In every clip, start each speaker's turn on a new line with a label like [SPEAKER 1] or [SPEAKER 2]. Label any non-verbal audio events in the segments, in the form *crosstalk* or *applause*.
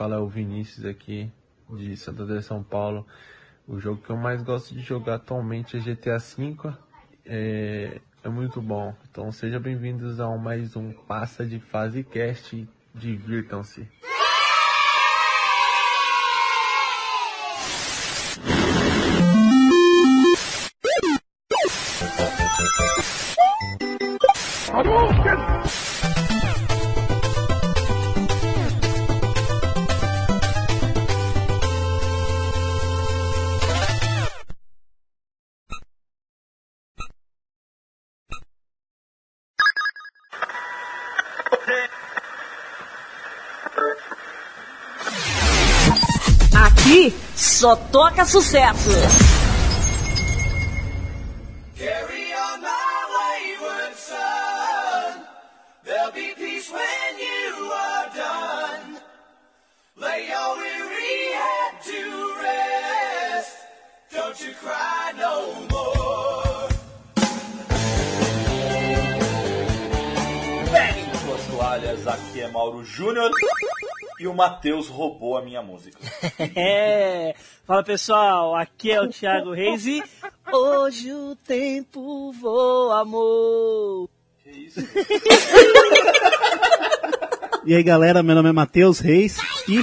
[SPEAKER 1] fala é o Vinícius aqui de Santa André, São Paulo. O jogo que eu mais gosto de jogar atualmente é GTA V. É, é muito bom. Então sejam bem-vindos a mais um Passa de Fase Cast. Divirtam-se.
[SPEAKER 2] Só toca sucesso.
[SPEAKER 3] Matheus roubou a minha música. *laughs*
[SPEAKER 4] É, fala pessoal, aqui é o Thiago Reis e hoje o tempo voa, amor.
[SPEAKER 3] Que isso?
[SPEAKER 5] E aí galera, meu nome é Matheus Reis e,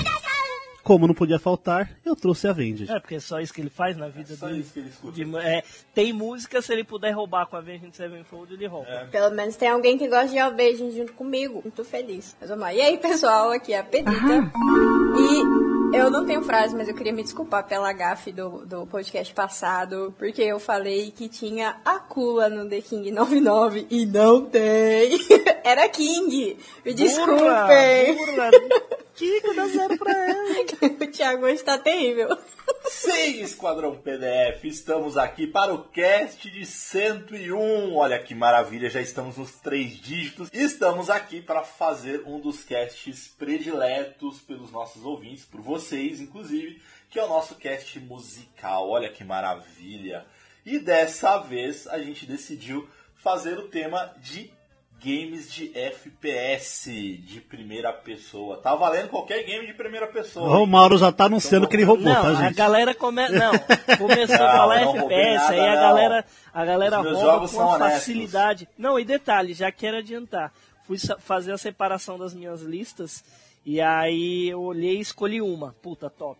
[SPEAKER 5] como não podia faltar, eu trouxe a Avenged.
[SPEAKER 4] É, porque é só isso que ele faz na vida
[SPEAKER 3] Só
[SPEAKER 4] dele.
[SPEAKER 3] isso que ele escuta.
[SPEAKER 4] De- é, tem música, se ele puder roubar com a Avenged Sevenfold, ele rouba.
[SPEAKER 3] É.
[SPEAKER 6] Pelo menos tem alguém que gosta de Alvejam junto comigo. Muito feliz. Mas vamos lá. E aí, pessoal, aqui é a Pedrita. E eu não tenho frase, mas eu queria me desculpar pela gafe do, do podcast passado, porque eu falei que tinha Akula no The King 99 e não tem. *laughs* Era King. Me desculpem.
[SPEAKER 4] Burra, Kiko, dá zero pra ela. *laughs*
[SPEAKER 6] o Thiago hoje tá terrível.
[SPEAKER 3] Sim, Esquadrão PDF, estamos aqui para o cast de 101. Olha que maravilha, já estamos nos três dígitos. Estamos aqui para fazer um dos casts prediletos pelos nossos ouvintes, por vocês, inclusive, que é o nosso cast musical. Olha que maravilha. E dessa vez a gente decidiu fazer o tema de games de FPS, de primeira pessoa. Tá valendo qualquer game de primeira pessoa.
[SPEAKER 5] O Mauro já tá anunciando que ele roubou,
[SPEAKER 4] Não,
[SPEAKER 5] tá,
[SPEAKER 4] a
[SPEAKER 5] gente?
[SPEAKER 4] galera come... Não, começou *laughs* a
[SPEAKER 3] Não,
[SPEAKER 4] falar FPS,
[SPEAKER 3] nada,
[SPEAKER 4] aí a
[SPEAKER 3] não.
[SPEAKER 4] galera, a galera rouba com uma
[SPEAKER 3] honestos.
[SPEAKER 4] facilidade. Não, e detalhe, já quero adiantar. Fui fazer a separação das minhas listas e aí eu olhei e escolhi uma. Puta, top.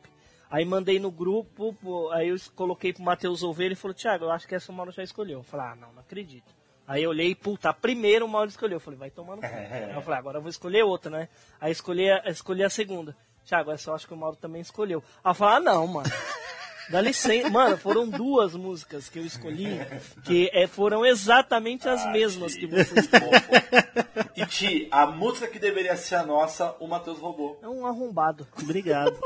[SPEAKER 4] Aí mandei no grupo, aí eu coloquei pro Matheus Ovelha e falou, Thiago, eu acho que essa o Mauro já escolheu. Eu falei, ah, não, não acredito. Aí eu olhei, puta, a primeira o Mauro escolheu. Eu falei, vai tomar no cu. *laughs* Aí eu falei, agora eu vou escolher outra, né? Aí escolhi a, escolhi a segunda. Thiago, essa eu acho que o Mauro também escolheu. Aí eu falei, ah, não, mano. Dá licença. Mano, foram duas músicas que eu escolhi que é, foram exatamente as mesmas que você escolheu.
[SPEAKER 3] E Ti, a música que deveria ser a nossa, o Matheus roubou.
[SPEAKER 4] É um arrombado.
[SPEAKER 5] Obrigado.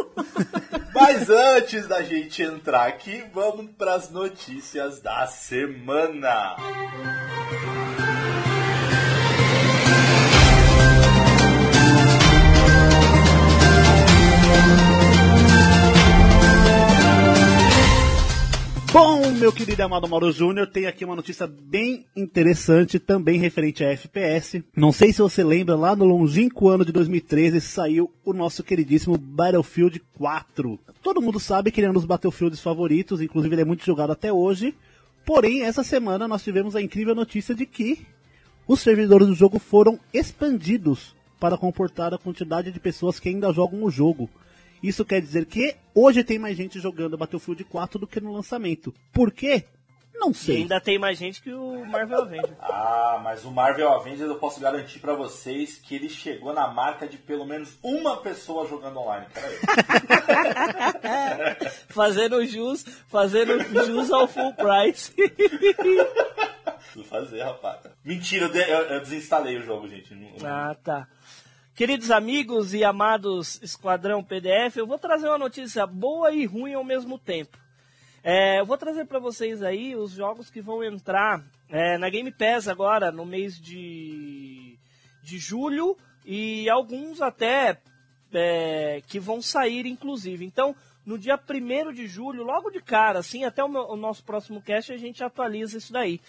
[SPEAKER 5] *laughs*
[SPEAKER 3] Mas antes da gente entrar aqui, vamos para as notícias da semana.
[SPEAKER 5] Bom, meu querido amado Mauro Júnior, tem aqui uma notícia bem interessante, também referente a FPS. Não sei se você lembra, lá no longínquo ano de 2013 saiu o nosso queridíssimo Battlefield 4. Todo mundo sabe que ele é um dos Battlefields favoritos, inclusive ele é muito jogado até hoje. Porém, essa semana nós tivemos a incrível notícia de que os servidores do jogo foram expandidos para comportar a quantidade de pessoas que ainda jogam o jogo. Isso quer dizer que hoje tem mais gente jogando Battlefield 4 do que no lançamento. Por quê? Não
[SPEAKER 4] E
[SPEAKER 5] sei.
[SPEAKER 4] ainda tem mais gente que o Marvel Avenger. *laughs*
[SPEAKER 3] Ah, mas o Marvel Avengers eu posso garantir pra vocês que ele chegou na marca de pelo menos uma pessoa jogando online. Pera aí. *laughs*
[SPEAKER 4] Fazendo jus, fazendo jus ao full price. *laughs*
[SPEAKER 3] Preciso fazer, rapaz. Mentira, eu, de- eu- eu desinstalei o jogo, gente.
[SPEAKER 4] Ah, tá. Queridos amigos e amados Esquadrão PDF, eu vou trazer uma notícia boa e ruim ao mesmo tempo. É, eu vou trazer para vocês aí os jogos que vão entrar é, na Game Pass agora, no mês de, de julho, e alguns até é, que vão sair, inclusive. Então, no dia 1 de julho, logo de cara, assim, até o, meu- o nosso próximo cast, a gente atualiza isso daí.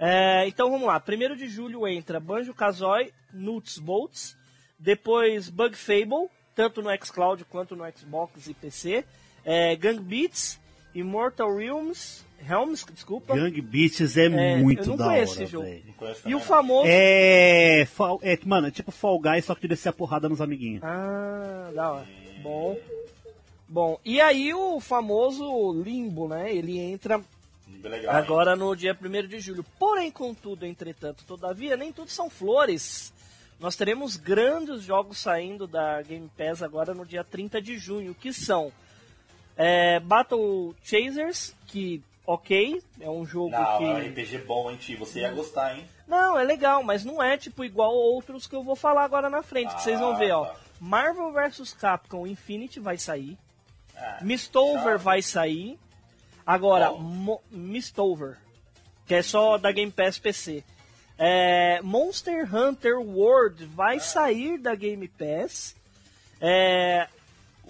[SPEAKER 4] É, então vamos lá, 1 de julho entra Banjo Kazooie, Nuts Bolts, depois Bug Fable, tanto no xCloud quanto no Xbox e PC. É, Gang Beats, Immortal Realms, Helms, desculpa.
[SPEAKER 5] Gang Beasts é,
[SPEAKER 4] É,
[SPEAKER 5] muito
[SPEAKER 4] eu não
[SPEAKER 5] da
[SPEAKER 4] conheço
[SPEAKER 5] hora,
[SPEAKER 4] esse jogo.
[SPEAKER 3] conheço
[SPEAKER 4] E o famoso.
[SPEAKER 5] É, é, mano, é tipo Fall Guys, só que de descer a porrada nos amiguinhos.
[SPEAKER 4] Ah, da hora. Bom. Bom, e aí o famoso limbo, né? Ele entra
[SPEAKER 3] Bem legal, hein?
[SPEAKER 4] agora no dia 1 de julho. Porém, contudo, entretanto, todavia, nem tudo são flores. Nós teremos grandes jogos saindo da Game Pass agora no dia 30 de junho, que são é, Battle Chasers, que ok, é um jogo
[SPEAKER 3] Não,
[SPEAKER 4] que...
[SPEAKER 3] é um RPG bom, hein, Ti? Você ia gostar, hein?
[SPEAKER 4] Não, é legal, mas não é tipo igual outros que eu vou falar agora na frente, que vocês vão ver, ó.
[SPEAKER 3] Ah, tá.
[SPEAKER 4] Marvel vs Capcom Infinity vai sair.
[SPEAKER 3] Ah,
[SPEAKER 4] Mistover vai sair. Agora, Mistover, que é só da Game Pass PC. É, Monster Hunter World vai sair da Game Pass. É.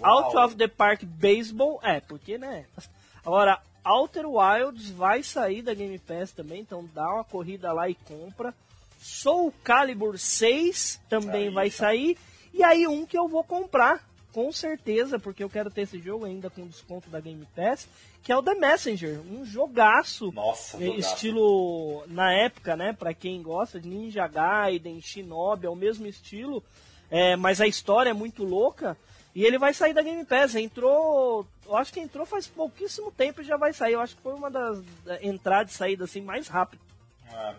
[SPEAKER 4] Out of the Park Baseball, é, porque, né? Agora, Outer Wilds vai sair da Game Pass também, então dá uma corrida lá e compra. Soul Calibur 6 também
[SPEAKER 3] Aí,
[SPEAKER 4] vai
[SPEAKER 3] chato.
[SPEAKER 4] sair. E aí um que eu vou comprar, com certeza, porque eu quero ter esse jogo ainda com desconto da Game Pass, que é o The Messenger, um jogaço.
[SPEAKER 3] Nossa,
[SPEAKER 4] É,
[SPEAKER 3] jogaço.
[SPEAKER 4] estilo na época, né, Pra quem gosta de Ninja Gaiden, Shinobi, é o mesmo estilo, é, mas a história é muito louca. E ele vai sair da Game Pass. Entrou, eu acho que entrou faz pouquíssimo tempo e já vai sair. Eu acho que foi uma das da- entradas e saídas assim mais rápido.
[SPEAKER 3] É.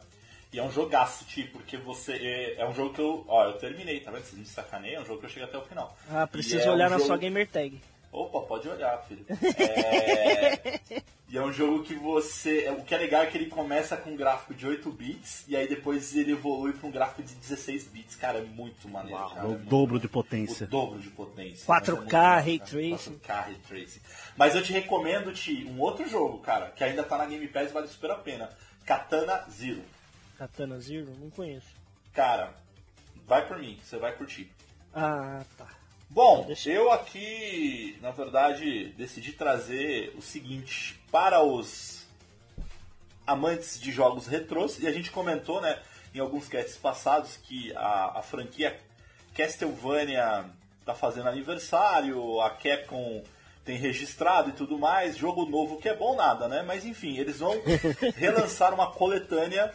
[SPEAKER 3] E é um jogaço, Ti, porque você. É, é um jogo que eu. Ó, eu terminei, tá vendo? Vocês me sacaneiam, é um jogo que eu cheguei até o final.
[SPEAKER 4] Ah, preciso
[SPEAKER 3] é
[SPEAKER 4] olhar
[SPEAKER 3] um
[SPEAKER 4] na
[SPEAKER 3] jogo-
[SPEAKER 4] sua gamer tag.
[SPEAKER 3] Opa, pode olhar, filho. É... *laughs* e é um jogo que você. O que é legal é que ele começa com um gráfico de 8 bits e aí depois ele evolui para um gráfico de 16 bits. Cara, é muito maneiro.
[SPEAKER 5] Uau,
[SPEAKER 3] cara,
[SPEAKER 5] é
[SPEAKER 3] é
[SPEAKER 5] o
[SPEAKER 3] muito
[SPEAKER 5] dobro
[SPEAKER 3] maneiro.
[SPEAKER 5] de potência.
[SPEAKER 3] O dobro de potência.
[SPEAKER 4] 4K,
[SPEAKER 3] Mas é muito massa,
[SPEAKER 4] Ray. Tracing.
[SPEAKER 3] 4K, Ray Tracing. Mas eu te recomendo, Ti, um outro jogo, cara, que ainda tá na Game Pass e vale super a pena. Katana Zero.
[SPEAKER 4] Katana Zero? Não conheço.
[SPEAKER 3] Cara, vai por mim, você vai curtir.
[SPEAKER 4] Ah, tá.
[SPEAKER 3] Bom,
[SPEAKER 4] Deixa-
[SPEAKER 3] eu aqui, na verdade, decidi trazer o seguinte para os amantes de jogos retrôs, e a gente comentou, né, em alguns casts passados que a, a franquia Castlevania tá fazendo aniversário, a Capcom tem registrado e tudo mais, jogo novo que é bom nada, né? Mas enfim, eles vão *laughs* relançar uma coletânea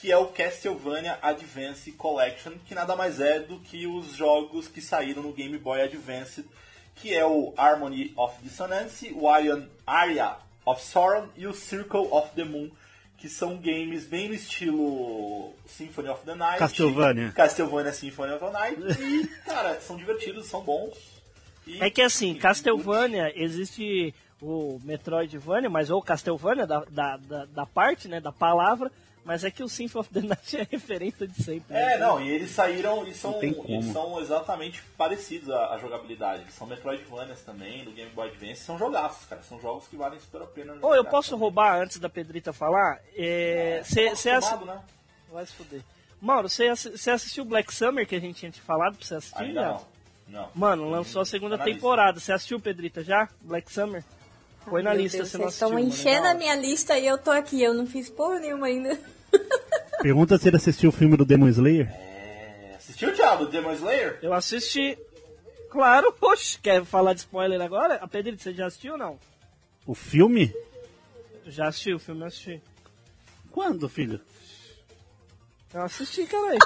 [SPEAKER 3] que é o Castlevania Advance Collection, que nada mais é do que os jogos que saíram no Game Boy Advance, que é o Harmony of Dissonance, o Iron Aria of Sauron e o Circle of the Moon, que são games bem no estilo Symphony of the Night.
[SPEAKER 5] Castlevania.
[SPEAKER 3] Castlevania Symphony of the Night. E, cara, são divertidos, são bons. E-
[SPEAKER 4] É que assim, Castlevania, existe o Metroidvania, mas ou Castlevania da, da, da, da parte, né, da palavra, mas é que o Symphony of the Night *laughs* é a referência de sempre. né?
[SPEAKER 3] É, não, e eles saíram e são, eles são exatamente parecidos à, à jogabilidade. Eles são Metroidvanias também, do Game Boy Advance, são jogaços, cara. São jogos que valem super a pena.
[SPEAKER 4] Ô, eu posso
[SPEAKER 3] também.
[SPEAKER 4] roubar antes da Pedrita falar? É, cê,
[SPEAKER 3] Tô
[SPEAKER 4] cê assi-
[SPEAKER 3] acostumado, né?
[SPEAKER 4] Vai se fuder. Mauro, você você assistiu Black Summer que a gente tinha te falado pra você assistir?
[SPEAKER 3] Ainda
[SPEAKER 4] já?
[SPEAKER 3] não. Não.
[SPEAKER 4] Mano, lançou a segunda
[SPEAKER 3] Tá
[SPEAKER 4] temporada. Você assistiu, Pedrita, já? Black Summer? Põe na
[SPEAKER 6] Meu
[SPEAKER 4] lista,
[SPEAKER 6] Deus,
[SPEAKER 4] você não
[SPEAKER 6] vocês
[SPEAKER 4] assistiu.
[SPEAKER 6] estão enchendo
[SPEAKER 4] da
[SPEAKER 6] a minha lista e eu tô aqui. Eu não fiz porra nenhuma ainda. *laughs*
[SPEAKER 5] Pergunta se ele assistiu o filme do Demon Slayer.
[SPEAKER 3] É, assistiu, Thiago, Demon Slayer?
[SPEAKER 4] Eu assisti. Claro, poxa, quer falar de spoiler agora? A Pedrita, você já assistiu ou não?
[SPEAKER 5] O filme?
[SPEAKER 4] Já assisti, o filme eu assisti.
[SPEAKER 5] Quando, filho?
[SPEAKER 4] Eu assisti, caralho.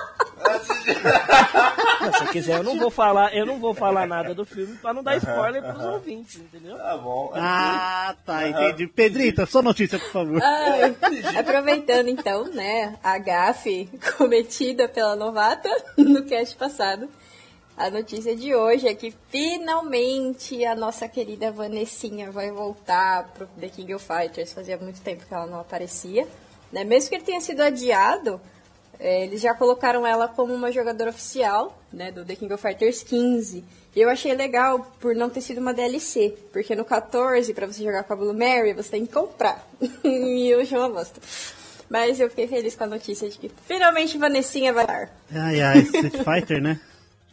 [SPEAKER 4] Se quiser, eu não vou falar, eu não vou falar nada do filme pra não dar spoiler pros ouvintes, entendeu?
[SPEAKER 3] Tá bom.
[SPEAKER 5] Ah, tá, entendi. Pedrita, sua notícia, por favor.
[SPEAKER 6] Ai, aproveitando então, né, a gafe cometida pela novata no cast passado. A notícia de hoje é que finalmente a nossa querida Vanessinha vai voltar pro The King of Fighters. Fazia muito tempo que ela não aparecia. Né? Mesmo que ele tenha sido adiado, eles já colocaram ela como uma jogadora oficial né, do The King of Fighters 15. E eu achei legal por não ter sido uma DLC. Porque no 14, pra você jogar com a Blue Mary, você tem que comprar. *laughs* e eu achei uma bosta. Mas eu fiquei feliz com a notícia de que finalmente Vanessinha vai estar.
[SPEAKER 5] Ai, ai, Street Fighter, né?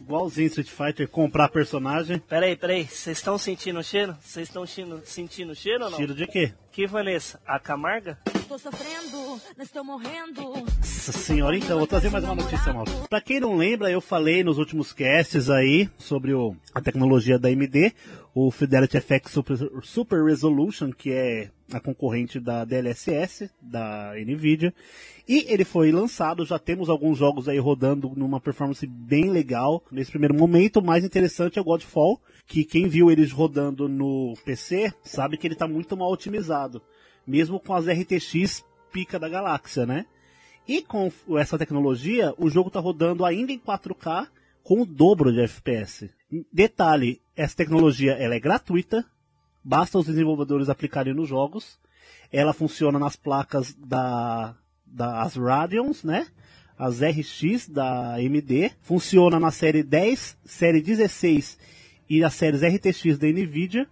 [SPEAKER 5] Igualzinho Street Fighter, comprar personagem.
[SPEAKER 4] Peraí, peraí, vocês estão sentindo o cheiro? Vocês estão sentindo, sentindo o cheiro ou não?
[SPEAKER 5] Tiro de quê?
[SPEAKER 4] Que, Vanessa? A Camarga?
[SPEAKER 2] Tô sofrendo, estou morrendo.
[SPEAKER 5] Nossa senhora, então, vou trazer mais uma notícia, Mauro. Pra quem não lembra, eu falei nos últimos casts aí sobre o, a tecnologia da AMD, o Fidelity FX Super, Super Resolution, que é a concorrente da DLSS, da NVIDIA. E ele foi lançado, já temos alguns jogos aí rodando numa performance bem legal. Nesse primeiro momento, o mais interessante é o Godfall, que quem viu eles rodando no PC sabe que ele está muito mal otimizado, mesmo com as RTX pica da galáxia, né? E com essa tecnologia, o jogo está rodando ainda em 4K com o dobro de FPS. Detalhe, essa tecnologia ela é gratuita, basta os desenvolvedores aplicarem nos jogos. Ela funciona nas placas da das Radeons, né? As RX da AMD. Funciona na série 10, série 16 e as séries RTX da Nvidia.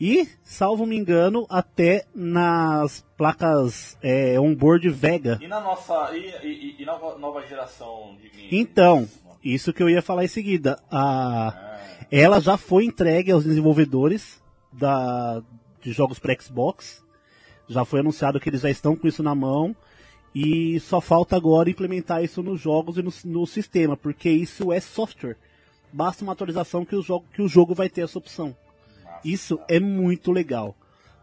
[SPEAKER 5] E, salvo me engano, até nas placas é, onboard Vega.
[SPEAKER 3] E na nossa. E, e- e na nova geração de games?
[SPEAKER 5] Então, isso que eu ia falar em seguida. A, ela já foi entregue aos desenvolvedores da, de jogos para Xbox. Já foi anunciado que eles já estão com isso na mão. E só falta agora implementar isso nos jogos e no, no sistema, porque isso é software. Basta uma atualização que o, jogo, que o jogo vai ter essa opção. Isso é muito legal.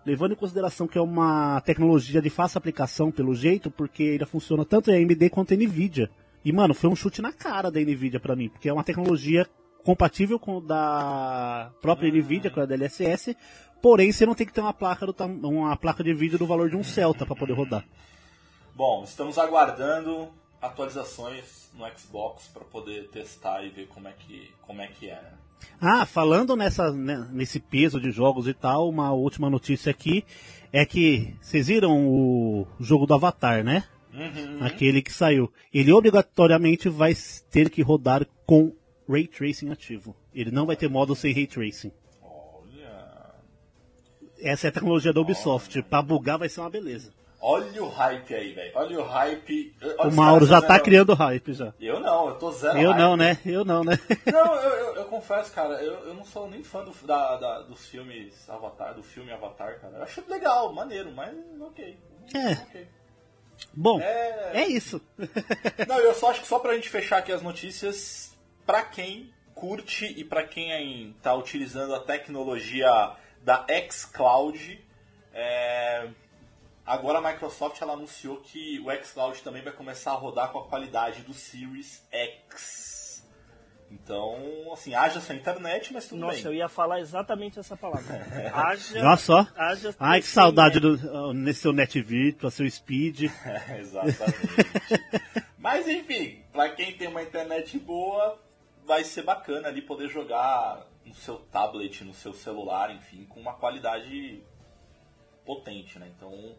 [SPEAKER 5] Levando em consideração que é uma tecnologia de fácil aplicação, pelo jeito, porque ele funciona tanto em AMD quanto em NVIDIA. E, mano, foi um chute na cara da NVIDIA pra mim, porque é uma tecnologia compatível com o da própria NVIDIA, com a DLSS, porém você não tem que ter uma placa, do, uma placa de vídeo do valor de um Celta para poder rodar.
[SPEAKER 3] Bom, estamos aguardando atualizações no Xbox para poder testar e ver como é que, como é, que é. né?
[SPEAKER 5] Ah, falando nessa, né, nesse peso de jogos e tal, uma última notícia aqui é que vocês viram o jogo do Avatar, né? Aquele que saiu. Ele obrigatoriamente vai ter que rodar com Ray Tracing ativo. Ele não vai ter modo sem Ray Tracing.
[SPEAKER 3] Olha.
[SPEAKER 5] Essa é a tecnologia da Ubisoft. Pra bugar vai ser uma beleza.
[SPEAKER 3] Olha o hype aí, velho. Olha o hype. Olha
[SPEAKER 5] O Mauro já tá criando hype já.
[SPEAKER 3] Eu não, eu tô zero
[SPEAKER 5] Eu
[SPEAKER 3] hype.
[SPEAKER 5] não, né? Eu não, né? *laughs*
[SPEAKER 3] Não, eu, eu, eu confesso, cara, eu, eu não sou nem fã do, da, da- dos filmes Avatar, do filme Avatar, cara. Eu acho legal, maneiro, mas ok.
[SPEAKER 5] É.
[SPEAKER 3] Ok.
[SPEAKER 5] Bom,
[SPEAKER 3] É.
[SPEAKER 5] é isso. *laughs*
[SPEAKER 3] Não, eu só acho que só pra gente fechar aqui as notícias, pra quem curte e pra quem aí tá utilizando a tecnologia da xCloud, é, agora a Microsoft ela anunciou que o xCloud também vai começar a rodar com a qualidade do Series X. Então, assim, haja sua internet, mas tudo
[SPEAKER 4] Nossa,
[SPEAKER 3] bem.
[SPEAKER 4] eu ia falar exatamente essa palavra. *laughs* Haja,
[SPEAKER 5] Olha só.
[SPEAKER 4] haja
[SPEAKER 5] Ai, que saudade
[SPEAKER 4] net.
[SPEAKER 5] do, nesse seu Net Virtua, seu Speed.
[SPEAKER 3] É, *laughs* Exatamente. Mas enfim, pra quem tem uma internet boa, vai ser bacana ali poder jogar no seu tablet, no seu celular, enfim, com uma qualidade potente, né? Então,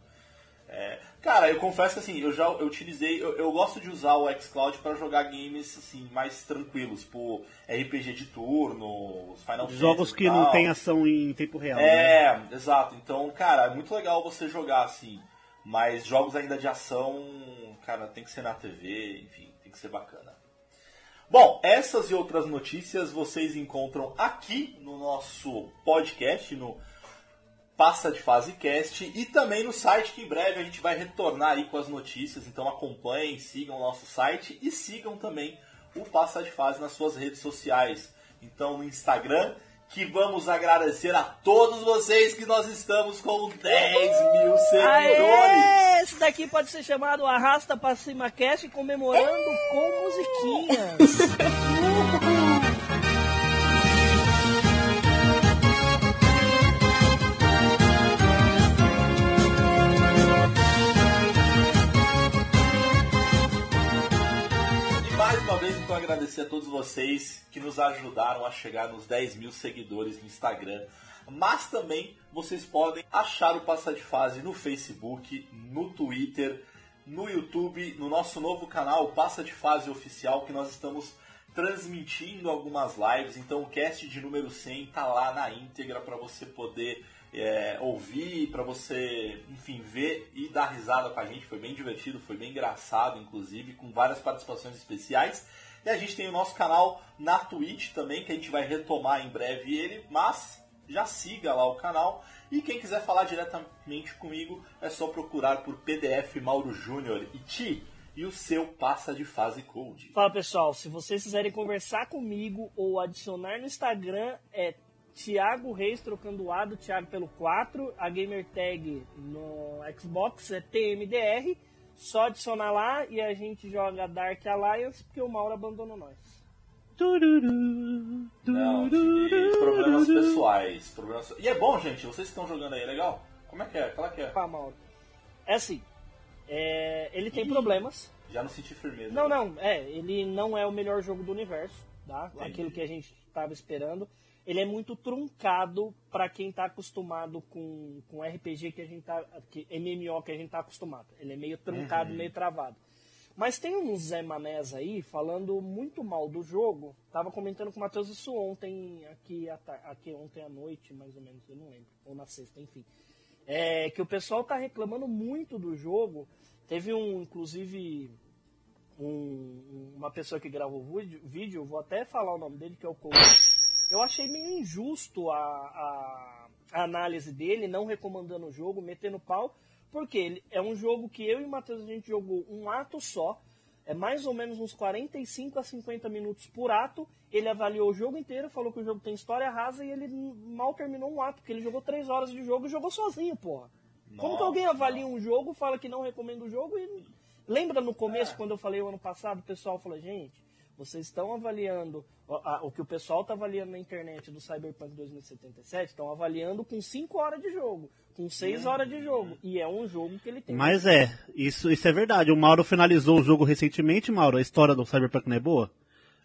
[SPEAKER 3] é, cara, eu confesso que assim, eu já eu utilizei, eu, eu gosto de usar o xCloud para jogar games assim mais tranquilos, tipo RPG de turno, Final Fantasy
[SPEAKER 5] Jogos que não tem ação em tempo real, né?
[SPEAKER 3] É, exato. Então, cara, é muito legal você jogar assim. Mas jogos ainda de ação, cara, tem que ser na TV, enfim, tem que ser bacana. Bom, essas e outras notícias vocês encontram aqui no nosso podcast, no Passa de Fase Cast e também no site que em breve a gente vai retornar aí com as notícias. Então acompanhem, sigam o nosso site e sigam também o Passa de Fase nas suas redes sociais. Então no Instagram, que vamos agradecer a todos vocês que nós estamos com 10 mil seguidores.
[SPEAKER 4] Aê! Esse daqui pode ser chamado Arrasta pra Cima Cast comemorando com musiquinhas. *laughs*
[SPEAKER 3] então, agradecer a todos vocês que nos ajudaram a chegar nos 10 mil seguidores no Instagram. Mas também vocês podem achar o Passa de Fase no Facebook, no Twitter, no YouTube, no nosso novo canal, Passa de Fase Oficial, que nós estamos transmitindo algumas lives. Então o cast de número 100 tá lá na íntegra para você poder é, ouvir, para você, enfim, ver e dar risada com a gente. Foi bem divertido, foi bem engraçado, inclusive, com várias participações especiais. E a gente tem o nosso canal na Twitch também, que a gente vai retomar em breve ele, mas já siga lá o canal. E quem quiser falar diretamente comigo é só procurar por PDF Mauro Júnior e Ti e o seu passa de fase code.
[SPEAKER 4] Fala pessoal, se vocês quiserem conversar comigo ou adicionar no Instagram, é Thiago Reis trocando o A do Thiago pelo 4. A gamer tag no Xbox é TMDR. Só adicionar lá e a gente joga Dark Alliance porque o Mauro abandonou nós.
[SPEAKER 3] Não, tive problemas pessoais. Problemas... E é bom, gente, vocês que estão jogando aí, é legal? Como é que é? Qual é que é?
[SPEAKER 4] Pá, Mauro. É assim, é, ele tem problemas.
[SPEAKER 3] Já não senti firmeza.
[SPEAKER 4] Não, não, é, ele não é o melhor jogo do universo, tá?
[SPEAKER 3] Entendi.
[SPEAKER 4] Aquilo que a gente estava esperando. Ele é muito truncado para quem tá acostumado com, com RPG que a gente tá. Que, MMO que a gente tá acostumado. Ele é meio truncado, meio travado. Mas tem uns Zé Manés aí falando muito mal do jogo. Tava comentando com o Matheus isso ontem, aqui, aqui ontem à noite, mais ou menos, eu não lembro. Ou na sexta, enfim. É, que o pessoal tá reclamando muito do jogo. Teve um, inclusive, um- uma pessoa que gravou vídeo, vídeo, vou até falar o nome dele, que é o. Eu achei meio injusto a, a- a análise dele, não recomendando o jogo, metendo pau, porque ele é um jogo que eu e o Matheus a gente jogou um ato só, é mais ou menos uns 45 a 50 minutos por ato. Ele avaliou o jogo inteiro, falou que o jogo tem história rasa e ele mal terminou um ato, porque ele jogou 3 horas de jogo e jogou sozinho, porra. Como que alguém avalia um jogo, fala que não recomenda o jogo e. Lembra no começo, quando eu falei o ano passado, o pessoal falou, gente, vocês estão avaliando o, a- o que o pessoal está avaliando na internet do Cyberpunk 2077, estão avaliando com 5 horas de jogo, com 6 horas de jogo. E é um jogo que ele tem.
[SPEAKER 5] Mas é, isso, isso é verdade. O Mauro finalizou o jogo recentemente, Mauro. A história do Cyberpunk não é boa?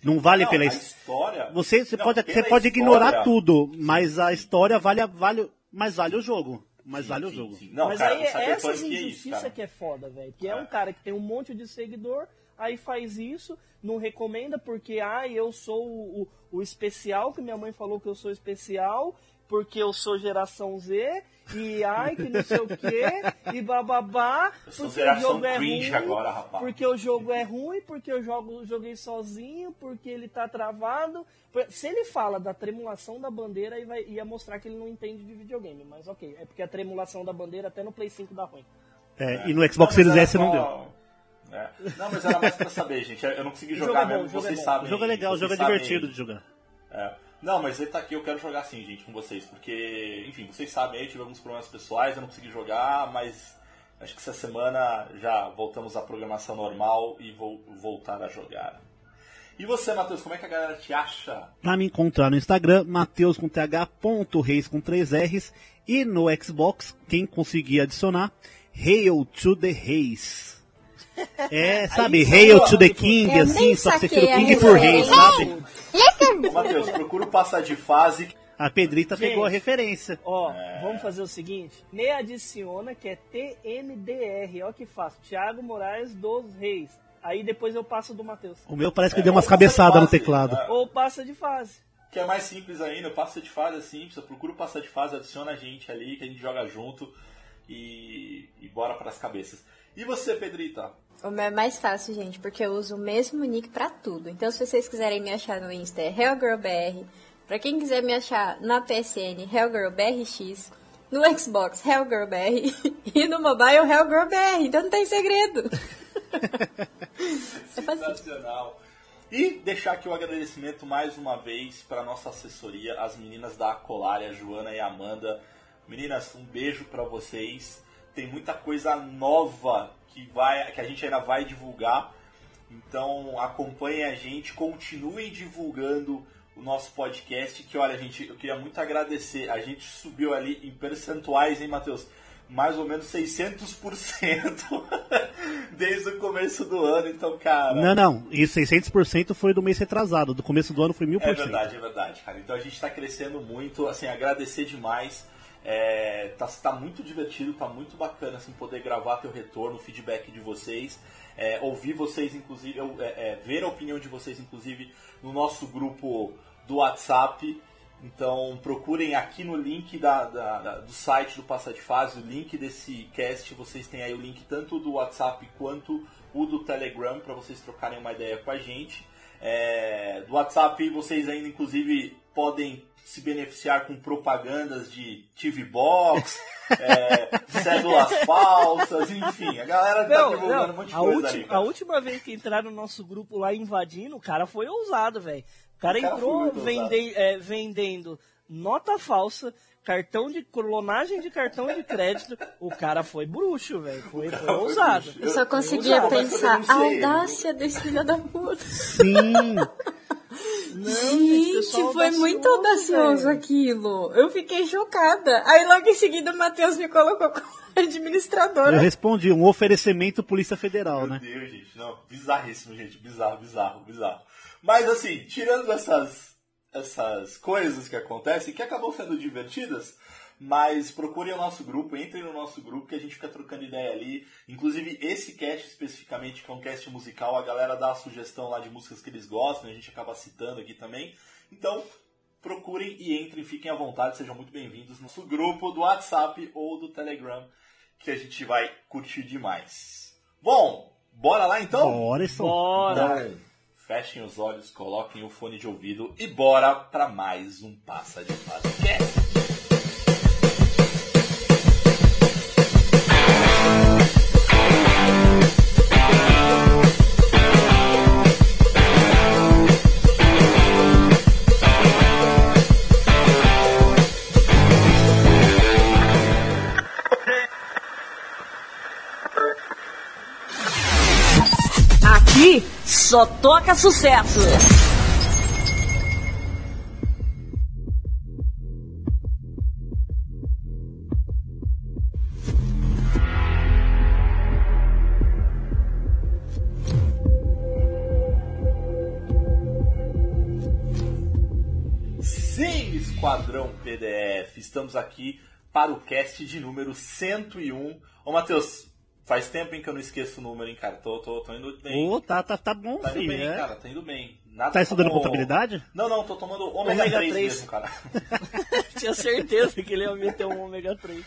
[SPEAKER 5] Não vale
[SPEAKER 3] Não,
[SPEAKER 5] pela
[SPEAKER 3] a
[SPEAKER 5] his-
[SPEAKER 3] história.
[SPEAKER 5] Você, você
[SPEAKER 3] Não,
[SPEAKER 5] pode, você pode
[SPEAKER 3] história-
[SPEAKER 5] ignorar tudo, mas a história vale, vale, mas vale o jogo. Mas
[SPEAKER 3] Sim,
[SPEAKER 5] vale o
[SPEAKER 3] sim,
[SPEAKER 5] jogo.
[SPEAKER 3] sim. Não,
[SPEAKER 4] Mas
[SPEAKER 3] cara,
[SPEAKER 4] aí
[SPEAKER 3] o
[SPEAKER 4] é essas
[SPEAKER 3] é isso,
[SPEAKER 4] injustiças
[SPEAKER 3] cara.
[SPEAKER 4] que é foda, velho. Que é.
[SPEAKER 3] É.
[SPEAKER 4] um cara que tem um monte de seguidor, aí faz isso, não recomenda porque, ah, eu sou o, o especial, que minha mãe falou que eu sou especial, porque eu sou geração Z, e ai, que não sei o quê, e bababá,
[SPEAKER 3] Eu sou
[SPEAKER 4] porque o jogo é ruim,
[SPEAKER 3] agora, rapaz.
[SPEAKER 4] porque o jogo é ruim, porque eu jogo, joguei sozinho, porque ele tá travado. Se ele fala da tremulação da bandeira, aí vai, ia mostrar que ele não entende de videogame. Mas ok, é porque a tremulação da bandeira até no Play 5 dá ruim.
[SPEAKER 5] É, e no Xbox
[SPEAKER 3] Não,
[SPEAKER 5] Series S não deu.
[SPEAKER 3] É. Não, mas era mais pra saber, gente. Eu não consegui *laughs* jogar
[SPEAKER 4] é
[SPEAKER 3] mesmo,
[SPEAKER 4] é
[SPEAKER 3] vocês
[SPEAKER 4] bom.
[SPEAKER 3] sabem.
[SPEAKER 5] O jogo é legal, o jogo é divertido de jogar.
[SPEAKER 3] É. Não, mas ele tá aqui, eu quero jogar sim, gente, com vocês, porque, enfim, vocês sabem aí, tive alguns problemas pessoais, eu não consegui jogar, mas acho que essa semana já voltamos à programação normal e vou voltar a jogar. E você, Matheus, como é que a galera te acha?
[SPEAKER 5] Pra me encontrar no Instagram, Mateus com th, ponto, reis com 3 R's. E no Xbox, quem conseguir adicionar, Hail to the Reis. É, sabe, Hail to the King,
[SPEAKER 6] Eu
[SPEAKER 5] assim, só que você fica o King por
[SPEAKER 6] referência.
[SPEAKER 5] sabe?
[SPEAKER 3] Matheus, procura o passar de fase.
[SPEAKER 5] A Pedrita
[SPEAKER 4] Gente.
[SPEAKER 5] pegou a referência.
[SPEAKER 4] Ó,
[SPEAKER 3] É.
[SPEAKER 4] vamos fazer o seguinte: me adiciona que é TMDR, ó que fácil. Thiago Moraes dos Reis. Aí depois eu passo do Matheus.
[SPEAKER 5] O meu parece que
[SPEAKER 3] É,
[SPEAKER 5] deu umas
[SPEAKER 3] de
[SPEAKER 5] cabeçadas no teclado.
[SPEAKER 3] né?
[SPEAKER 4] Ou passa de fase.
[SPEAKER 3] Que é mais simples ainda, passa de fase é simples, procura o passa de fase, adiciona a gente ali, que a gente joga junto e, e bora pras cabeças. E você, Pedrita?
[SPEAKER 6] O meu é mais fácil, gente, porque eu uso o mesmo nick pra tudo. Então, se vocês quiserem me achar no Insta, é HellGirlBR. Pra quem quiser me achar na PSN, HellGirlBRX. No Xbox, HellGirlBR. *laughs* E no mobile, HellGirlBR. Então não tem segredo. *laughs* é.
[SPEAKER 3] Sensacional. E deixar aqui o agradecimento mais uma vez para nossa assessoria, as meninas da Acolária, Joana e Amanda. Meninas, um beijo para vocês. Tem muita coisa nova que, vai, que a gente ainda vai divulgar. Então acompanhem a gente, continuem divulgando o nosso podcast. Que olha, gente, eu queria muito agradecer. A gente subiu ali em percentuais, hein, Matheus? Mais ou menos 600% *laughs* desde o começo do ano. Então, cara.
[SPEAKER 5] Não, não, e 600% foi do mês retrasado. Do começo do ano foi 1000%.
[SPEAKER 3] É verdade, é verdade, cara. Então a gente tá crescendo muito, assim, agradecer demais. É, tá, tá muito divertido, tá muito bacana assim, poder gravar teu retorno, o feedback de vocês, é, ouvir vocês, inclusive, é, é, ver a opinião de vocês, inclusive, no nosso grupo do WhatsApp. Então procurem aqui no link da, da- da- do site do Passa de Fase, o link desse cast, vocês têm aí o link tanto do WhatsApp quanto o do Telegram para vocês trocarem uma ideia com a gente. É, do WhatsApp vocês ainda, inclusive, podem se beneficiar com propagandas de TV Box, *laughs* é, cédulas falsas, enfim. A galera tá
[SPEAKER 4] Não,
[SPEAKER 3] divulgando
[SPEAKER 4] não,
[SPEAKER 3] um monte de
[SPEAKER 4] a,
[SPEAKER 3] coisa
[SPEAKER 4] ulti-
[SPEAKER 3] aí.
[SPEAKER 4] a última vez que entraram no nosso grupo lá invadindo, o cara foi ousado, velho. O cara
[SPEAKER 3] O cara foi
[SPEAKER 4] entrou vende- é, vendendo nota falsa, cartão de clonagem de cartão de crédito. O cara foi bruxo, velho. Foi, foi
[SPEAKER 3] foi
[SPEAKER 4] ousado.
[SPEAKER 3] bruxo.
[SPEAKER 6] Eu só conseguia
[SPEAKER 3] eu
[SPEAKER 6] pensar, a audácia desse filho da puta.
[SPEAKER 5] Sim. *laughs*
[SPEAKER 4] Não,
[SPEAKER 6] Gente, foi muito audacioso
[SPEAKER 4] velho.
[SPEAKER 6] aquilo. Eu fiquei chocada. Aí logo em seguida o Matheus me colocou *laughs* como
[SPEAKER 5] Eu
[SPEAKER 6] administradora.
[SPEAKER 5] respondi, um oferecimento Polícia Federal,
[SPEAKER 3] Meu
[SPEAKER 5] né?
[SPEAKER 3] Deus, gente. Não, bizarríssimo, gente. Bizarro, bizarro, bizarro. Mas assim, tirando essas, essas coisas que acontecem, que acabam sendo divertidas, mas procurem o nosso grupo, entrem no nosso grupo que a gente fica trocando ideia ali. Inclusive, esse cast especificamente, que é um cast musical, a galera dá a sugestão lá de músicas que eles gostam, a gente acaba citando aqui também. Então, procurem e entrem, fiquem à vontade, sejam muito bem-vindos no nosso grupo do WhatsApp ou do Telegram, que a gente vai curtir demais. Bom, bora lá então?
[SPEAKER 5] Bora, Edson.
[SPEAKER 4] Bora.
[SPEAKER 3] Então, fechem os olhos, coloquem o fone de ouvido e bora para mais um Passa de Podcast.
[SPEAKER 7] Só toca sucesso.
[SPEAKER 3] Sim, Esquadrão PDF, estamos aqui para o cast de número 101. Ô, Matheus, faz tempo em que eu não esqueço o número, hein, cara? Tô, tô, tô indo bem.
[SPEAKER 5] Ô, tá, tá, tá bom,
[SPEAKER 3] Tá indo
[SPEAKER 5] filho.
[SPEAKER 3] bem,
[SPEAKER 5] é.
[SPEAKER 3] cara, tá indo bem. Nada
[SPEAKER 5] Tá estudando
[SPEAKER 3] como-
[SPEAKER 5] contabilidade?
[SPEAKER 3] Não, não, tô tomando ômega,
[SPEAKER 4] Ômega
[SPEAKER 3] 3,
[SPEAKER 4] 3.
[SPEAKER 3] mesmo, cara. *laughs*
[SPEAKER 4] Tinha certeza que ele ia meter um ômega 3.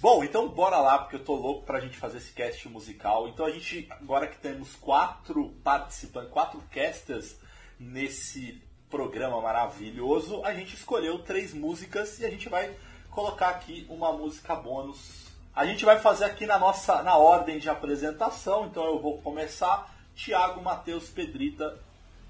[SPEAKER 3] Bom, então bora lá, porque eu tô louco pra gente fazer esse cast musical. Então a gente, agora que temos quatro participantes, quatro casters nesse programa maravilhoso, a gente escolheu três músicas e a gente vai colocar aqui uma música bônus. A gente vai fazer aqui na nossa na ordem de apresentação, então eu vou começar Thiago, Matheus, Pedrita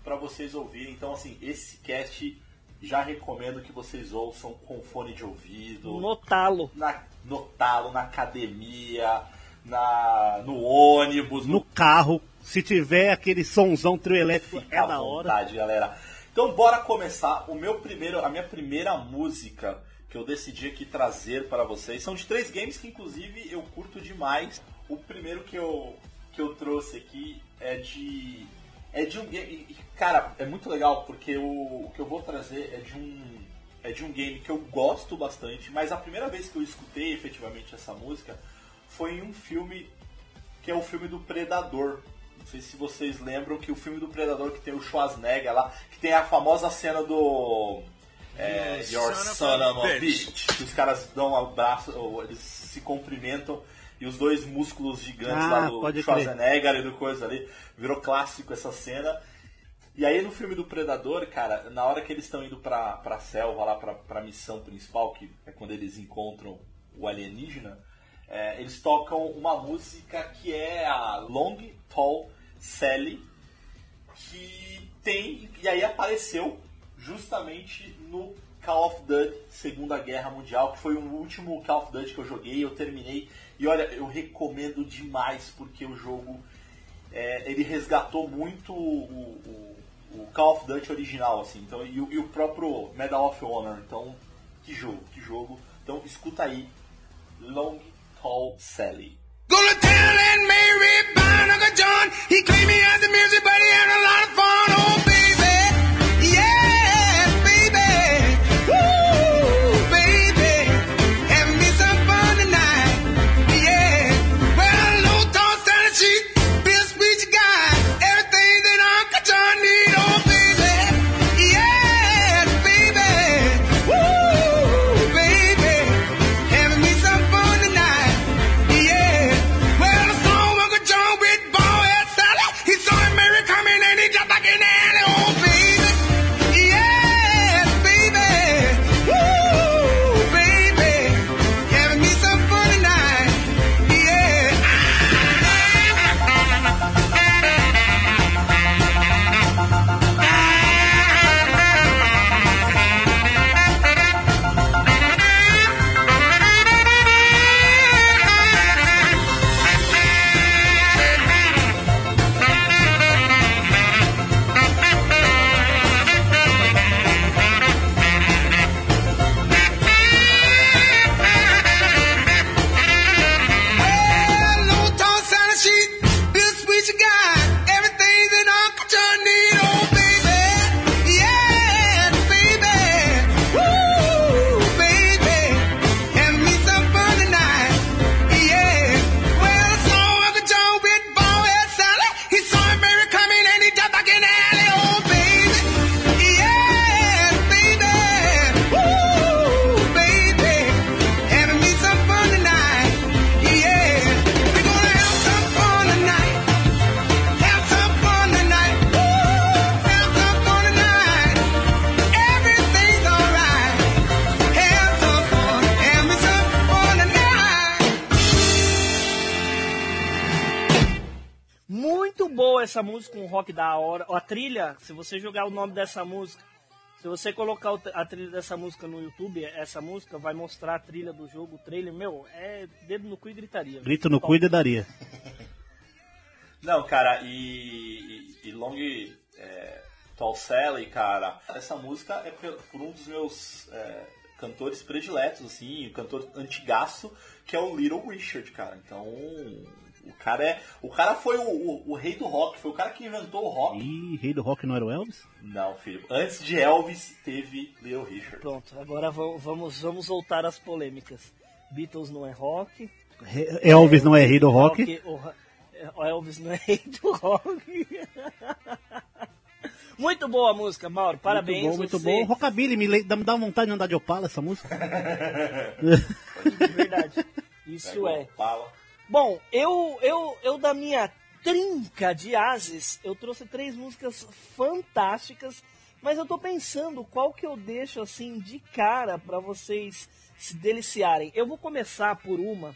[SPEAKER 3] para vocês ouvirem. Então assim, esse cast já recomendo que vocês ouçam com fone de ouvido
[SPEAKER 4] No talo.
[SPEAKER 3] na, no talo, na academia, na, no ônibus,
[SPEAKER 5] No carro, se tiver aquele sonzão trio elétrico,
[SPEAKER 3] Fica
[SPEAKER 5] é
[SPEAKER 3] à
[SPEAKER 5] da hora.
[SPEAKER 3] vontade, galera. Então bora começar. O meu primeiro, a minha primeira música que eu decidi aqui trazer para vocês são de três games que inclusive eu curto demais. O primeiro que eu que eu trouxe aqui é de é de um game, cara, é muito legal porque o, o que eu vou trazer é de um é de um game que eu gosto bastante, mas a primeira vez que eu escutei efetivamente essa música foi em um filme que é o filme do Predador. Não sei se vocês lembram que o filme do Predador que tem o Schwarzenegger lá, que tem a famosa cena do é, Your Son of a Bitch, que os caras dão um abraço, ou eles se cumprimentam e os dois músculos gigantes
[SPEAKER 5] Ah,
[SPEAKER 3] lá do
[SPEAKER 5] pode crer.
[SPEAKER 3] Schwarzenegger e do coisa ali, virou clássico essa cena. E aí no filme do Predador, cara, na hora que eles estão indo pra, pra selva, lá pra, pra missão principal, que é quando eles encontram o alienígena, é, eles tocam uma música que é a Long Tall Sally, que tem, e aí apareceu justamente no Call of Duty Segunda Guerra Mundial, que foi o último Call of Duty que eu joguei, eu terminei, e olha, eu recomendo demais, porque o jogo é, ele resgatou muito o, o- o Call of Duty original, assim, então, e, e o próprio Medal of Honor. Então, que jogo, que jogo. Então, escuta aí, Long Tall Sally.
[SPEAKER 8] Gonna tell Aunt Mary about Uncle John. He the music, but he had a lot of fun. Oh,
[SPEAKER 4] essa música, um rock da hora. A trilha, se você jogar o nome dessa música, se você colocar a trilha dessa música no YouTube, essa música vai mostrar a trilha do jogo, o trailer, meu, é dedo no cu e gritaria.
[SPEAKER 5] Grito no
[SPEAKER 4] Top.
[SPEAKER 5] cu e dedaria. *laughs*
[SPEAKER 3] Não, cara, e, e, e Long é, Tall Sally, cara, essa música é por, por um dos meus é, cantores prediletos, assim, um cantor antigaço, que é o Little Richard, cara. Então, o cara é. O cara foi o, o- o rei do rock, foi o cara que inventou o rock.
[SPEAKER 5] Ih, rei do rock não era o Elvis?
[SPEAKER 3] Não, filho. Antes de Elvis, teve Little Richard.
[SPEAKER 4] Pronto, agora va- vamos, vamos voltar às polêmicas. Beatles não é rock.
[SPEAKER 5] Re- Elvis não é rei do rock.
[SPEAKER 4] o, o Elvis não é rei do rock. *laughs* Muito boa a música, Mauro. Parabéns.
[SPEAKER 5] Muito bom, muito
[SPEAKER 4] você-
[SPEAKER 5] bom. Rockabilly, me dá, dá vontade de andar de Opala essa música. *laughs*
[SPEAKER 4] De verdade. *laughs* Isso
[SPEAKER 3] Pegou,
[SPEAKER 4] é.
[SPEAKER 3] Fala.
[SPEAKER 4] Bom, eu, eu, eu da minha trinca de ases, eu trouxe três músicas fantásticas, mas eu tô pensando qual que eu deixo assim de cara pra vocês se deliciarem. Eu vou começar por uma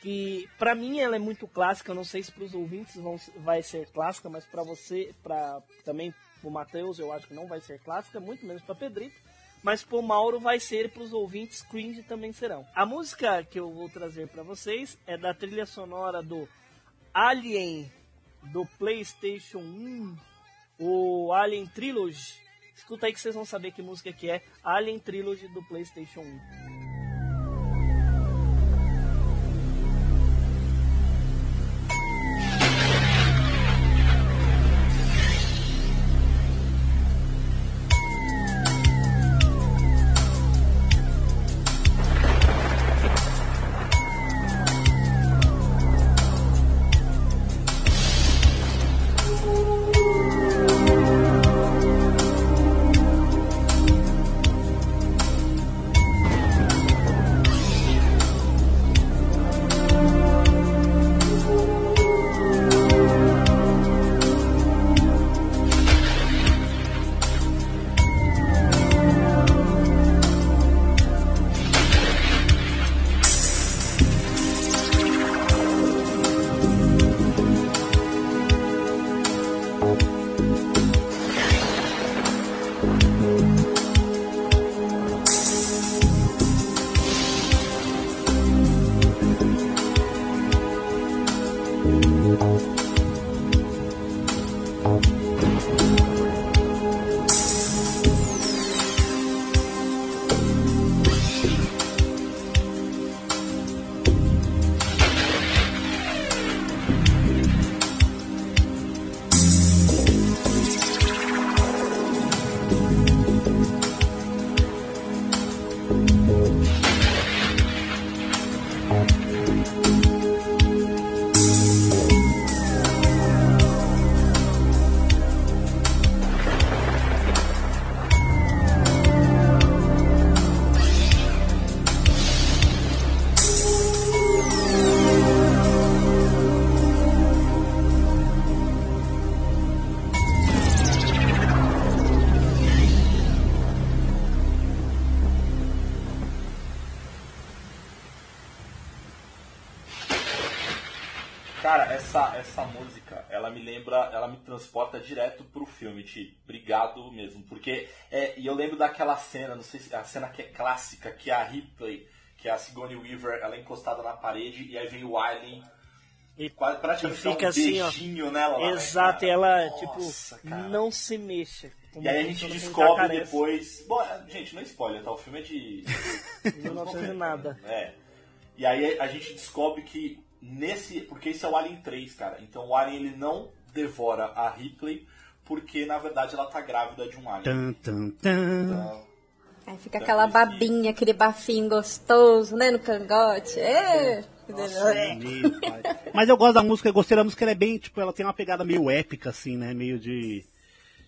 [SPEAKER 4] que pra mim ela é muito clássica, eu não sei se pros ouvintes vão, vai ser clássica, mas pra você, para também pro Matheus, eu acho que não vai ser clássica, muito menos pra Pedrito. Mas pro Mauro vai ser e pros ouvintes cringe também serão. A música que eu vou trazer pra vocês é da trilha sonora do Alien do PlayStation 1, o Alien Trilogy. Escuta aí que vocês vão saber que música que é Alien Trilogy do PlayStation 1.
[SPEAKER 3] Essa, essa música, ela me lembra, ela me transporta direto pro filme, Ti. Obrigado mesmo. Porque, é, e eu lembro daquela cena, não sei se a cena que é clássica, que é a Ripley, que é a Sigourney Weaver, ela é encostada na parede e aí vem o Alien,
[SPEAKER 4] E
[SPEAKER 3] quase praticamente
[SPEAKER 4] fica
[SPEAKER 3] um
[SPEAKER 4] assim, ó.
[SPEAKER 3] beijinho nela. lá, né,
[SPEAKER 4] Exato,
[SPEAKER 3] cara?
[SPEAKER 4] e ela,
[SPEAKER 3] Nossa,
[SPEAKER 4] tipo,
[SPEAKER 3] cara.
[SPEAKER 4] não se mexa. Como
[SPEAKER 3] E aí a gente descobre depois. Bom, é, gente, não é spoiler, tá? O filme é de. *laughs*
[SPEAKER 4] 1900 e nada.
[SPEAKER 3] É. E aí a gente descobre que nesse. Porque esse é o Alien 3, cara. Então o Alien ele não devora a Ripley, porque na verdade ela tá grávida de um Alien.
[SPEAKER 5] Tan, tan, tan.
[SPEAKER 3] Então,
[SPEAKER 6] Aí fica aquela babinha, aquele bafinho gostoso, né, no cangote. É, que delícia.
[SPEAKER 5] Meu pai. Mas eu gosto da música, eu gostei da música, ela é bem, tipo, ela tem uma pegada meio épica, assim, né? Meio de.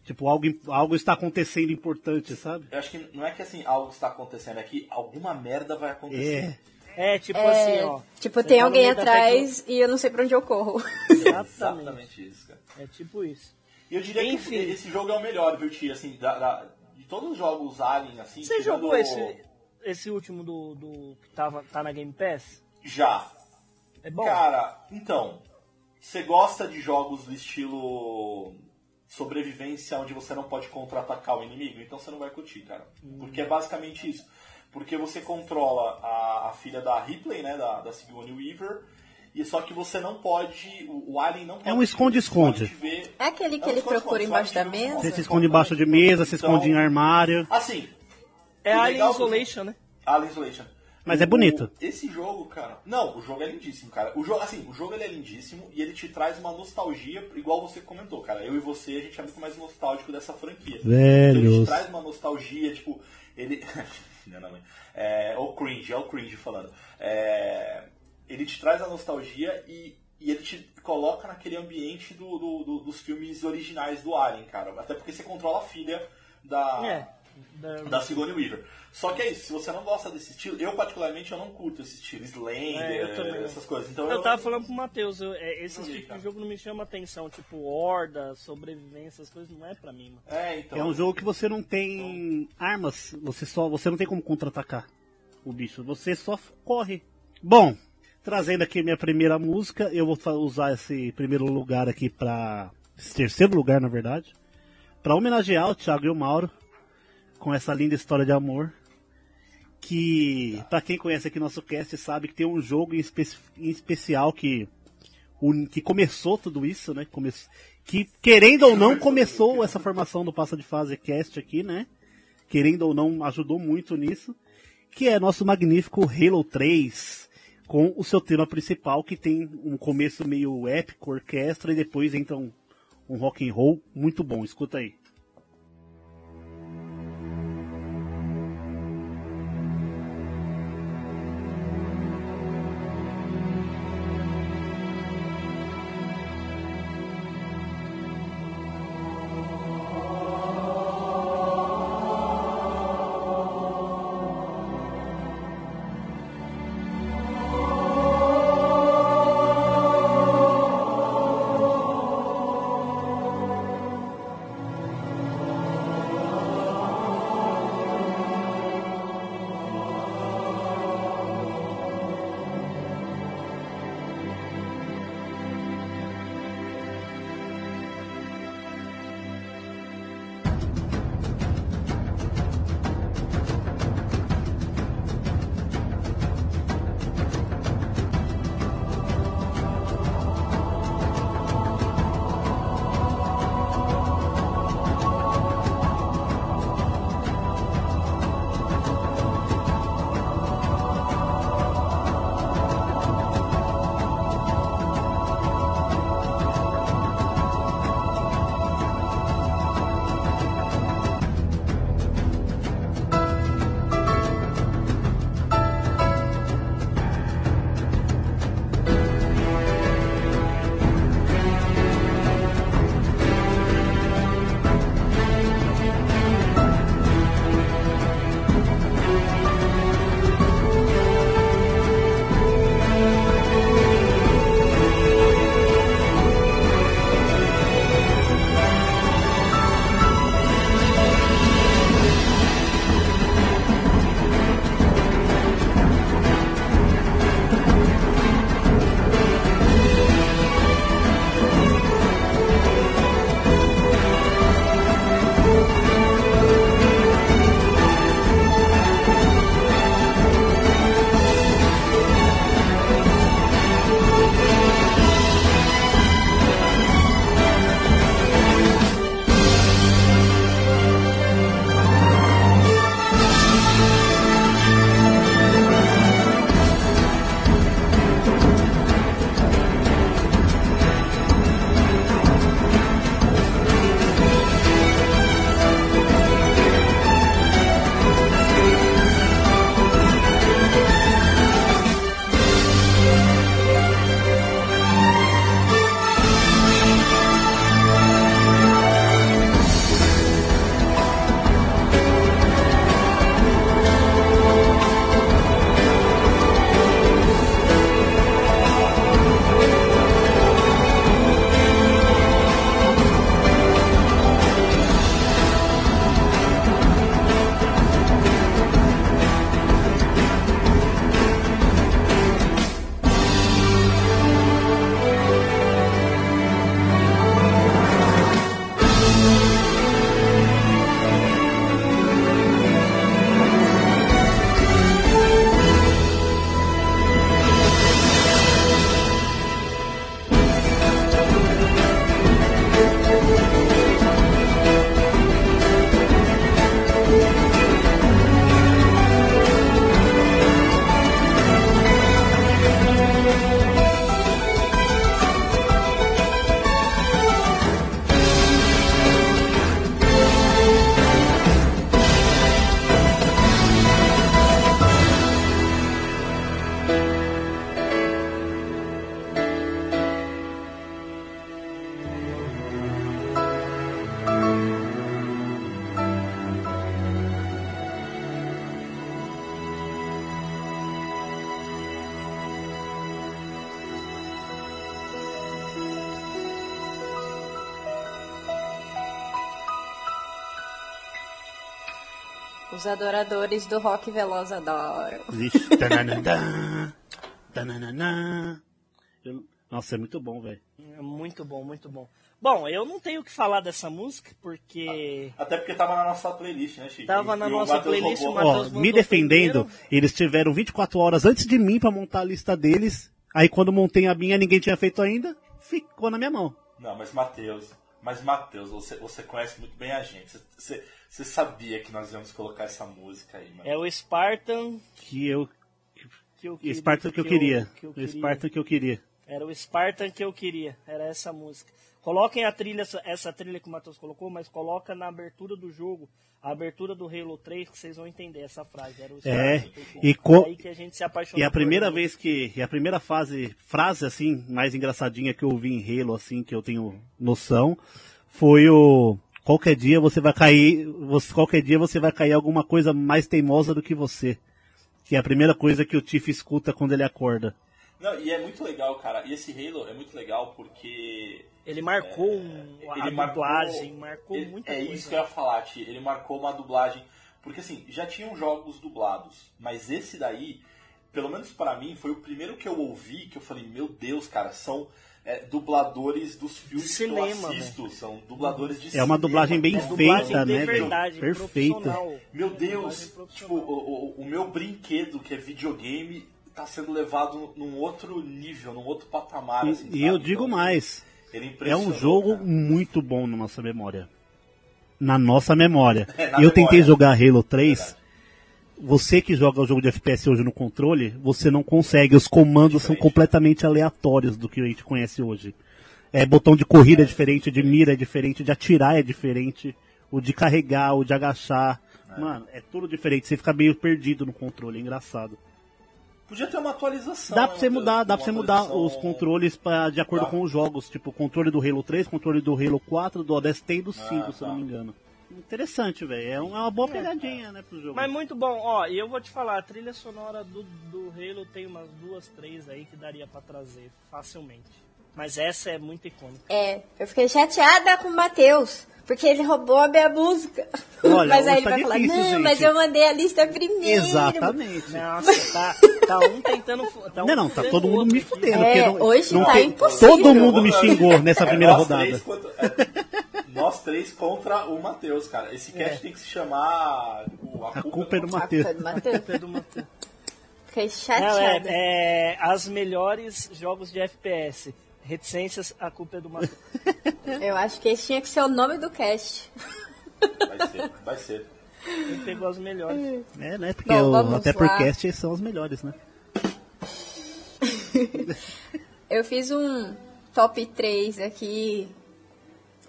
[SPEAKER 5] Tipo, algo, algo está acontecendo importante, sabe?
[SPEAKER 3] eu acho que não é que assim, algo está acontecendo, é que alguma merda vai acontecer.
[SPEAKER 5] É.
[SPEAKER 4] É, tipo assim, ó.
[SPEAKER 6] Tipo, tem
[SPEAKER 4] tá
[SPEAKER 6] alguém atrás e eu não sei pra onde eu corro.
[SPEAKER 4] Exatamente.
[SPEAKER 3] Exatamente isso, cara.
[SPEAKER 4] É tipo isso.
[SPEAKER 3] E eu diria
[SPEAKER 4] Enfim.
[SPEAKER 3] que esse jogo é o melhor, viu, Tia? Assim, da- da- de todos os jogos Alien, assim.
[SPEAKER 4] Você jogou
[SPEAKER 3] o-
[SPEAKER 4] esse, esse último do, do que tava, tá na Game Pass?
[SPEAKER 3] Já.
[SPEAKER 4] É bom?
[SPEAKER 3] Cara, então, você gosta de jogos do estilo sobrevivência onde você não pode contra-atacar o inimigo, então você não vai curtir, cara. Porque é basicamente isso. Porque você controla a, a filha da Ripley, né, da, da Sigourney Weaver, e só que você não pode, o, o Alien não pode...
[SPEAKER 5] É um esconde-esconde.
[SPEAKER 6] É aquele que
[SPEAKER 3] É um
[SPEAKER 6] ele procura embaixo da
[SPEAKER 3] você
[SPEAKER 6] mesa?
[SPEAKER 5] Você se esconde embaixo de mesa, se
[SPEAKER 3] Então,
[SPEAKER 5] esconde em armário.
[SPEAKER 3] Assim,
[SPEAKER 4] É Alien Isolation, né?
[SPEAKER 3] Alien Isolation.
[SPEAKER 5] Mas é bonito.
[SPEAKER 3] O- esse jogo, cara. Não, o jogo é lindíssimo, cara. O jogo, assim, o jogo ele é lindíssimo e ele te traz uma nostalgia, igual você comentou, cara. Eu e você, a gente é muito mais nostálgico dessa franquia. Então, ele te traz uma nostalgia, tipo, ele. *laughs* Não, não, não. É, o cringe, é o cringe falando. É, ele te traz a nostalgia e, e ele te coloca naquele ambiente do, do- do- dos filmes originais do Alien, cara. Até porque você controla a filha da,
[SPEAKER 4] É. Da-
[SPEAKER 3] da Sigourney Weaver. Só que é isso, se você não gosta desse estilo, eu particularmente eu não curto esse estilo, Slender,
[SPEAKER 4] É, eu
[SPEAKER 3] essas coisas. Então
[SPEAKER 4] Eu tava falando pro Matheus, eu- é, esse
[SPEAKER 3] Não
[SPEAKER 4] tipo de jogo não me chama atenção, tipo Horda, sobrevivência, essas coisas não é pra mim, mano.
[SPEAKER 3] É, então.
[SPEAKER 5] É um jogo que você não tem armas, você só, você não tem como contra-atacar o bicho, você só corre. Bom, trazendo aqui minha primeira música, eu vou usar esse primeiro lugar aqui para esse terceiro lugar, na verdade, para homenagear o Thiago e o Mauro com essa linda história de amor. Que, pra quem conhece aqui nosso cast, sabe que tem um jogo em, espe- em especial que, o- que começou tudo isso, né? Come- que, querendo ou não, começou essa formação do Passa de Fase Cast aqui, né? Querendo ou não, ajudou muito nisso. Que é nosso magnífico Halo 3, com o seu tema principal, que tem um começo meio épico, orquestra, e depois entra um, um rock and roll muito bom. Escuta aí.
[SPEAKER 6] Os adoradores do rock veloz adoram.
[SPEAKER 5] Vixe, tananã, *laughs* tananã. Eu- Nossa, é muito bom, velho.
[SPEAKER 4] É muito bom, muito bom. Bom, eu não tenho o que falar dessa música, porque
[SPEAKER 3] Até porque tava na nossa playlist, né, Chico?
[SPEAKER 4] Tava na
[SPEAKER 3] E
[SPEAKER 4] nossa
[SPEAKER 3] Matheus
[SPEAKER 4] playlist,
[SPEAKER 3] roubou.
[SPEAKER 4] o Matheus
[SPEAKER 5] Ó, me defendendo,
[SPEAKER 4] primeiro.
[SPEAKER 5] eles tiveram 24 horas antes de mim pra montar a lista deles. Aí quando montei a minha, ninguém tinha feito ainda. Ficou na minha mão.
[SPEAKER 3] Não, mas Matheus, mas Matheus, você, você conhece muito bem a gente. Você, você, você sabia que nós íamos colocar essa música aí, mano.
[SPEAKER 4] é o Spartan
[SPEAKER 5] Que eu.
[SPEAKER 4] que eu queria.
[SPEAKER 5] Spartan que eu queria.
[SPEAKER 4] que eu
[SPEAKER 5] O
[SPEAKER 4] queria.
[SPEAKER 5] Spartan que eu queria.
[SPEAKER 4] Era o Spartan que eu queria. Era essa música. Coloquem a trilha, essa- trilha que o Matheus colocou, mas coloca na abertura do jogo, a abertura do Halo 3, que vocês vão entender essa frase. Era o
[SPEAKER 5] É,
[SPEAKER 4] Spartan.
[SPEAKER 5] e
[SPEAKER 4] É
[SPEAKER 5] co-
[SPEAKER 4] aí que a gente se apaixonou
[SPEAKER 5] E a primeira vez que. E a primeira fase, frase assim, mais engraçadinha que eu ouvi em Halo, assim, que eu tenho noção, foi o. Qualquer dia você vai cair. Você, qualquer dia você vai cair alguma coisa mais teimosa do que você. Que é a primeira coisa que o Tiff escuta quando ele acorda.
[SPEAKER 3] Não, e é muito legal, cara. E esse Halo é muito legal porque
[SPEAKER 4] Ele marcou um- a
[SPEAKER 3] ele marcou-
[SPEAKER 4] dublagem, marcou
[SPEAKER 3] ele-
[SPEAKER 4] muita
[SPEAKER 3] é
[SPEAKER 4] coisa.
[SPEAKER 3] isso que eu ia falar, Ti. Ele marcou uma dublagem. Porque assim, já tinham jogos dublados, mas esse daí, pelo menos pra mim, foi o primeiro que eu ouvi que eu falei, meu Deus, cara, são é, dubladores dos filmes
[SPEAKER 4] cinema,
[SPEAKER 3] que eu assisto. São dubladores de
[SPEAKER 5] É uma dublagem bem
[SPEAKER 4] É
[SPEAKER 5] feita,
[SPEAKER 4] dublagem de
[SPEAKER 5] né,
[SPEAKER 4] verdade,
[SPEAKER 5] Perfeita.
[SPEAKER 3] Meu Deus, tipo, o, o- o meu brinquedo, que é videogame, tá sendo levado num outro nível, num outro patamar. assim,
[SPEAKER 5] E, e eu digo
[SPEAKER 3] Então,
[SPEAKER 5] mais. É
[SPEAKER 3] impressionou,
[SPEAKER 5] um jogo
[SPEAKER 3] cara.
[SPEAKER 5] muito bom na nossa memória. Na nossa memória. *laughs*
[SPEAKER 3] É, na
[SPEAKER 5] eu tentei
[SPEAKER 3] memória.
[SPEAKER 5] jogar Halo 3. Você que joga o jogo de FPS hoje no controle, você não consegue. Os comandos são completamente aleatórios do que a gente conhece hoje. É botão de corrida é diferente, de mira é diferente, de atirar é diferente, o de carregar, o de agachar. Mano, é tudo diferente. Você fica meio perdido no controle, é engraçado.
[SPEAKER 3] Podia ter uma atualização.
[SPEAKER 5] Dá
[SPEAKER 3] né,
[SPEAKER 5] pra você
[SPEAKER 3] Matheus?
[SPEAKER 5] mudar, dá pra você mudar os controles pra, de acordo
[SPEAKER 3] Tá.
[SPEAKER 5] com os jogos. Tipo, controle do Halo 3, controle do Halo 4, do ODST e do 5, se eu
[SPEAKER 3] tá.
[SPEAKER 5] não me engano. Interessante, velho. É uma boa pegadinha, né, pro jogo.
[SPEAKER 4] Mas muito bom, ó, e eu vou te falar, a trilha sonora do, do Halo tem umas duas, três aí que daria pra trazer facilmente. Mas essa é muito icônica.
[SPEAKER 6] É, eu fiquei chateada com o Matheus. Porque ele roubou a minha música.
[SPEAKER 5] Olha,
[SPEAKER 6] mas aí ele
[SPEAKER 5] tá
[SPEAKER 6] vai falar,
[SPEAKER 5] difícil,
[SPEAKER 6] não,
[SPEAKER 5] gente."
[SPEAKER 6] mas eu mandei a lista primeiro.
[SPEAKER 5] Exatamente.
[SPEAKER 4] Nossa, tá, tá um tentando. Tá um
[SPEAKER 5] Não, não, tá todo mundo me fudendo.
[SPEAKER 6] É,
[SPEAKER 5] não,
[SPEAKER 6] hoje
[SPEAKER 5] não
[SPEAKER 6] tá
[SPEAKER 5] tem-
[SPEAKER 6] impossível.
[SPEAKER 5] Todo mundo me xingou nessa
[SPEAKER 3] É
[SPEAKER 5] primeira
[SPEAKER 3] nós
[SPEAKER 5] rodada.
[SPEAKER 3] Três contra, é, nós três contra o Matheus, cara. Esse cast tem que se chamar. o-
[SPEAKER 5] A culpa é do
[SPEAKER 6] A
[SPEAKER 5] Matheus.
[SPEAKER 6] culpa é do Matheus. Fiquei
[SPEAKER 4] Não, é,
[SPEAKER 6] chateada.
[SPEAKER 4] é, as melhores jogos de FPS. Reticências, a culpa é do Matheus. *laughs*
[SPEAKER 6] Eu acho que esse tinha que ser o nome do cast.
[SPEAKER 3] Vai ser, vai ser.
[SPEAKER 4] Quem pegou as melhores.
[SPEAKER 5] É, né? Porque
[SPEAKER 6] Bom,
[SPEAKER 5] o, até por cast são os melhores, né? *laughs*
[SPEAKER 6] Eu fiz um top 3 aqui.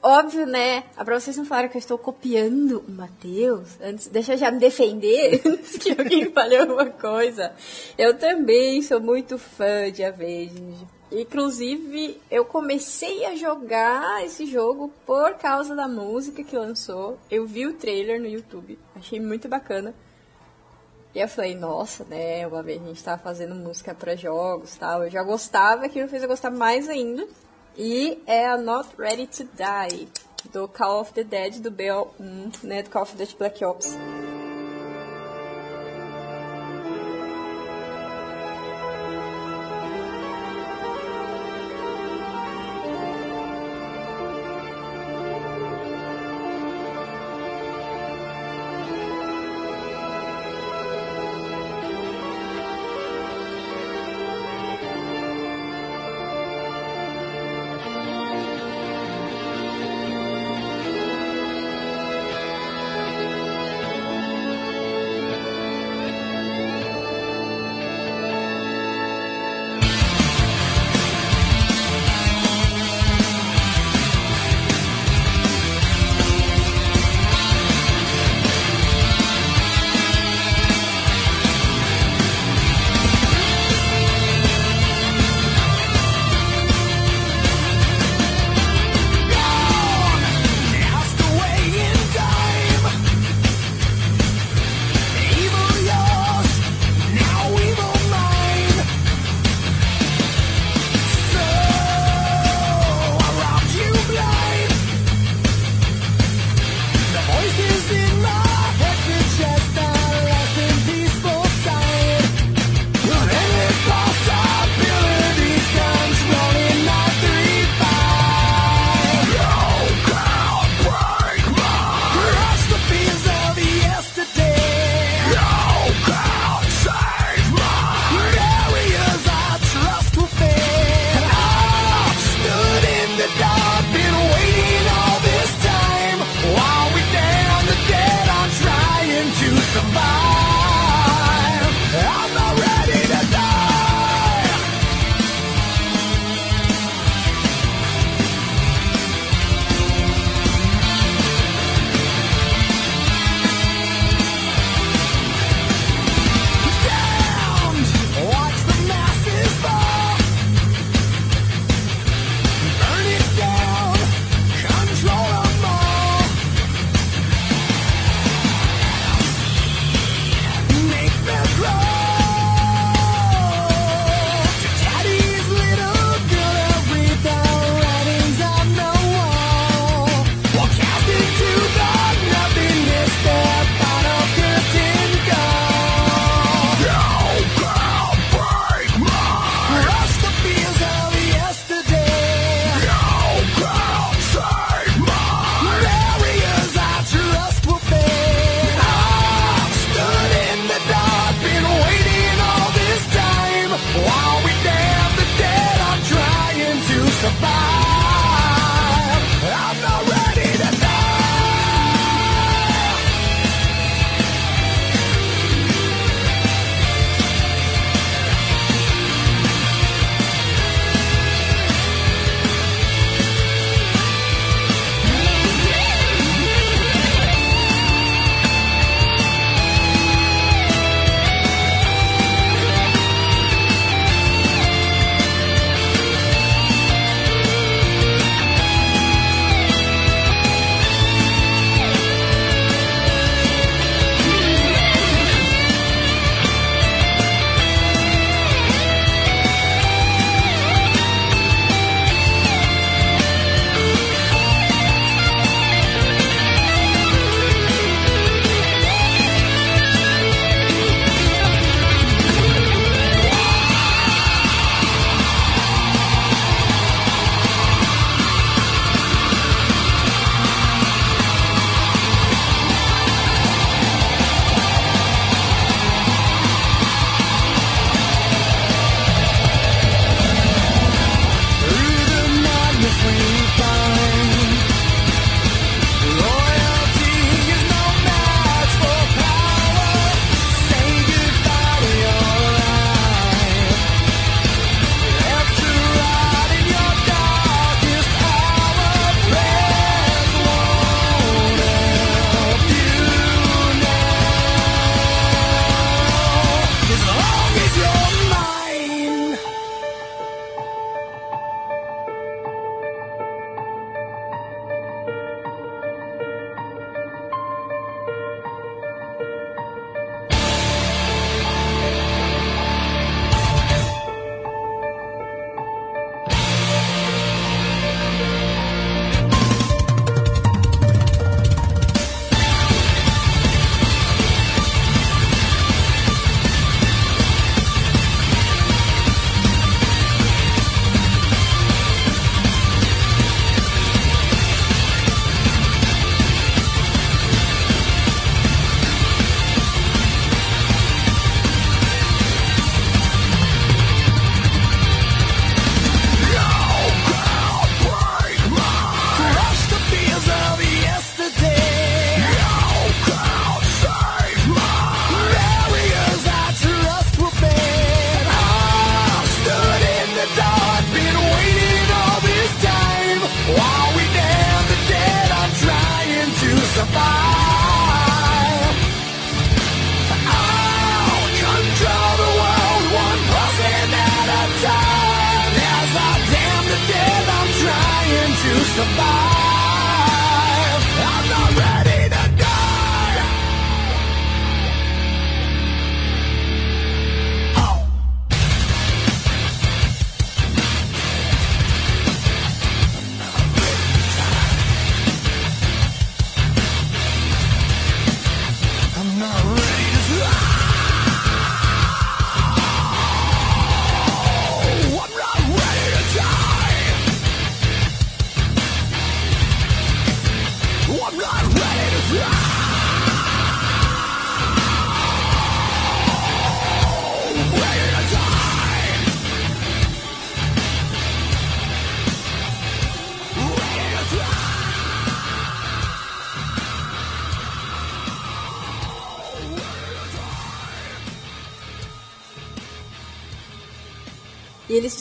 [SPEAKER 6] Óbvio, né? Ah, Pra vocês não falarem que eu estou copiando o Matheus, antes, deixa eu já me defender *laughs* antes que alguém fale alguma coisa. Eu também sou muito fã de Avenged. Inclusive, eu comecei a jogar esse jogo por causa da música que lançou. Eu vi o trailer no YouTube, achei muito bacana. E eu falei, nossa, né, uma vez a gente tava fazendo música pra jogos tal. Eu já gostava, que me fez eu gostar mais ainda. E é a Not Ready to Die, do Call of the Dead, do BO1, né, do Call of Duty Black Ops.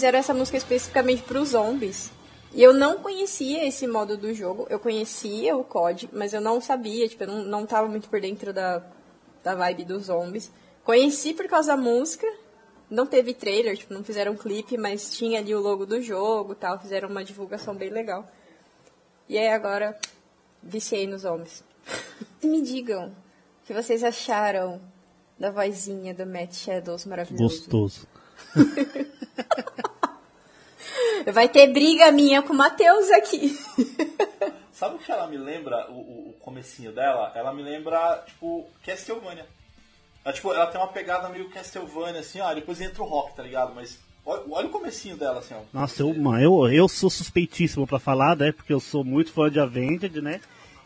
[SPEAKER 6] Fizeram essa música especificamente para os zombies. E eu não conhecia esse modo do jogo. Eu conhecia o COD, mas eu não sabia, tipo, eu não, não tava muito por dentro da, da vibe dos zombies. Conheci por causa da música. Não teve trailer, tipo, não fizeram um clipe, mas tinha ali o logo do jogo e tal. Fizeram uma divulgação bem legal. E aí agora, viciei nos zombies. *laughs* Me digam o que vocês acharam da vozinha do Matt Shadows maravilhoso.
[SPEAKER 5] Gostoso. *laughs*
[SPEAKER 6] Vai ter briga minha com o Matheus aqui. *laughs*
[SPEAKER 3] Sabe o que ela me lembra, o, o, o comecinho dela? Ela me lembra, tipo, Castlevania. Ela, tipo, ela tem uma pegada meio Castlevania, assim, ó, depois entra o rock, tá ligado? Mas olha, olha o comecinho dela, assim, ó.
[SPEAKER 5] Nossa, eu, mano, eu, eu sou suspeitíssimo pra falar, né? Porque eu sou muito fã de Avenged, né?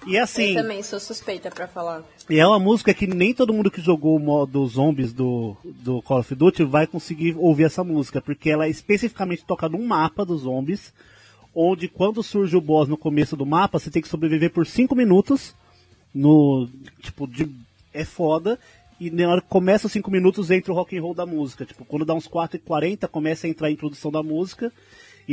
[SPEAKER 5] E assim,
[SPEAKER 6] Eu também sou suspeita pra falar.
[SPEAKER 5] e é uma música que nem todo mundo que jogou o modo zombies do, do Call of Duty vai conseguir ouvir essa música, porque ela é especificamente toca num mapa dos zombies, onde quando surge o boss no começo do mapa, você tem que sobreviver por 5 minutos, no, tipo, de, é foda, e na hora que começa os 5 minutos entra o rock and roll da música, tipo, quando dá uns 4 e 40 começa a entrar a introdução da música,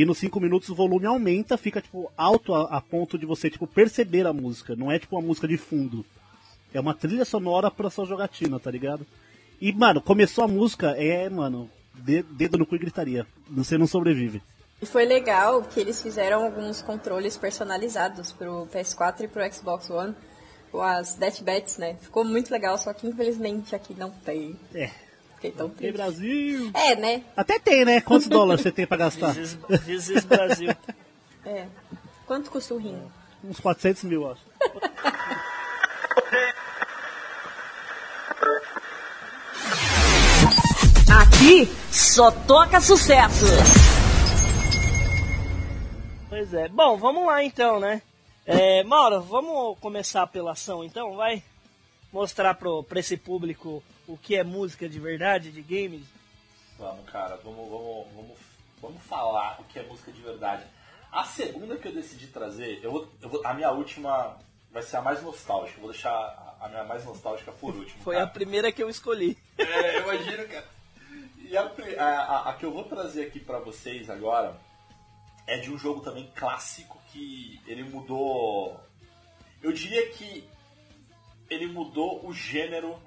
[SPEAKER 5] e nos 5 minutos o volume aumenta, fica tipo alto a, a ponto de você tipo perceber a música, não é tipo uma música de fundo. É uma trilha sonora pra sua jogatina, tá ligado? E mano, começou a música, é, mano, de- dedo no cu e gritaria. Você não sobrevive.
[SPEAKER 6] E foi legal que eles fizeram alguns controles personalizados pro PS4 e pro Xbox One. Com as Death Bats, né? Ficou muito legal, só que infelizmente aqui não tem.
[SPEAKER 5] É.
[SPEAKER 6] Fiquei tão triste.
[SPEAKER 5] Brasil.
[SPEAKER 6] É, né?
[SPEAKER 5] Até tem, né? Quantos dólares você tem pra gastar?
[SPEAKER 4] This is, this is Brasil.
[SPEAKER 6] É. Quanto custa o rim?
[SPEAKER 5] Uns 400 mil, acho.
[SPEAKER 7] Aqui só toca sucesso.
[SPEAKER 4] Pois é. Bom, vamos lá então, né? É, Mauro, vamos começar a apelação então, vai? Mostrar pro, pra esse público o que é música de verdade, de games.
[SPEAKER 3] Vamos, cara, vamos, vamos, vamos, vamos falar o que é música de verdade. A segunda que eu decidi trazer, eu vou, eu vou- a minha última vai ser a mais nostálgica. Eu vou deixar a- a minha mais nostálgica por último.
[SPEAKER 4] Foi
[SPEAKER 3] cara.
[SPEAKER 4] a primeira que eu escolhi.
[SPEAKER 3] É, eu imagino, cara. E a, a- a- a que eu vou trazer aqui pra vocês agora é de um jogo também clássico que ele mudou. Eu diria que ele mudou o gênero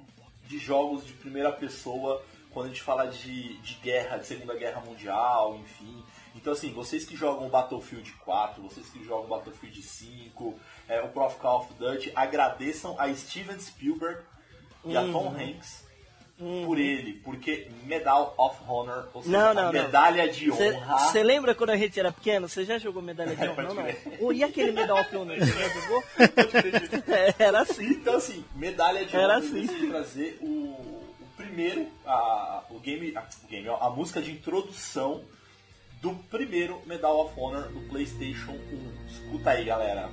[SPEAKER 3] de jogos de primeira pessoa quando a gente fala de, de guerra, de Segunda Guerra Mundial, enfim. Então, assim, vocês que jogam Battlefield 4, vocês que jogam Battlefield 5, é, o próprio Call of Duty, agradeçam a Steven Spielberg e a Tom Hanks por ele, porque Medal of Honor, ou seja,
[SPEAKER 4] Não,
[SPEAKER 3] a
[SPEAKER 4] não, não.
[SPEAKER 3] medalha de honra.
[SPEAKER 4] Você lembra quando a gente era pequeno? Você já jogou medalha de honra?
[SPEAKER 3] Pode
[SPEAKER 4] Não, não. Oh, e aquele Medal of Honor? Você já jogou? *laughs* É, Era assim.
[SPEAKER 3] Então, assim, medalha de
[SPEAKER 4] Era
[SPEAKER 3] honra,
[SPEAKER 4] assim.
[SPEAKER 3] eu decidi trazer o, primeiro, a, o game, a, o game, a música de introdução do primeiro Medal of Honor do PlayStation 1. Escuta aí, galera.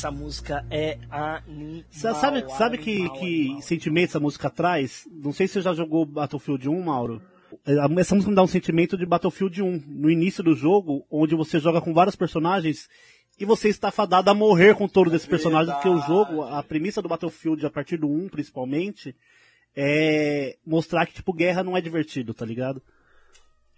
[SPEAKER 4] Essa música é animal.
[SPEAKER 5] Sa- Sabe, sabe que,
[SPEAKER 4] animal,
[SPEAKER 5] que
[SPEAKER 4] animal.
[SPEAKER 5] sentimento essa música traz? Não sei se você já jogou Battlefield 1, Mauro. É, Essa música me dá um sentimento de Battlefield 1. No início do jogo, onde você joga com vários personagens e você está fadado a morrer com todos esses personagens, porque o jogo, a premissa do Battlefield, a partir do 1 principalmente, é mostrar que, tipo, guerra não é divertido, tá ligado?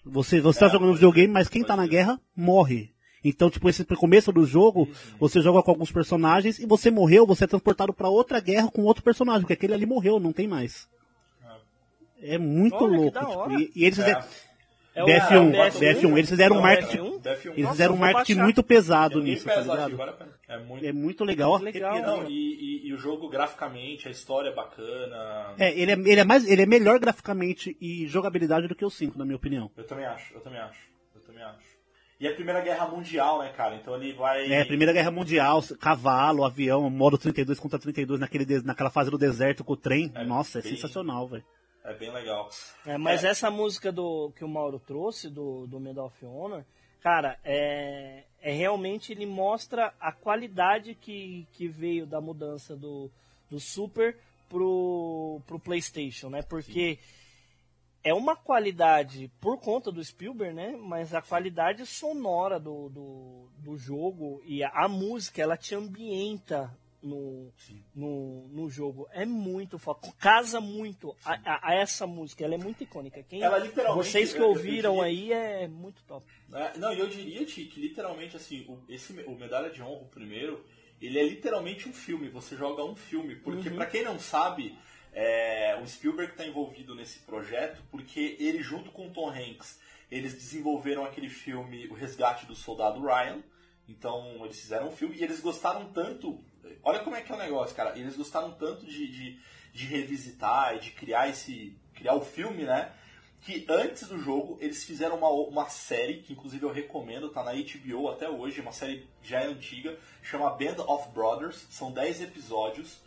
[SPEAKER 5] Você, você tá jogando um videogame, mas quem tá na guerra morre. Então, tipo, esse começo do jogo, você joga com alguns personagens e você morreu, você é transportado pra outra guerra com outro personagem, porque aquele ali morreu, não tem mais. É muito
[SPEAKER 4] Olha,
[SPEAKER 5] louco. tipo, e, e eles fizeram.
[SPEAKER 4] É
[SPEAKER 5] DF1,
[SPEAKER 4] é o
[SPEAKER 5] DF1, eles fizeram um marketing.
[SPEAKER 4] DF1?
[SPEAKER 3] DF1.
[SPEAKER 5] Eles fizeram um marketing muito pesado
[SPEAKER 3] É
[SPEAKER 5] nisso, tá ligado?
[SPEAKER 3] É muito.
[SPEAKER 5] É muito legal.
[SPEAKER 4] Legal.
[SPEAKER 5] E-
[SPEAKER 3] Não, e, e- e o jogo graficamente, a história é bacana.
[SPEAKER 5] É, ele é, ele é mais, ele é melhor graficamente e jogabilidade do que o 5, na minha opinião.
[SPEAKER 3] Eu também acho, eu também acho. E é a Primeira Guerra Mundial, né, cara? Então ele vai.
[SPEAKER 5] É, Primeira Guerra Mundial, cavalo, avião, modo 32 contra 32 naquele, des- naquela fase do deserto com o trem.
[SPEAKER 3] É
[SPEAKER 5] Nossa, é
[SPEAKER 3] bem-
[SPEAKER 5] sensacional, velho.
[SPEAKER 3] É bem legal.
[SPEAKER 4] É, mas
[SPEAKER 3] É.
[SPEAKER 4] essa música do que o Mauro trouxe, do, do Medal of Honor, cara, é, é realmente ele mostra a qualidade que, que veio da mudança do, do Super pro, pro PlayStation, né? Porque é uma qualidade por conta do Spielberg, né? Mas a qualidade sonora do, do, do jogo e a, a música, ela te ambienta no, no, no jogo. É muito foda. Casa muito a, a- essa música. Ela é muito icônica. Quem,
[SPEAKER 3] Ela literalmente-
[SPEAKER 4] vocês que
[SPEAKER 3] eu- eu
[SPEAKER 4] ouviram
[SPEAKER 3] diria-
[SPEAKER 4] aí é muito top.
[SPEAKER 3] É, não, e eu diria, Ti, que literalmente, assim, o, esse, o Medalha de Honra, o primeiro, ele é literalmente um filme. Você joga um filme. Porque, pra quem não sabe, é, o Spielberg está envolvido nesse projeto porque ele, junto com o Tom Hanks, eles desenvolveram aquele filme O Resgate do Soldado Ryan. Então, eles fizeram um filme e eles gostaram tanto. Olha como é que é o negócio, cara. Eles gostaram tanto de, de, de revisitar e de criar esse. criar o filme, né? que antes do jogo eles fizeram uma, uma série, que inclusive eu recomendo, tá na HBO até hoje, uma série já é antiga, chama Band of Brothers, são 10 episódios,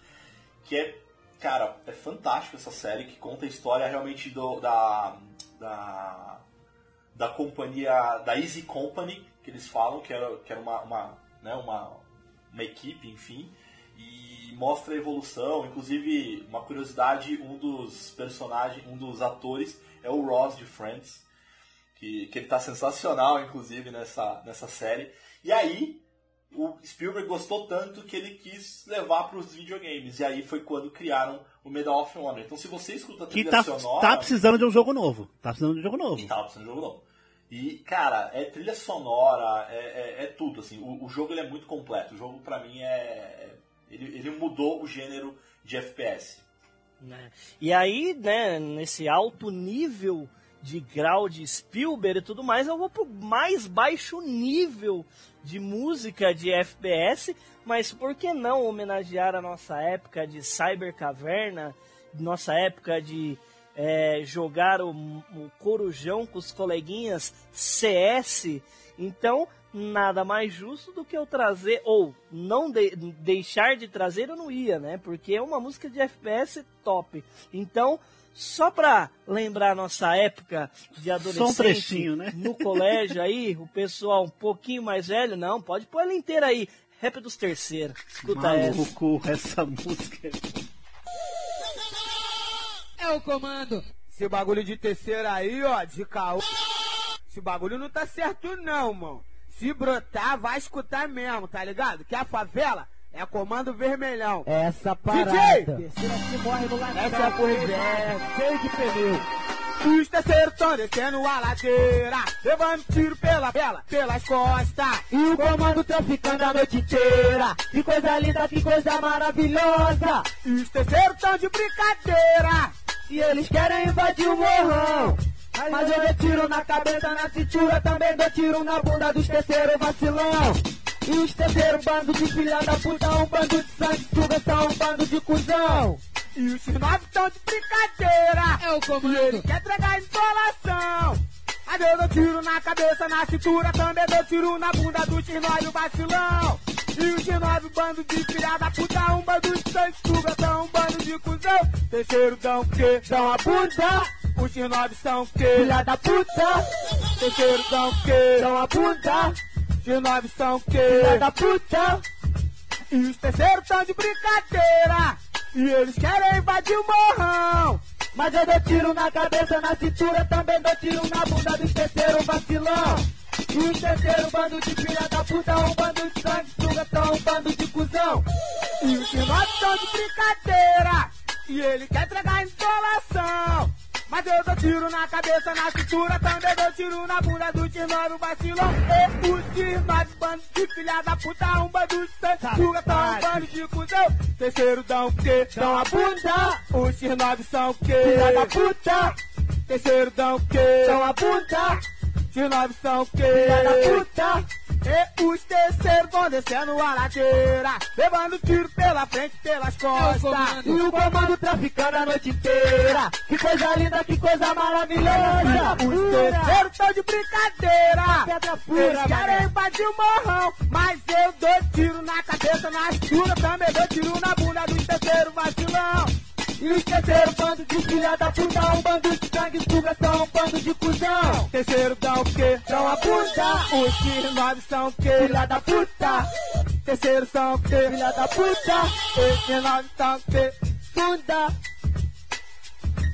[SPEAKER 3] que é, cara, é fantástico essa série, que conta a história realmente do, da, da, da companhia, da Easy Company, que eles falam, que era, que era uma, uma, né, uma, uma equipe, enfim, e mostra a evolução. Inclusive, uma curiosidade, um dos personagens, um dos atores é o Ross de Friends, que, que ele tá sensacional, inclusive, nessa, nessa série. E aí, o Spielberg gostou tanto que ele quis levar para os videogames. E aí foi quando criaram o Medal of Honor. Então, se você escuta a
[SPEAKER 5] Que
[SPEAKER 3] trilha
[SPEAKER 5] tá,
[SPEAKER 3] sonora...
[SPEAKER 5] tá precisando de um jogo novo. Tá precisando de um jogo novo.
[SPEAKER 3] E tava precisando de jogo novo. E, cara, é trilha sonora, é, é, é tudo, assim. O, o jogo ele é muito completo. O jogo, pra mim, é... Ele, ele mudou o gênero de FPS.
[SPEAKER 4] né? E aí, né, nesse alto nível de grau de Spielberg e tudo mais, eu vou pro mais baixo nível de música de FPS, mas por que não homenagear a nossa época de Cyber Caverna, nossa época de é, jogar o, o corujão com os coleguinhas CS? Então, nada mais justo do que eu trazer, ou não de- deixar de trazer, eu não ia, né? Porque é uma música de FPS top. Então, só pra lembrar nossa época de adolescente
[SPEAKER 5] trechinho, né?
[SPEAKER 4] no colégio aí, o pessoal um pouquinho mais velho, não, pode pôr ela inteira aí. Rap dos terceiros. Escuta essa.
[SPEAKER 5] Maluco, essa música.
[SPEAKER 9] É o comando. Esse bagulho de terceira aí, ó, de caô. Esse bagulho não tá certo não, mano. Se brotar, vai escutar mesmo, tá ligado? Que a favela é comando vermelhão.
[SPEAKER 10] Essa parada.
[SPEAKER 9] DJ! Essa é por inverno, cheio de pneu. Os terceiros tão descendo a ladeira, levando tiro pela vela, pelas costas.
[SPEAKER 10] E o comando traficando a noite inteira. Que coisa linda, que coisa maravilhosa.
[SPEAKER 9] Os terceiros tão de brincadeira.
[SPEAKER 10] E eles querem invadir o morrão. Mas eu dou tiro na cabeça, na cintura, também dou tiro na bunda dos terceiros vacilão. E os terceiros bando de filha da puta, um bando de sanguessuga, são um bando de cuzão.
[SPEAKER 9] E os nove tão de brincadeira. É o E comando. ele quer entregar insolação. Aí eu dou tiro na cabeça, na cintura, também dou tiro na bunda do X9 vacilão. E o X9 bando de filha da puta, um bando de sanguessuga, são um bando de cuzão. Terceiro dão o quê? Dão a bunda. Os X9 são o quê?
[SPEAKER 10] Filha da puta,
[SPEAKER 9] Terceiro dão o quê?
[SPEAKER 10] dão a bunda.
[SPEAKER 9] X9 são o
[SPEAKER 10] Filha da puta,
[SPEAKER 9] E os terceiros tão de brincadeira. E eles querem invadir o morrão.
[SPEAKER 10] Mas eu dou tiro na cabeça, na cintura, também dou tiro na bunda dos terceiros vacilão. E os terceiros bando de filha da puta, um bando de sangue, suga, tão um bando de cuzão.
[SPEAKER 9] E os irmãos tão de brincadeira. E ele quer entregar instalação. Mas eu dou tiro na cabeça, na cintura, também dou tiro na bunda do Tirnoro vacilão. E os Tirnores, bando de filha da puta, um bando de censura, tão um bando de cuzão. Terceiro dão o quê? Dão a bunda. Os Tirnores são o quê? Filha da puta. Terceiro dão o quê? Dão a bunda. Tirnores são o quê? Filha da puta. E os terceiros vão descendo a ladeira, levando tiro pela frente, pelas costas.
[SPEAKER 10] E o comando traficando a noite inteira. Que coisa linda, que coisa maravilhosa.
[SPEAKER 9] Os terceiros estão de brincadeira.
[SPEAKER 10] Pedra pura,
[SPEAKER 9] Eles querem
[SPEAKER 10] mané.
[SPEAKER 9] invadir o morrão, mas eu dou tiro na cabeça, na cintura, também dou tiro na bunda dos terceiros vacilão.
[SPEAKER 10] E os terceiros bando de filha da puta, um bando de sangue, suga, são um bando de cuzão.
[SPEAKER 9] Terceiro dá o quê? Dão a bunda. Os X9 são o quê?
[SPEAKER 10] Filha da puta,
[SPEAKER 9] Terceiro são o quê?
[SPEAKER 10] filha da puta,
[SPEAKER 9] Os X9 são o quê?
[SPEAKER 10] bunda.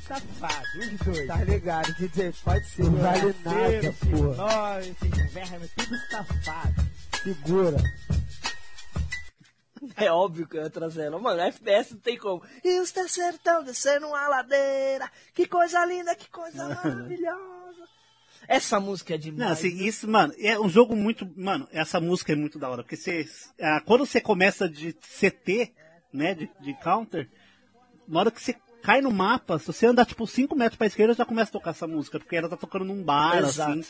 [SPEAKER 9] Safado, os dois. Tá ligado, DJ? Pode ser.
[SPEAKER 10] Não vale nada, porra.
[SPEAKER 9] Nós, esses vermes, tudo safado.
[SPEAKER 10] Segura.
[SPEAKER 4] É óbvio que eu ia trazer ela. Mano, FPS não tem como. E os estão descendo uma ladeira. Que coisa linda, que coisa *laughs* maravilhosa. Essa música é demais.
[SPEAKER 5] Não, assim, isso, mano, é um jogo muito. Mano, essa música é muito da hora. Porque você. quando você começa de CT, né? De, de counter, na hora que você cai no mapa, se você andar tipo 5 metros pra esquerda, já começa a tocar essa música. Porque ela tá tocando num bar,
[SPEAKER 4] Exato.
[SPEAKER 5] assim.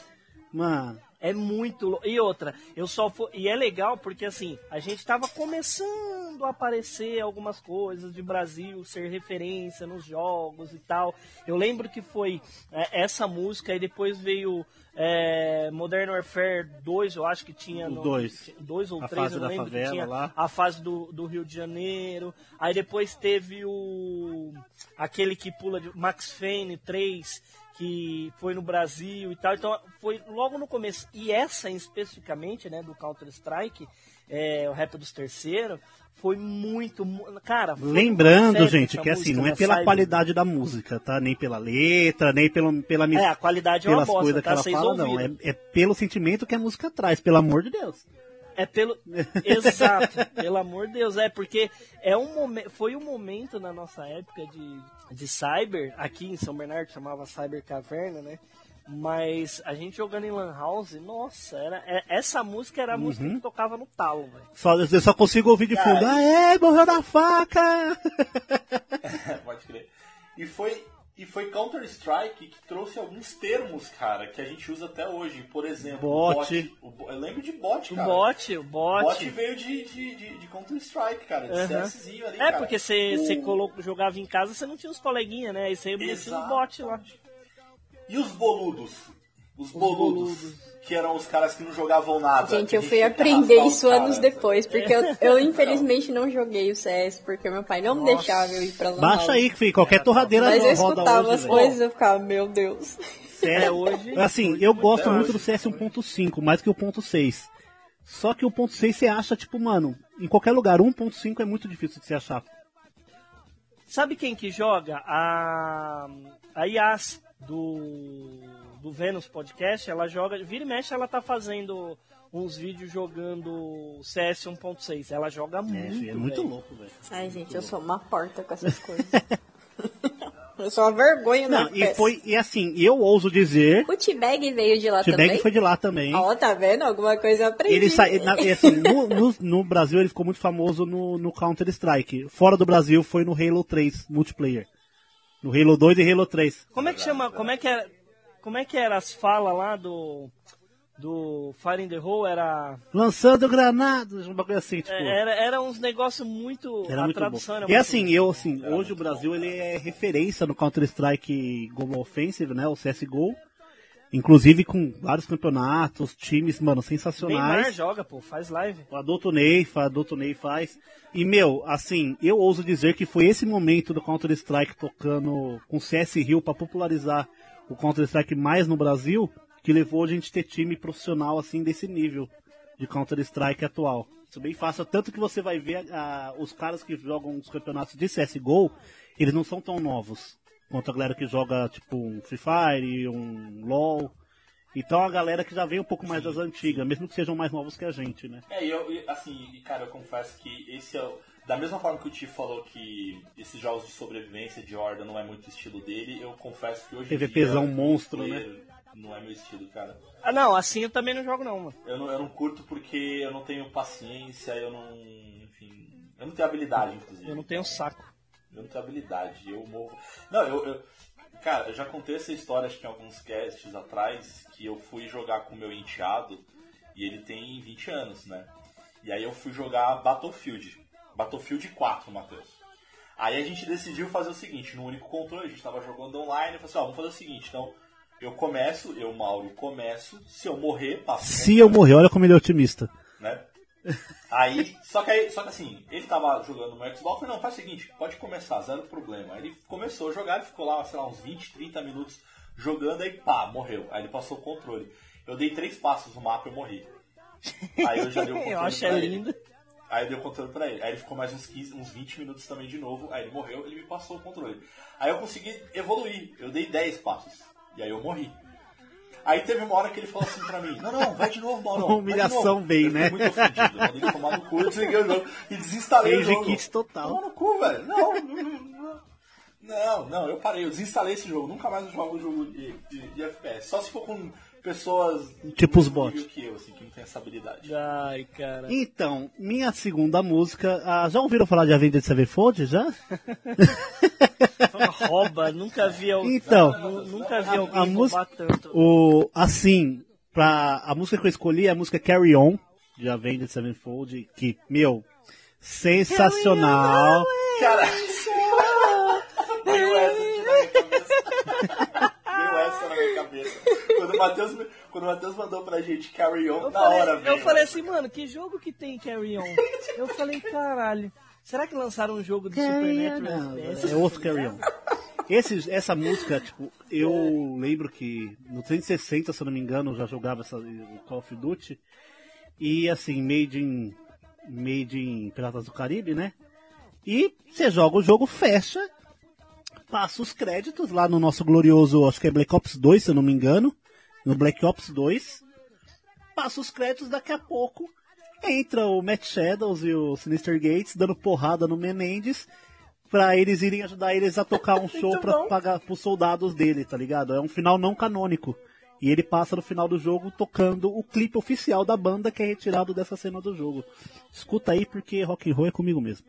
[SPEAKER 5] Mano.
[SPEAKER 4] É muito E outra, eu só fui... E é legal porque assim, a gente tava começando a aparecer algumas coisas de Brasil, ser referência nos jogos e tal. Eu lembro que foi é, essa música e depois veio é, Modern Warfare 2, eu acho que tinha. No-
[SPEAKER 5] dois.
[SPEAKER 4] Dois ou
[SPEAKER 5] A
[SPEAKER 4] três, eu lembro. que
[SPEAKER 5] favela
[SPEAKER 4] tinha
[SPEAKER 5] lá.
[SPEAKER 4] a fase do, do Rio de Janeiro. Aí depois teve o. aquele que pula de Max Payne 3, que foi no Brasil e tal. Então foi logo no começo. E essa especificamente, né, do Counter Strike, é, o rap dos terceiros, foi muito. mu- Cara, foi
[SPEAKER 5] Lembrando, gente, que assim, não é pela qualidade da música, tá? Nem pela letra, nem pelo, pela
[SPEAKER 4] É, a qualidade é uma
[SPEAKER 5] pelas
[SPEAKER 4] bosta,
[SPEAKER 5] coisas
[SPEAKER 4] tá?
[SPEAKER 5] que ela fala, não. É,
[SPEAKER 4] ouviram.
[SPEAKER 5] é pelo sentimento que a música traz, pelo amor de Deus.
[SPEAKER 4] É pelo. Exato, pelo amor de Deus. É porque é um momento. Foi um momento na nossa época de, de cyber, aqui em São Bernardo chamava Cyber Caverna, né? Mas a gente jogando em Lan House, nossa, era, é- essa música era a música
[SPEAKER 5] Uhum.
[SPEAKER 4] que tocava no talo, velho.
[SPEAKER 5] Só, eu só consigo ouvir de fundo.
[SPEAKER 3] Cara,
[SPEAKER 5] Aê, morreu na faca! *laughs*
[SPEAKER 3] Pode crer. E foi, e foi Counter-Strike que trouxe alguns termos, cara, que a gente usa até hoje. Por exemplo,
[SPEAKER 5] Bot.
[SPEAKER 3] O bo- eu lembro de bot,
[SPEAKER 4] O
[SPEAKER 3] cara.
[SPEAKER 4] bot, o bot.
[SPEAKER 3] Bot veio de, de, de, de Counter-Strike, cara, de
[SPEAKER 4] Aham.
[SPEAKER 3] CSzinho ali,
[SPEAKER 4] É,
[SPEAKER 3] cara.
[SPEAKER 4] porque você
[SPEAKER 3] O-
[SPEAKER 4] jogava em casa, você não tinha os coleguinhas, né? Aí você os
[SPEAKER 3] Exato.
[SPEAKER 4] bot lá.
[SPEAKER 3] E os boludos? Os boludos,
[SPEAKER 4] boludos.
[SPEAKER 3] que eram os caras que não jogavam nada.
[SPEAKER 6] Gente, eu fui aprender isso anos depois, porque eu, eu *laughs* infelizmente não joguei o CS, porque meu pai não me
[SPEAKER 4] Nossa.
[SPEAKER 6] deixava eu ir pra Lan
[SPEAKER 5] Baixa aí, filho, qualquer torradeira
[SPEAKER 6] Mas eu
[SPEAKER 5] roda
[SPEAKER 6] escutava
[SPEAKER 5] hoje,
[SPEAKER 6] as
[SPEAKER 5] velho.
[SPEAKER 6] coisas e eu ficava, meu Deus.
[SPEAKER 5] Sério,
[SPEAKER 4] É, *laughs* hoje-
[SPEAKER 5] Assim, eu gosto muito
[SPEAKER 3] hoje.
[SPEAKER 5] do CS 1.5, mais que o 1.6. Só que o 1.6 você acha, tipo, mano, em qualquer lugar, 1.5 é muito difícil de você achar.
[SPEAKER 4] Sabe quem que joga? A, a Yas do, do Vênus Podcast, ela joga, vira e mexe, ela tá fazendo uns vídeos jogando CS 1.6. Ela joga
[SPEAKER 5] É,
[SPEAKER 4] muito,
[SPEAKER 5] é muito
[SPEAKER 4] velho.
[SPEAKER 5] louco, velho.
[SPEAKER 6] Ai, gente, eu sou uma porta com essas coisas. *laughs* eu sou uma vergonha no
[SPEAKER 5] Não, e foi, e assim, eu ouso dizer,
[SPEAKER 6] O T-Bag veio de lá
[SPEAKER 5] o T-Bag
[SPEAKER 6] também?
[SPEAKER 5] foi de lá também.
[SPEAKER 6] Ó, tá vendo? Alguma coisa eu aprendi.
[SPEAKER 5] Ele sa... na- assim, no, no- no Brasil ele ficou muito famoso no, no Counter-Strike. Fora do Brasil foi no Halo 3 multiplayer. No Halo 2 e Halo 3.
[SPEAKER 4] Como é que chama? Como é que era? Como é que era as falas lá do do Fire in the Hole? Era
[SPEAKER 5] Lançando granadas, uma coisa assim, tipo.
[SPEAKER 4] era, era uns negócios muito
[SPEAKER 5] Era muito bom.
[SPEAKER 4] tradução era
[SPEAKER 5] E
[SPEAKER 4] muito
[SPEAKER 5] assim, eu assim, hoje o Brasil ele é referência no Counter-Strike Global Offensive, né? O CSGO. Inclusive com vários campeonatos, times, mano,
[SPEAKER 4] Neymar
[SPEAKER 5] sensacionais.
[SPEAKER 4] joga, pô, faz live.
[SPEAKER 5] O Adulto Ney, Adulto Ney faz. E, meu, assim, eu ouso dizer que foi esse momento do Counter-Strike tocando com CS Rio pra popularizar o Counter-Strike mais no Brasil, que levou a gente ter time profissional, assim, desse nível de Counter-Strike atual. Isso bem fácil. Tanto que você vai ver ah, os caras que jogam os campeonatos de CSGO, eles não são tão novos. Quanto a galera que joga, tipo, um Free Fire, um LoL. Então a galera que já vem um pouco mais das antigas, mesmo que sejam mais novos que a gente, né?
[SPEAKER 3] É, eu, assim, cara, eu confesso que esse é o. Da mesma forma que o Ti falou que esses jogos de sobrevivência de horda não é muito estilo dele, eu confesso que hoje em
[SPEAKER 5] PVPzão
[SPEAKER 3] dia,
[SPEAKER 5] monstro, né?
[SPEAKER 3] Não é meu estilo, cara.
[SPEAKER 4] Ah, não, assim eu também não jogo, não, mano.
[SPEAKER 3] Eu não, eu não curto porque eu não tenho paciência, eu não. Enfim. Eu não tenho habilidade, inclusive.
[SPEAKER 4] Eu não tenho saco.
[SPEAKER 3] Eu não tenho habilidade, eu morro. Não, eu. eu- cara, eu já contei essa história, acho que em alguns casts atrás, que eu fui jogar com o meu enteado e ele tem 20 anos, né? E aí eu fui jogar Battlefield. Battlefield 4, Matheus. Aí a gente decidiu fazer o seguinte, no único controle, a gente tava jogando online, eu falei assim, ó, vamos fazer o seguinte, então eu começo, eu, Mauro, começo, se eu morrer, passo.
[SPEAKER 5] Se eu morrer, olha como ele é otimista.
[SPEAKER 3] né? Aí, só que aí, só que assim, ele tava jogando no Xbox, eu falei, não, faz o seguinte, pode começar, zero problema. Aí ele começou a jogar, ele ficou lá, sei lá, uns 20, 30 minutos jogando, aí pá, morreu. Aí ele passou o controle. Eu dei três passos no mapa e eu morri. Aí eu já dei o *laughs* controle
[SPEAKER 4] Eu é
[SPEAKER 3] ele.
[SPEAKER 4] lindo.
[SPEAKER 3] Aí eu dei o controle pra ele. Aí ele ficou mais uns 15, uns 20 minutos também de novo. Aí ele morreu, ele me passou o controle. Aí eu consegui evoluir. Eu dei 10 passos. E aí eu morri. Aí teve uma hora que ele falou assim pra mim, não, não, vai de novo, Mauro. *laughs*
[SPEAKER 5] Humilhação vem, né?
[SPEAKER 3] Muito ofendido. Eu mandei ele tomar no cu, desliguei o jogo e desinstalei o jogo.
[SPEAKER 5] kit total.
[SPEAKER 3] Toma no cu, velho. Não, não, não, não, eu parei, eu desinstalei esse jogo. Nunca mais eu jogo jogo de, de, de FPS. Só se for com pessoas
[SPEAKER 5] Tipo os bots.
[SPEAKER 3] que eu, assim, que não tem essa habilidade.
[SPEAKER 4] Ai, cara.
[SPEAKER 5] Então, minha segunda música. ah, já ouviram falar de Avenged Sevenfold? Já?
[SPEAKER 4] Rouba, nunca vi *laughs* alguém.
[SPEAKER 5] Então,
[SPEAKER 4] nu- nunca vi
[SPEAKER 5] a
[SPEAKER 4] alguém
[SPEAKER 5] música-
[SPEAKER 4] tanto.
[SPEAKER 5] O, assim, pra, a música que eu escolhi é a música Carry On, de Avenged Sevenfold, que, meu, sensacional.
[SPEAKER 3] Cara, *laughs* essa na minha cabeça. Quando o Matheus, quando o Matheus mandou pra gente Carry On,
[SPEAKER 4] Eu
[SPEAKER 3] na
[SPEAKER 4] falei,
[SPEAKER 3] hora veio.
[SPEAKER 4] eu falei assim, mano, que jogo que tem Carry On? *laughs* Eu falei, caralho. Será que lançaram um jogo de Supernatural
[SPEAKER 5] é outro Carry On. Esse, essa música, tipo, eu lembro que no 360, se eu não me engano, eu já jogava essa, o Call of Duty. E assim, made in, made in Piratas do Caribe, né? E você joga o jogo, fecha, passa os créditos lá no nosso glorioso, acho que é Black Ops 2, se eu não me engano. No Black Ops 2. Passa os créditos, daqui a pouco entra o Matt Shadows e o Sinister Gates dando porrada no Menendez pra eles irem ajudar eles a tocar um *laughs* show pra pagar pros soldados dele, tá ligado? É um final não canônico. E ele passa no final do jogo tocando o clipe oficial da banda que é retirado dessa cena do jogo. Escuta aí porque rock and roll é comigo mesmo.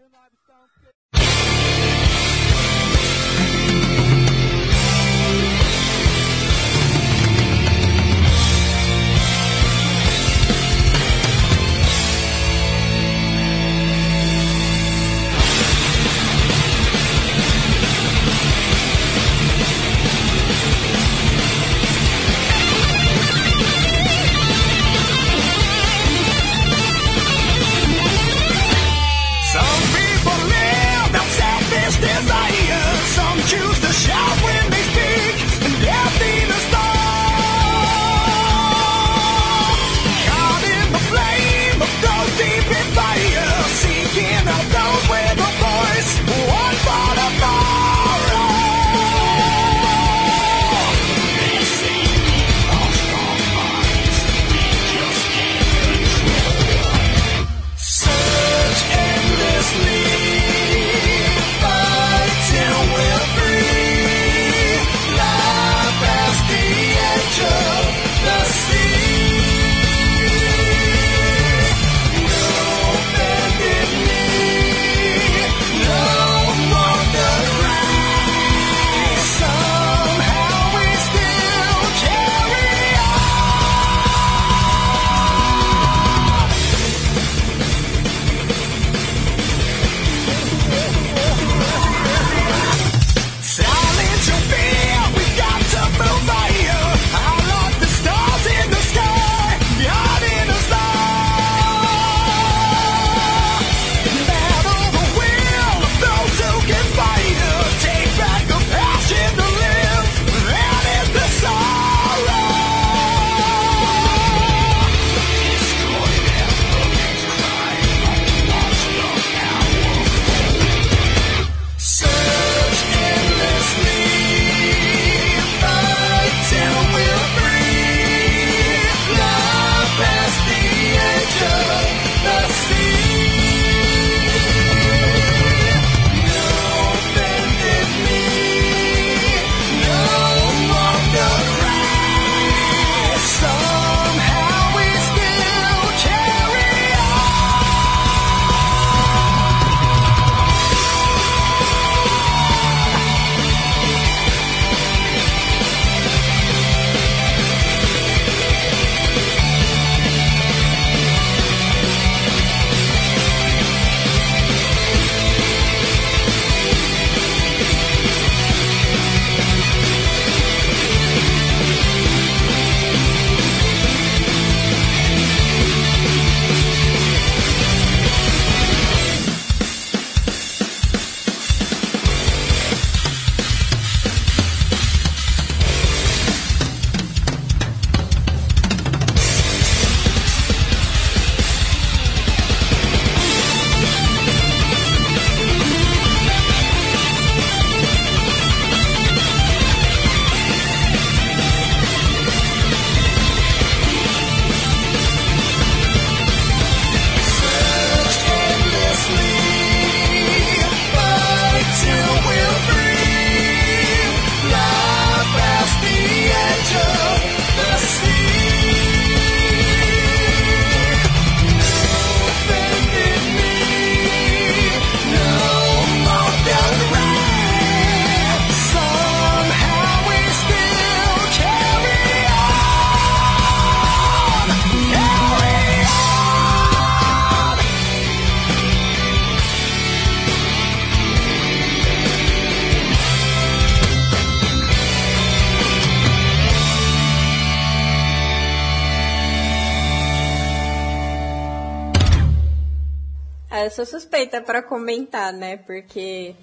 [SPEAKER 6] Sou suspeita pra comentar, né? Porque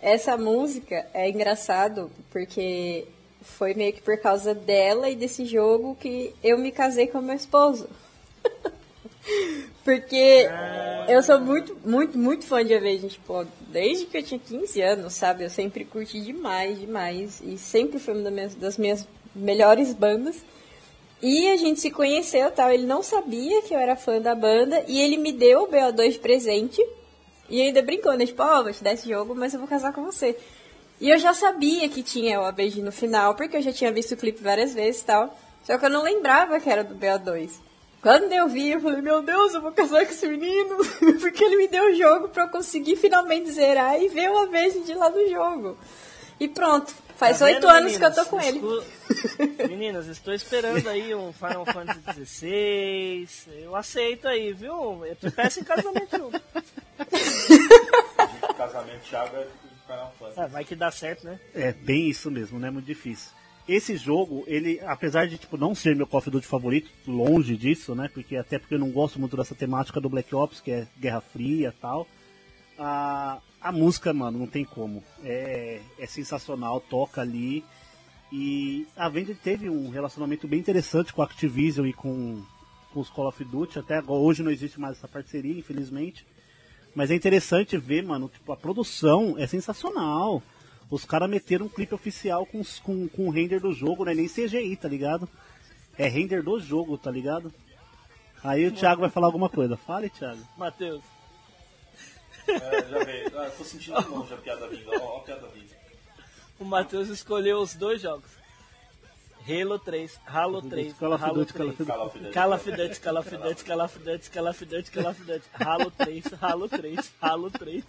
[SPEAKER 6] essa música é engraçado, porque foi meio que por causa dela e desse jogo que eu me casei com meu esposo. *laughs* Porque eu sou muito, muito, muito fã de Avenged, tipo, desde que eu tinha 15 anos, sabe? Eu sempre curti demais, demais. E sempre foi uma das minhas, das minhas melhores bandas. E a gente se conheceu tal. Ele não sabia que eu era fã da banda. E ele me deu o BO2 de presente. E ainda brincou, né? Tipo, ó, vou te dar esse jogo, mas eu vou casar com você. E eu já sabia que tinha o Avenged no final, porque eu já tinha visto o clipe várias vezes e tal. Só que eu não lembrava que era do BO2. Quando eu vi, eu falei, meu Deus, eu vou casar com esse menino. *laughs* Porque ele me deu o jogo pra eu conseguir finalmente zerar e ver uma vez de lá do jogo. E pronto. Faz
[SPEAKER 4] Tá
[SPEAKER 6] oito
[SPEAKER 4] vendo,
[SPEAKER 6] anos que eu tô com ele.
[SPEAKER 4] Meninas, estou esperando aí um Final Fantasy XVI. Eu aceito aí, viu? Eu te peço em casamento junto.
[SPEAKER 3] Casamento Thiago é Final Fantasy.
[SPEAKER 4] Ah, vai que dá certo, né?
[SPEAKER 5] É bem isso mesmo, não é muito difícil. Esse jogo, ele, apesar de tipo, não ser meu Call of Duty favorito, longe disso, né? Porque até porque eu não gosto muito dessa temática do Black Ops, que é Guerra Fria e tal. A, a música, mano, não tem como. É, é sensacional, toca ali. E a Avenged teve um relacionamento bem interessante com a Activision e com, com os Call of Duty. Até agora, hoje não existe mais essa parceria, infelizmente. Mas é interessante ver, mano, tipo, a produção é sensacional. Os caras meteram um clipe oficial com, com, com o render do jogo, não é nem CGI, tá ligado? É render do jogo, tá ligado? Aí o Thiago vai falar alguma coisa. Fale, Thiago.
[SPEAKER 4] Matheus.
[SPEAKER 3] É, já veio. Ah, tô sentindo de longe a piada vindo. Ó, ó a piada vindo.
[SPEAKER 4] O Matheus escolheu os dois jogos. Halo 3, Halo 3,
[SPEAKER 5] Call of
[SPEAKER 4] Halo
[SPEAKER 5] Duty,
[SPEAKER 4] 3.
[SPEAKER 3] Call of Duty.
[SPEAKER 4] Call of Duty, Call of Duty, Call of Duty, Call of Duty, Call of Duty, Halo 3, Halo 3, Halo 3.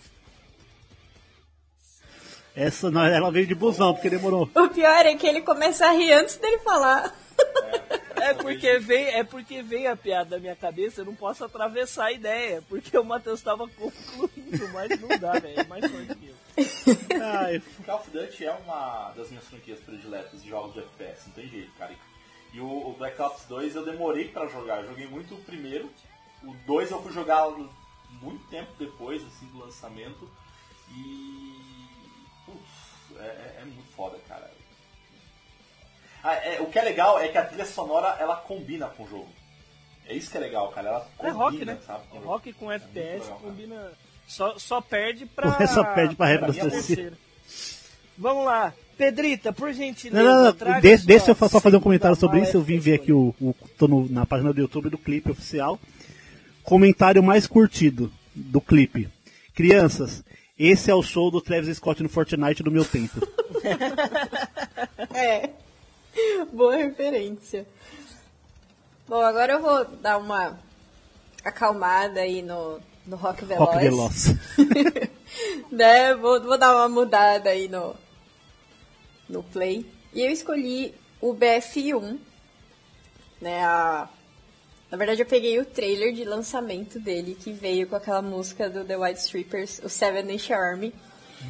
[SPEAKER 5] Essa não, ela veio de busão, porque demorou.
[SPEAKER 6] O pior é que ele começa a rir antes dele falar.
[SPEAKER 4] É porque veio, é porque veio a piada da minha cabeça, eu não posso atravessar a ideia, porque o Matheus tava concluindo, mas não dá, velho, é mais forte que eu.
[SPEAKER 5] Ai,
[SPEAKER 3] Call of Duty é uma das minhas franquias prediletas de jogos de FPS, não tem jeito, cara. E o, o Black Ops 2 eu demorei pra jogar, eu joguei muito o primeiro. O 2 eu fui jogar muito tempo depois, assim, do lançamento. E. Putz, é, é- é muito foda, cara. Ah, é, o que é legal é que a trilha sonora ela combina com o jogo. É isso que é legal, cara. Ela
[SPEAKER 4] É
[SPEAKER 3] combina,
[SPEAKER 4] rock, né?
[SPEAKER 3] sabe? com o jogo.
[SPEAKER 4] Rock com FPS
[SPEAKER 3] legal, cara.
[SPEAKER 4] combina. Só, só perde pra. *laughs*
[SPEAKER 5] Só perde pra do
[SPEAKER 4] terceira. Vamos lá. Pedrita, por gentileza.
[SPEAKER 5] Não, não, não. De- deixa eu só fazer um comentário sobre isso. Eu vim ver aqui o. o tô no- na página do YouTube do clipe oficial. Comentário mais curtido do clipe. Crianças, esse é o show do Travis Scott no Fortnite do meu tempo. *laughs* *laughs*
[SPEAKER 6] É. *laughs* Boa referência. Bom, agora eu vou dar uma acalmada aí no, no Rock Veloz.
[SPEAKER 5] Rock Veloz. *laughs*
[SPEAKER 6] né? Vou, vou dar uma mudada aí no, no play. E eu escolhi o BF1. Né? A, na verdade, eu peguei o trailer de lançamento dele, que veio com aquela música do The White Strippers, o Seven Inch Army.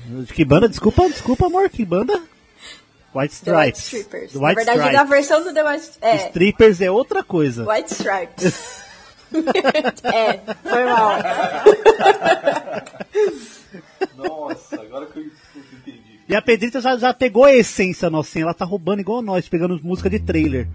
[SPEAKER 5] De que banda? Desculpa, desculpa, amor. Que banda? White
[SPEAKER 6] The White
[SPEAKER 5] Stripes.
[SPEAKER 6] Strippers.
[SPEAKER 5] The
[SPEAKER 6] na
[SPEAKER 5] White
[SPEAKER 6] verdade, na
[SPEAKER 5] Stripes.
[SPEAKER 6] versão do The White... É,
[SPEAKER 5] Strippers é outra coisa.
[SPEAKER 6] White Stripes. *laughs* é, foi mal.
[SPEAKER 3] Nossa, agora que eu entendi.
[SPEAKER 5] E a Pedrita já, já pegou a essência nossa, assim, ela tá roubando igual nós, pegando música de trailer.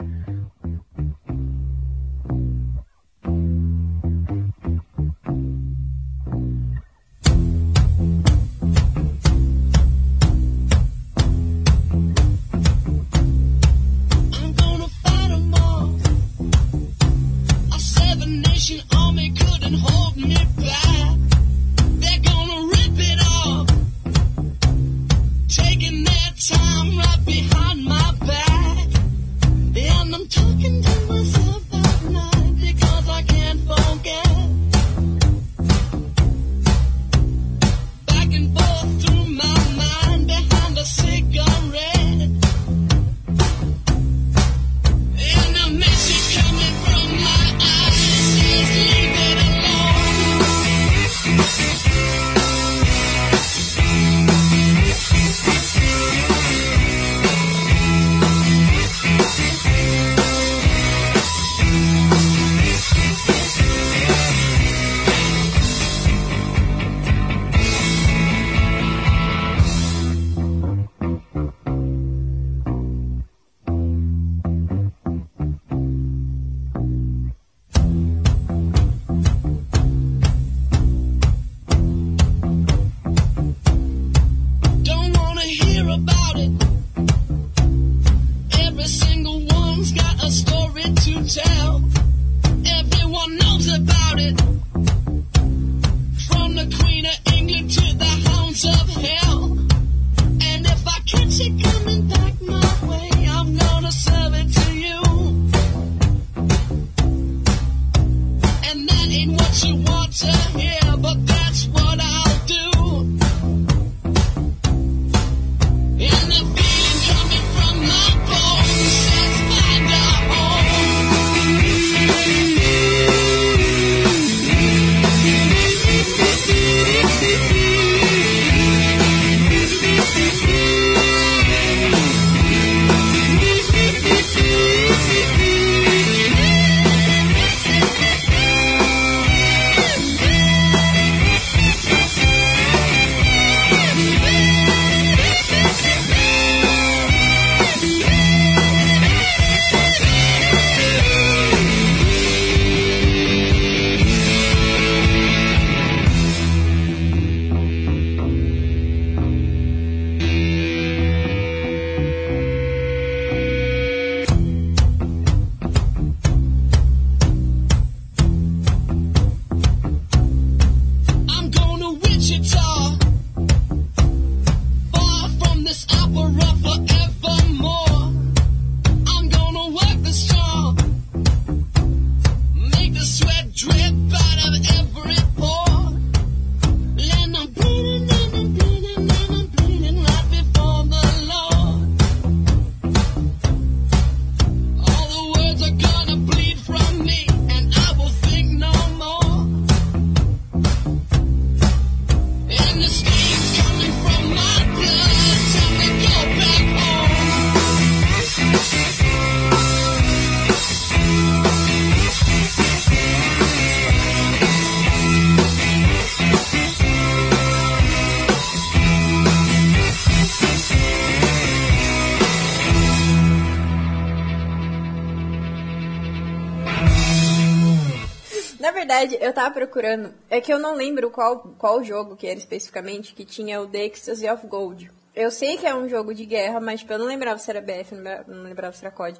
[SPEAKER 6] Eu tava procurando. É que eu não lembro qual, qual jogo que era especificamente que tinha o The Ecstasy of Gold. Eu sei que é um jogo de guerra, mas tipo, eu não lembrava se era BF, não lembrava- se era COD.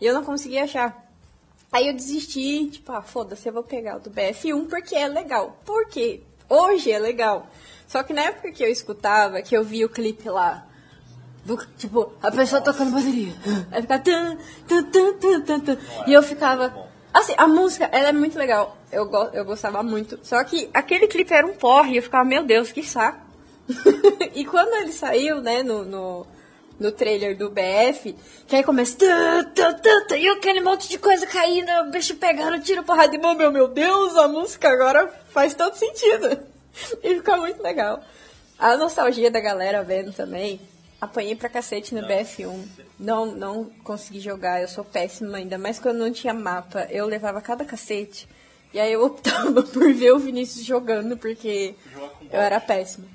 [SPEAKER 6] E eu não conseguia achar. Aí eu desisti, tipo, ah, foda-se, eu vou pegar o do BF1 porque é legal. Por quê? Hoje é legal. Só que na época que eu escutava, que eu vi o clipe lá, do, tipo, a pessoa tocando bateria. Aí ficava. Tan, tan, tan, tan, tan, tan. E eu ficava. Assim, a música, ela é muito legal. Eu, go- eu gostava muito. Só que aquele clipe era um porre. E eu ficava, meu Deus, que saco. *laughs* e quando ele saiu, né, no, no, no trailer do BF, que aí começa. E aquele monte de coisa caindo, o bicho pegando, tiro porrada de mão. Meu, meu Deus, a música agora faz todo sentido. *laughs* e fica muito legal. A nostalgia da galera vendo também. Apanhei pra cacete no BF1. Não, não consegui jogar, eu sou péssima ainda. Mas quando não tinha mapa, eu levava cada cacete. E aí eu optava *laughs* por ver o Vinícius jogando, porque eu era péssima.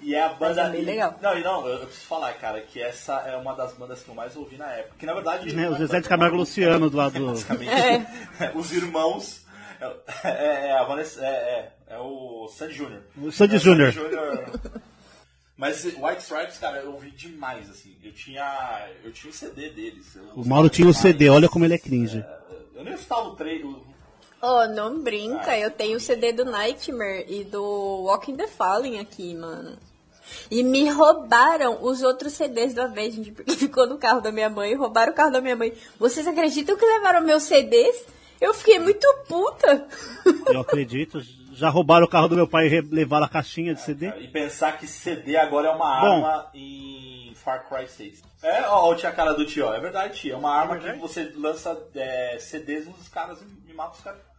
[SPEAKER 3] E é a banda.
[SPEAKER 6] Mas é
[SPEAKER 3] e-
[SPEAKER 6] legal.
[SPEAKER 3] Não, e não, eu, eu preciso falar, cara, que essa é uma das bandas que eu mais ouvi na época. Que na verdade.
[SPEAKER 5] Né, o Zezé de Camargo e Luciano do lado do... *laughs*
[SPEAKER 3] Basicamente,
[SPEAKER 6] É. *laughs*
[SPEAKER 3] os irmãos. É, é, é a Vanessa, é, é, é o Sandy Júnior.
[SPEAKER 5] O Sandy
[SPEAKER 3] É
[SPEAKER 5] Júnior.
[SPEAKER 3] Mas White Stripes, cara, eu ouvi demais, assim. Eu tinha. Eu tinha o CD deles.
[SPEAKER 5] O Mauro tinha o CD, olha como ele é cringe.
[SPEAKER 3] Eu nem escutava o trailer.
[SPEAKER 6] Oh, não brinca, eu tenho o CD do Nightmare e do Walking the Fallen aqui, mano. E me roubaram os outros CDs do Avenged, porque *laughs* ficou no carro da minha mãe, roubaram o carro da minha mãe. Vocês acreditam que levaram meus CDs? Eu fiquei muito puta.
[SPEAKER 5] Eu acredito. Já roubaram o carro do meu pai e levaram a caixinha de CD.
[SPEAKER 3] E pensar que CD agora é uma
[SPEAKER 5] Bom.
[SPEAKER 3] arma em Far Cry 6. É, ó, ó, tinha a cara do tio, ó. É verdade, tio. É uma arma que você lança é, CDs nos caras e, e mata os caras.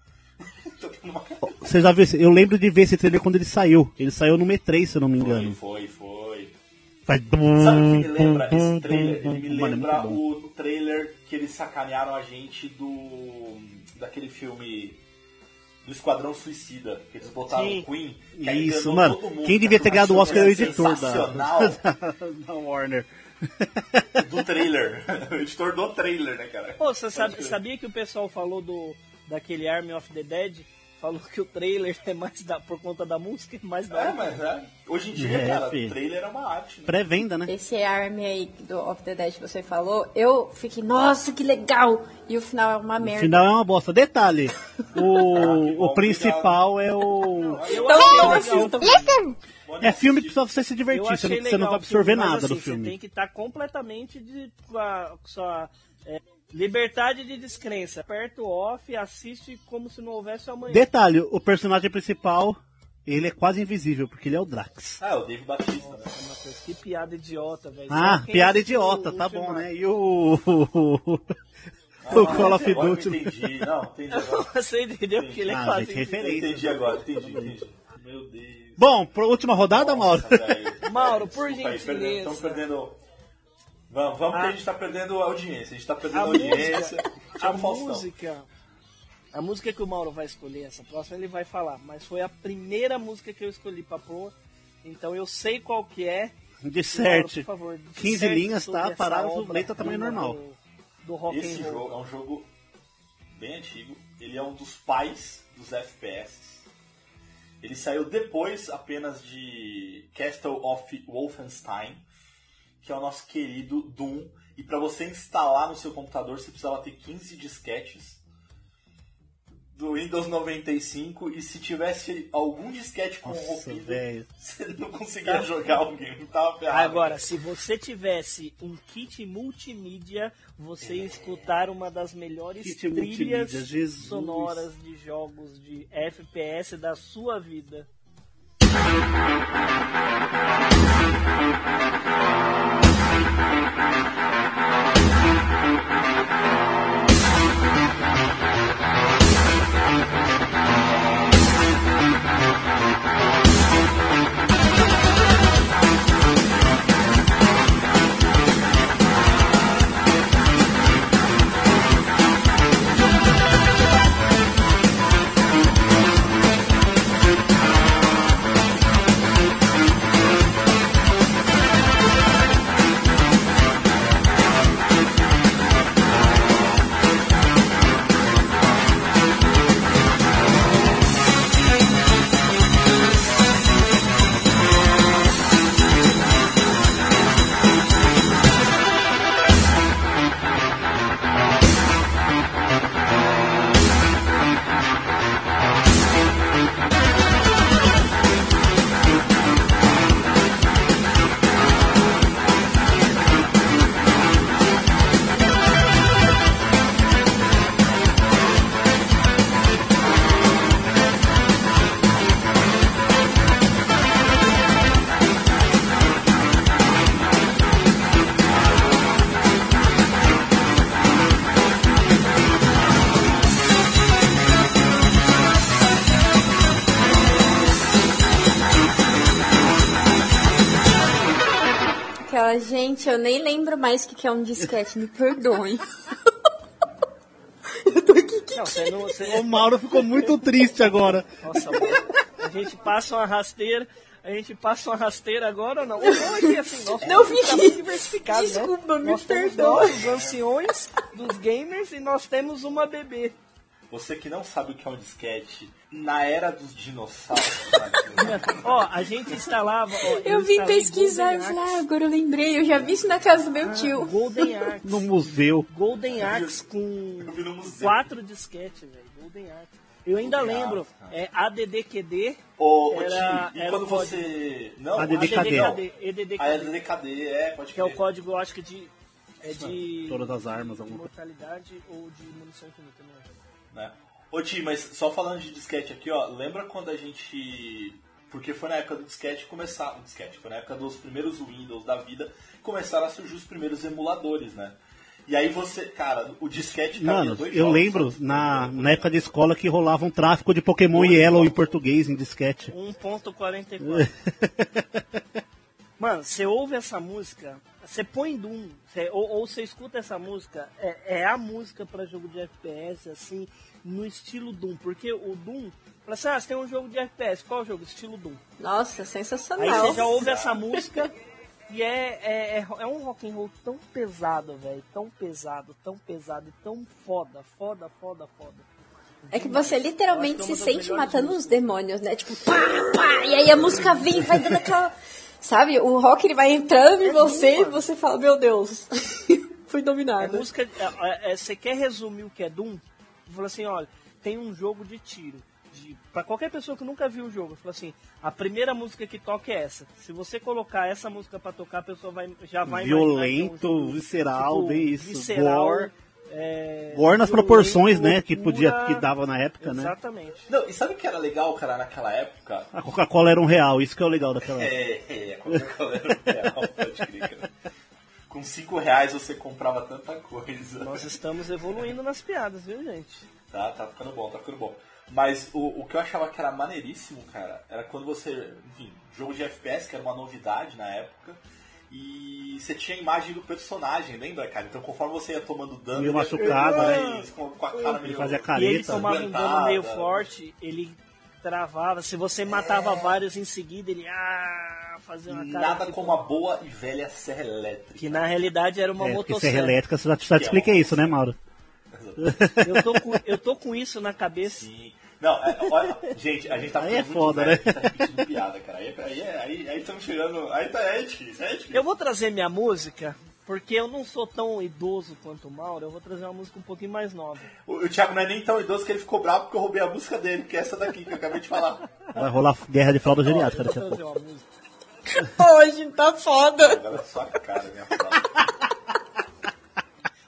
[SPEAKER 5] Você já viu? Eu lembro de ver esse trailer quando ele saiu. Ele saiu no E3, se eu não me engano.
[SPEAKER 3] Foi, foi.
[SPEAKER 5] Faz...
[SPEAKER 3] Sabe o que me lembra esse trailer? Ele me
[SPEAKER 5] Mano, é
[SPEAKER 3] lembra
[SPEAKER 5] bom.
[SPEAKER 3] o, trailer que eles sacanearam a gente do. daquele filme do Esquadrão Suicida, que eles botaram
[SPEAKER 5] Sim.
[SPEAKER 3] o Queen. que
[SPEAKER 5] Isso, mano.
[SPEAKER 3] todo mundo,
[SPEAKER 5] Quem
[SPEAKER 3] que
[SPEAKER 5] devia ter ganhado o Oscar é o editor da, da Warner.
[SPEAKER 3] do trailer. o editor do trailer, né, cara?
[SPEAKER 4] Pô, você sabe- sabia que o pessoal falou do daquele Army of the Dead? falou que o trailer é mais da, por conta da música, é mais da
[SPEAKER 3] É, mas é. Hoje em dia,
[SPEAKER 5] É,
[SPEAKER 3] cara,
[SPEAKER 5] filho.
[SPEAKER 3] trailer é uma arte. Né?
[SPEAKER 5] Pré-venda, né?
[SPEAKER 6] Esse Army aí do Of the Dead que você falou, eu fiquei, nossa, que legal! E o final é uma merda.
[SPEAKER 5] final é uma bosta. Detalhe,
[SPEAKER 3] Ah, *laughs*
[SPEAKER 5] o, o principal é o...
[SPEAKER 4] Eu
[SPEAKER 6] Então,
[SPEAKER 4] achei
[SPEAKER 6] não,
[SPEAKER 4] legal.
[SPEAKER 6] assim, então-
[SPEAKER 5] É filme que precisa você se divertir, você não, você vai
[SPEAKER 4] o filme,
[SPEAKER 5] absorver
[SPEAKER 4] mas,
[SPEAKER 5] nada
[SPEAKER 4] assim,
[SPEAKER 5] do
[SPEAKER 4] Você
[SPEAKER 5] filme.
[SPEAKER 4] tem que estar completamente de, com a com sua é, liberdade de descrença. Aperta o off, assiste como se não houvesse amanhã.
[SPEAKER 5] Detalhe, o personagem principal, ele é quase invisível, porque ele é o Drax.
[SPEAKER 3] Ah, é o Dave Batista, né?
[SPEAKER 4] Matheus, que piada idiota, velho.
[SPEAKER 5] Ah,
[SPEAKER 4] Só quem
[SPEAKER 5] piada idiota,
[SPEAKER 4] o
[SPEAKER 5] tá bom, né? E o...
[SPEAKER 3] Ah, *laughs*
[SPEAKER 5] o Call of
[SPEAKER 3] eu
[SPEAKER 5] Duty...
[SPEAKER 3] entendi. Não, entendi agora. *laughs*
[SPEAKER 4] Você entendeu que ele é
[SPEAKER 5] Ah,
[SPEAKER 4] quase
[SPEAKER 5] gente, referência.
[SPEAKER 3] Entendi agora, entendi, entendi. Meu Deus.
[SPEAKER 5] Bom, pra última rodada, Mauro?
[SPEAKER 3] Nossa, velho.
[SPEAKER 4] Mauro, por
[SPEAKER 3] Desculpa
[SPEAKER 4] gentileza.
[SPEAKER 3] Estamos perdendo. Vamos, vamos que
[SPEAKER 4] A-
[SPEAKER 3] a gente tá perdendo audiência. A gente tá perdendo
[SPEAKER 4] A
[SPEAKER 3] audiência.
[SPEAKER 4] música, *laughs* a
[SPEAKER 3] Faustão.
[SPEAKER 4] música, a música que o Mauro vai escolher, essa próxima ele vai falar, mas foi a primeira música que eu escolhi pra pôr, então eu sei qual que é.
[SPEAKER 5] Disserte.
[SPEAKER 4] Mauro, por favor,
[SPEAKER 5] 15
[SPEAKER 4] disserte
[SPEAKER 5] linhas, tá? Parágrafo, letra tamanho
[SPEAKER 4] prima
[SPEAKER 5] normal.
[SPEAKER 4] Do, do rock
[SPEAKER 3] Esse jogo é um jogo bem antigo. Ele é um dos pais dos FPS. Ele saiu depois apenas de Castle of Wolfenstein, que é o nosso querido Doom. E para você instalar no seu computador, você precisava ter 15 disquetes do Windows 95 e se tivesse algum disquete
[SPEAKER 4] um
[SPEAKER 5] Nossa,
[SPEAKER 3] corrompido,
[SPEAKER 5] velho. *laughs*
[SPEAKER 3] você não conseguia jogar o game, tava ferrado.
[SPEAKER 4] Agora, se você tivesse um kit multimídia, você ia escutar uma das melhores
[SPEAKER 5] Kit
[SPEAKER 4] trilhas sonoras de jogos de FPS da sua vida.
[SPEAKER 6] Gente, eu nem lembro mais o que que é um disquete, me perdoem. *laughs*
[SPEAKER 4] Não, você não. Você...
[SPEAKER 5] O Mauro ficou muito triste agora.
[SPEAKER 4] Nossa, mano. A gente passa uma rasteira. A gente passa uma rasteira agora ou não? Ou não aqui, assim, nosso
[SPEAKER 6] Não
[SPEAKER 4] tá
[SPEAKER 6] fique-
[SPEAKER 4] diversificado,
[SPEAKER 6] Desculpa,
[SPEAKER 4] né?
[SPEAKER 6] me
[SPEAKER 4] nós temos
[SPEAKER 6] perdoa.
[SPEAKER 4] nós, os anciões dos gamers e nós temos uma bebê.
[SPEAKER 3] Você que não sabe o que é um disquete, na era dos dinossauros? *laughs*
[SPEAKER 4] Ó, a gente instalava. ó,
[SPEAKER 6] Eu vim
[SPEAKER 4] instalei
[SPEAKER 6] pesquisar
[SPEAKER 4] Golden
[SPEAKER 6] lá, agora eu lembrei, eu já vi isso na casa do meu tio.
[SPEAKER 4] Golden *laughs* Axe.
[SPEAKER 5] No museu.
[SPEAKER 4] Golden Axe com
[SPEAKER 3] Eu
[SPEAKER 4] quatro disquetes, velho. Golden Axe. Eu ainda
[SPEAKER 3] Golden
[SPEAKER 4] lembro,
[SPEAKER 3] Axe, cara.
[SPEAKER 4] é ADDQD.
[SPEAKER 3] Ô,
[SPEAKER 4] Era-
[SPEAKER 3] Ti, e
[SPEAKER 4] era
[SPEAKER 3] quando você. Não,
[SPEAKER 5] ADDKD.
[SPEAKER 4] ADDKD,
[SPEAKER 3] A
[SPEAKER 4] EDDKD,
[SPEAKER 3] ADDKD, é, pode
[SPEAKER 4] que é o código, eu acho que de. É de.
[SPEAKER 5] Todas as armas, alguma coisa.
[SPEAKER 4] Mortalidade ou de munição infinita, não é?
[SPEAKER 3] Né? Ô Ti, mas só falando de disquete aqui, ó, lembra quando a gente. Porque foi na época do disquete começar. O disquete, foi na época dos primeiros Windows da vida, começaram a surgir os primeiros emuladores, né? E aí você, cara, o disquete cabia
[SPEAKER 5] Mano,
[SPEAKER 3] dois
[SPEAKER 5] eu
[SPEAKER 3] jogos,
[SPEAKER 5] lembro
[SPEAKER 3] sabe?
[SPEAKER 5] na, na época de escola que rolava um tráfico de Pokémon Yellow em português, em disquete.
[SPEAKER 4] 1.44. *laughs* Mano, você ouve essa música, você põe Doom, você- ou, ou você escuta essa música, é, é a música pra jogo de FPS, assim, no estilo Doom. Porque o Doom, fala assim, ah, você tem um jogo de FPS, qual jogo? Estilo Doom.
[SPEAKER 6] Nossa,
[SPEAKER 4] Aí
[SPEAKER 6] sensacional.
[SPEAKER 4] você já ouve essa música e é, é, é, é um rock and roll tão pesado, velho, tão pesado, tão pesado e tão foda, foda, foda, foda.
[SPEAKER 6] É que você literalmente
[SPEAKER 4] é
[SPEAKER 6] se sente matando os demônios, né? Tipo, pá, pá, e aí a música vem vai dando aquela. Sabe? O rock ele vai entrando em
[SPEAKER 4] É
[SPEAKER 6] você
[SPEAKER 4] Doom,
[SPEAKER 6] e você fala, meu Deus, *laughs* fui
[SPEAKER 4] É
[SPEAKER 6] dominado.
[SPEAKER 4] música. é- é- Você quer resumir o que é Doom? Fala assim, olha, tem um jogo de tiro. De, pra qualquer pessoa que nunca viu o jogo, fala assim, a primeira música que toca é essa. Se você colocar essa música pra tocar, a pessoa vai, já vai é um
[SPEAKER 5] Violento,
[SPEAKER 4] jogo,
[SPEAKER 5] visceral,
[SPEAKER 4] tipo,
[SPEAKER 5] bem isso.
[SPEAKER 4] visceral,
[SPEAKER 5] Gore.
[SPEAKER 4] É,
[SPEAKER 5] nas proporções, né, que podia- que dava na época, né?
[SPEAKER 4] Exatamente.
[SPEAKER 3] Não, e sabe o que era legal, cara, naquela época?
[SPEAKER 5] A Coca-Cola era um real, isso que é o legal daquela época.
[SPEAKER 3] É, é, a Coca-Cola era um real, *laughs* pode crer, cara. Com 5 reais você comprava tanta coisa.
[SPEAKER 4] Nós estamos evoluindo nas piadas, viu, gente?
[SPEAKER 3] Tá, tá ficando bom, tá ficando bom. Mas o, o que eu achava que era maneiríssimo, cara, era quando você, enfim, jogo de FPS, que era uma novidade na época, e você tinha a imagem do personagem, lembra, cara? Então conforme você ia tomando dano,
[SPEAKER 5] Meio
[SPEAKER 3] ele ia
[SPEAKER 5] machucado, né?
[SPEAKER 3] mais Com, com a cara meio...
[SPEAKER 5] fazia
[SPEAKER 4] E ele
[SPEAKER 5] careta.
[SPEAKER 4] tomava um dano meio
[SPEAKER 3] aguentada.
[SPEAKER 4] forte, ele travava. Se você matava vários em seguida, ele ah, fazia uma cara.
[SPEAKER 3] Nada
[SPEAKER 4] tipo,
[SPEAKER 3] como a boa e velha serra elétrica.
[SPEAKER 4] Que na realidade era uma
[SPEAKER 5] É,
[SPEAKER 4] motosserra.
[SPEAKER 5] serra elétrica, você já, já te expliquei isso, né, Mauro?
[SPEAKER 4] Eu tô, com, eu tô com isso na cabeça.
[SPEAKER 3] Sim. Não, é, olha, gente, a gente tá
[SPEAKER 5] Aí é foda,
[SPEAKER 3] velho,
[SPEAKER 5] né?
[SPEAKER 3] a gente tá piada, cara. Aí, aí, aí, aí estamos chegando. Aí tá é difícil, é difícil.
[SPEAKER 4] Eu vou trazer minha música, porque eu não sou tão idoso quanto o Mauro, eu vou trazer uma música um pouquinho mais nova.
[SPEAKER 3] O, o Thiago não é nem tão idoso que ele ficou bravo porque eu roubei a música dele, que é essa daqui que eu acabei de falar.
[SPEAKER 5] Vai rolar guerra de fralda geriátrica daqui a pouco.
[SPEAKER 6] Hoje *laughs* tá foda.
[SPEAKER 3] Agora é sua cara, minha.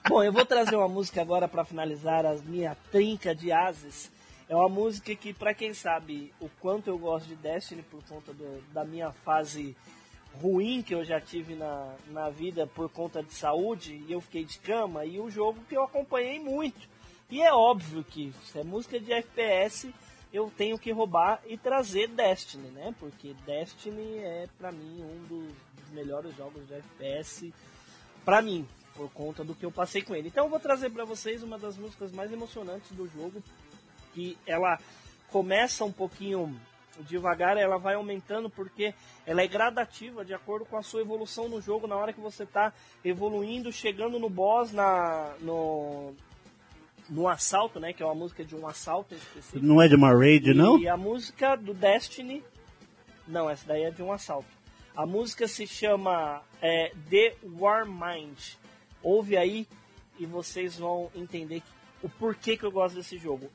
[SPEAKER 4] Bom, eu vou trazer uma música agora para finalizar a minha trinca de ases. É uma música que, para quem sabe o quanto eu gosto de Destiny por conta do- da minha fase ruim que eu já tive na, na vida por conta de saúde, e eu fiquei de cama, e o jogo que eu acompanhei muito. E é óbvio que se é música de FPS, eu tenho que roubar e trazer Destiny, né? Porque Destiny é, para mim, um dos melhores jogos de FPS pra mim, por conta do que eu passei com ele. Então eu vou trazer pra vocês uma das músicas mais emocionantes do jogo, que ela começa um pouquinho devagar, ela vai aumentando porque ela é gradativa de acordo com a sua evolução no jogo, na hora que você tá evoluindo, chegando no boss na no no assalto, né, que é uma música de um assalto específico.
[SPEAKER 5] Não é de uma raid, não?
[SPEAKER 4] E a música do Destiny. Não, essa daí é de um assalto. A música se chama é, The War Mind. Ouve aí e vocês vão entender o porquê que eu gosto desse jogo.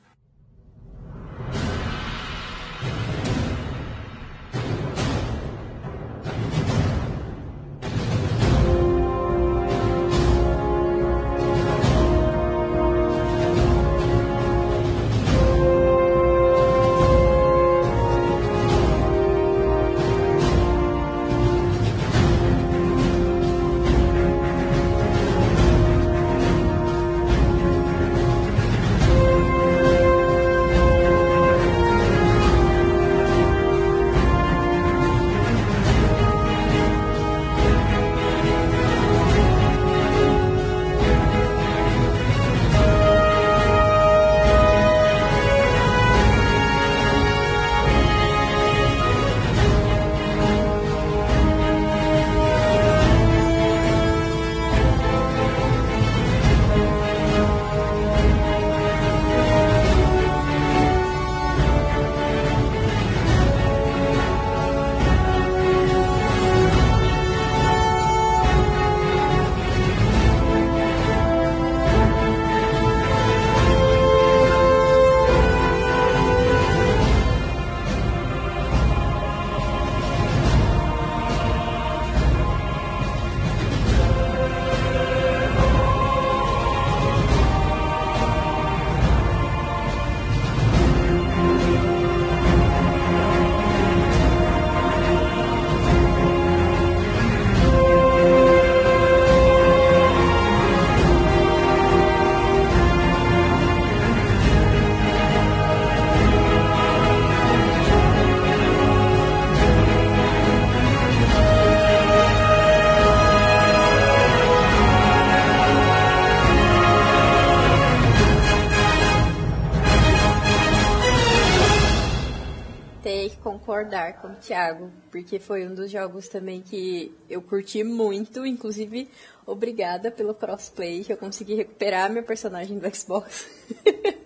[SPEAKER 6] Concordar com o Thiago, porque foi um dos jogos também que eu curti muito, inclusive obrigada pelo crossplay, que eu consegui recuperar meu personagem do Xbox. *laughs*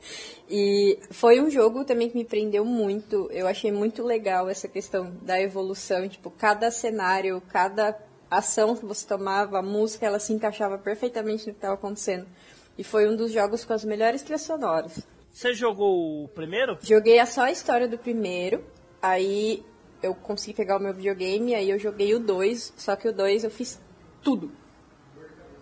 [SPEAKER 6] E foi um jogo também que me prendeu muito. Eu achei muito legal essa questão da evolução. Tipo, cada cenário, cada ação que você tomava, a música, ela se encaixava perfeitamente no que estava acontecendo. E foi um dos jogos com as melhores trilhas sonoras.
[SPEAKER 4] Você jogou o primeiro?
[SPEAKER 6] Joguei a só a história do primeiro, aí eu consegui pegar o meu videogame, aí eu joguei o 2, só que o 2 eu fiz tudo.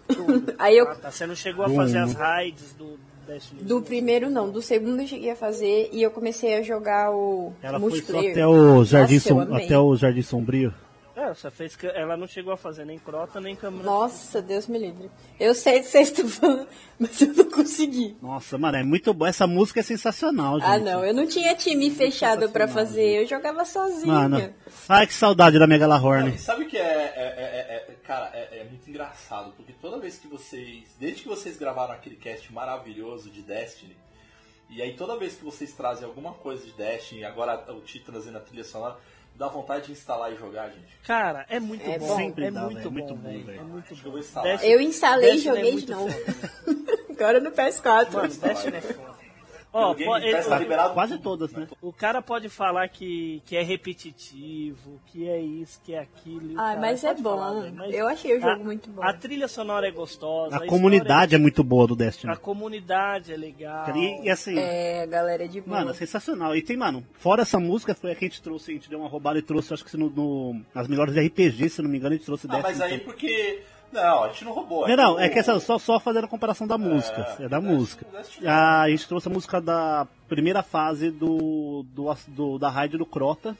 [SPEAKER 6] *laughs* aí eu
[SPEAKER 4] Ah, tá. Você não chegou a fazer as raids do Destiny?
[SPEAKER 6] do primeiro não, do segundo eu cheguei a fazer e eu comecei a jogar o
[SPEAKER 5] Ela foi só
[SPEAKER 6] multiplayer.
[SPEAKER 5] até o Jardim,
[SPEAKER 6] Nossa,
[SPEAKER 5] Som- até o Jardim Sombrio.
[SPEAKER 4] É, você fez que ela não chegou a fazer nem crota, nem câmera.
[SPEAKER 6] Nossa, Deus me livre. Eu sei que vocês estão falando, *laughs* mas eu não consegui.
[SPEAKER 5] Nossa, mano, é muito bom. Essa música é sensacional, gente.
[SPEAKER 6] Ah, não, eu não tinha time fechado pra fazer, eu jogava sozinha.
[SPEAKER 5] Mano, ai que saudade da Megalahorn.
[SPEAKER 3] Sabe o que é, é- é- é- cara, é, é muito engraçado, porque toda vez que vocês, desde que vocês gravaram aquele cast maravilhoso de Destiny, e aí toda vez que vocês trazem alguma coisa de Destiny, agora o Tito trazendo a trilha sonora, dá vontade de instalar e jogar, gente.
[SPEAKER 4] Cara, é muito
[SPEAKER 6] É
[SPEAKER 4] bom.
[SPEAKER 6] bom.
[SPEAKER 5] Sempre
[SPEAKER 4] é
[SPEAKER 5] dá,
[SPEAKER 4] muito
[SPEAKER 5] velho,
[SPEAKER 4] bom,
[SPEAKER 5] muito bom,
[SPEAKER 4] velho.
[SPEAKER 5] velho.
[SPEAKER 4] É muito
[SPEAKER 3] Eu
[SPEAKER 4] bom.
[SPEAKER 3] vou instalar.
[SPEAKER 6] Eu instalei e
[SPEAKER 4] é
[SPEAKER 6] joguei de novo. *laughs* Agora no PS4.
[SPEAKER 4] Mano, Destiny é foda. Ó,
[SPEAKER 3] O Game
[SPEAKER 4] pô, ele-
[SPEAKER 3] tá liberado
[SPEAKER 5] Quase todas, né?
[SPEAKER 4] o cara pode falar que, que é repetitivo, que é isso, que é aquilo.
[SPEAKER 6] Ah,
[SPEAKER 4] cara
[SPEAKER 6] mas é
[SPEAKER 4] pode
[SPEAKER 6] bom.
[SPEAKER 4] falar, velho, mas
[SPEAKER 6] Eu achei o jogo
[SPEAKER 4] a-
[SPEAKER 6] muito bom.
[SPEAKER 4] A trilha sonora é gostosa.
[SPEAKER 5] A comunidade é muito boa do Destiny.
[SPEAKER 4] A comunidade é legal.
[SPEAKER 5] E, e assim,
[SPEAKER 6] É, galera de boa.
[SPEAKER 5] mano, é sensacional. E tem, mano, fora essa música, foi a que a gente trouxe, a gente deu uma roubada e trouxe, acho que no, no, nas melhores RPG, se não me engano, a gente trouxe
[SPEAKER 3] Ah, mas
[SPEAKER 5] Destiny.
[SPEAKER 3] aí porque... Não, a gente não roubou.
[SPEAKER 5] Não, não, é que essa, só, só fazendo a comparação da música. É, da música. Ah, a gente trouxe a música da primeira fase do, do, do- da raid do Crota,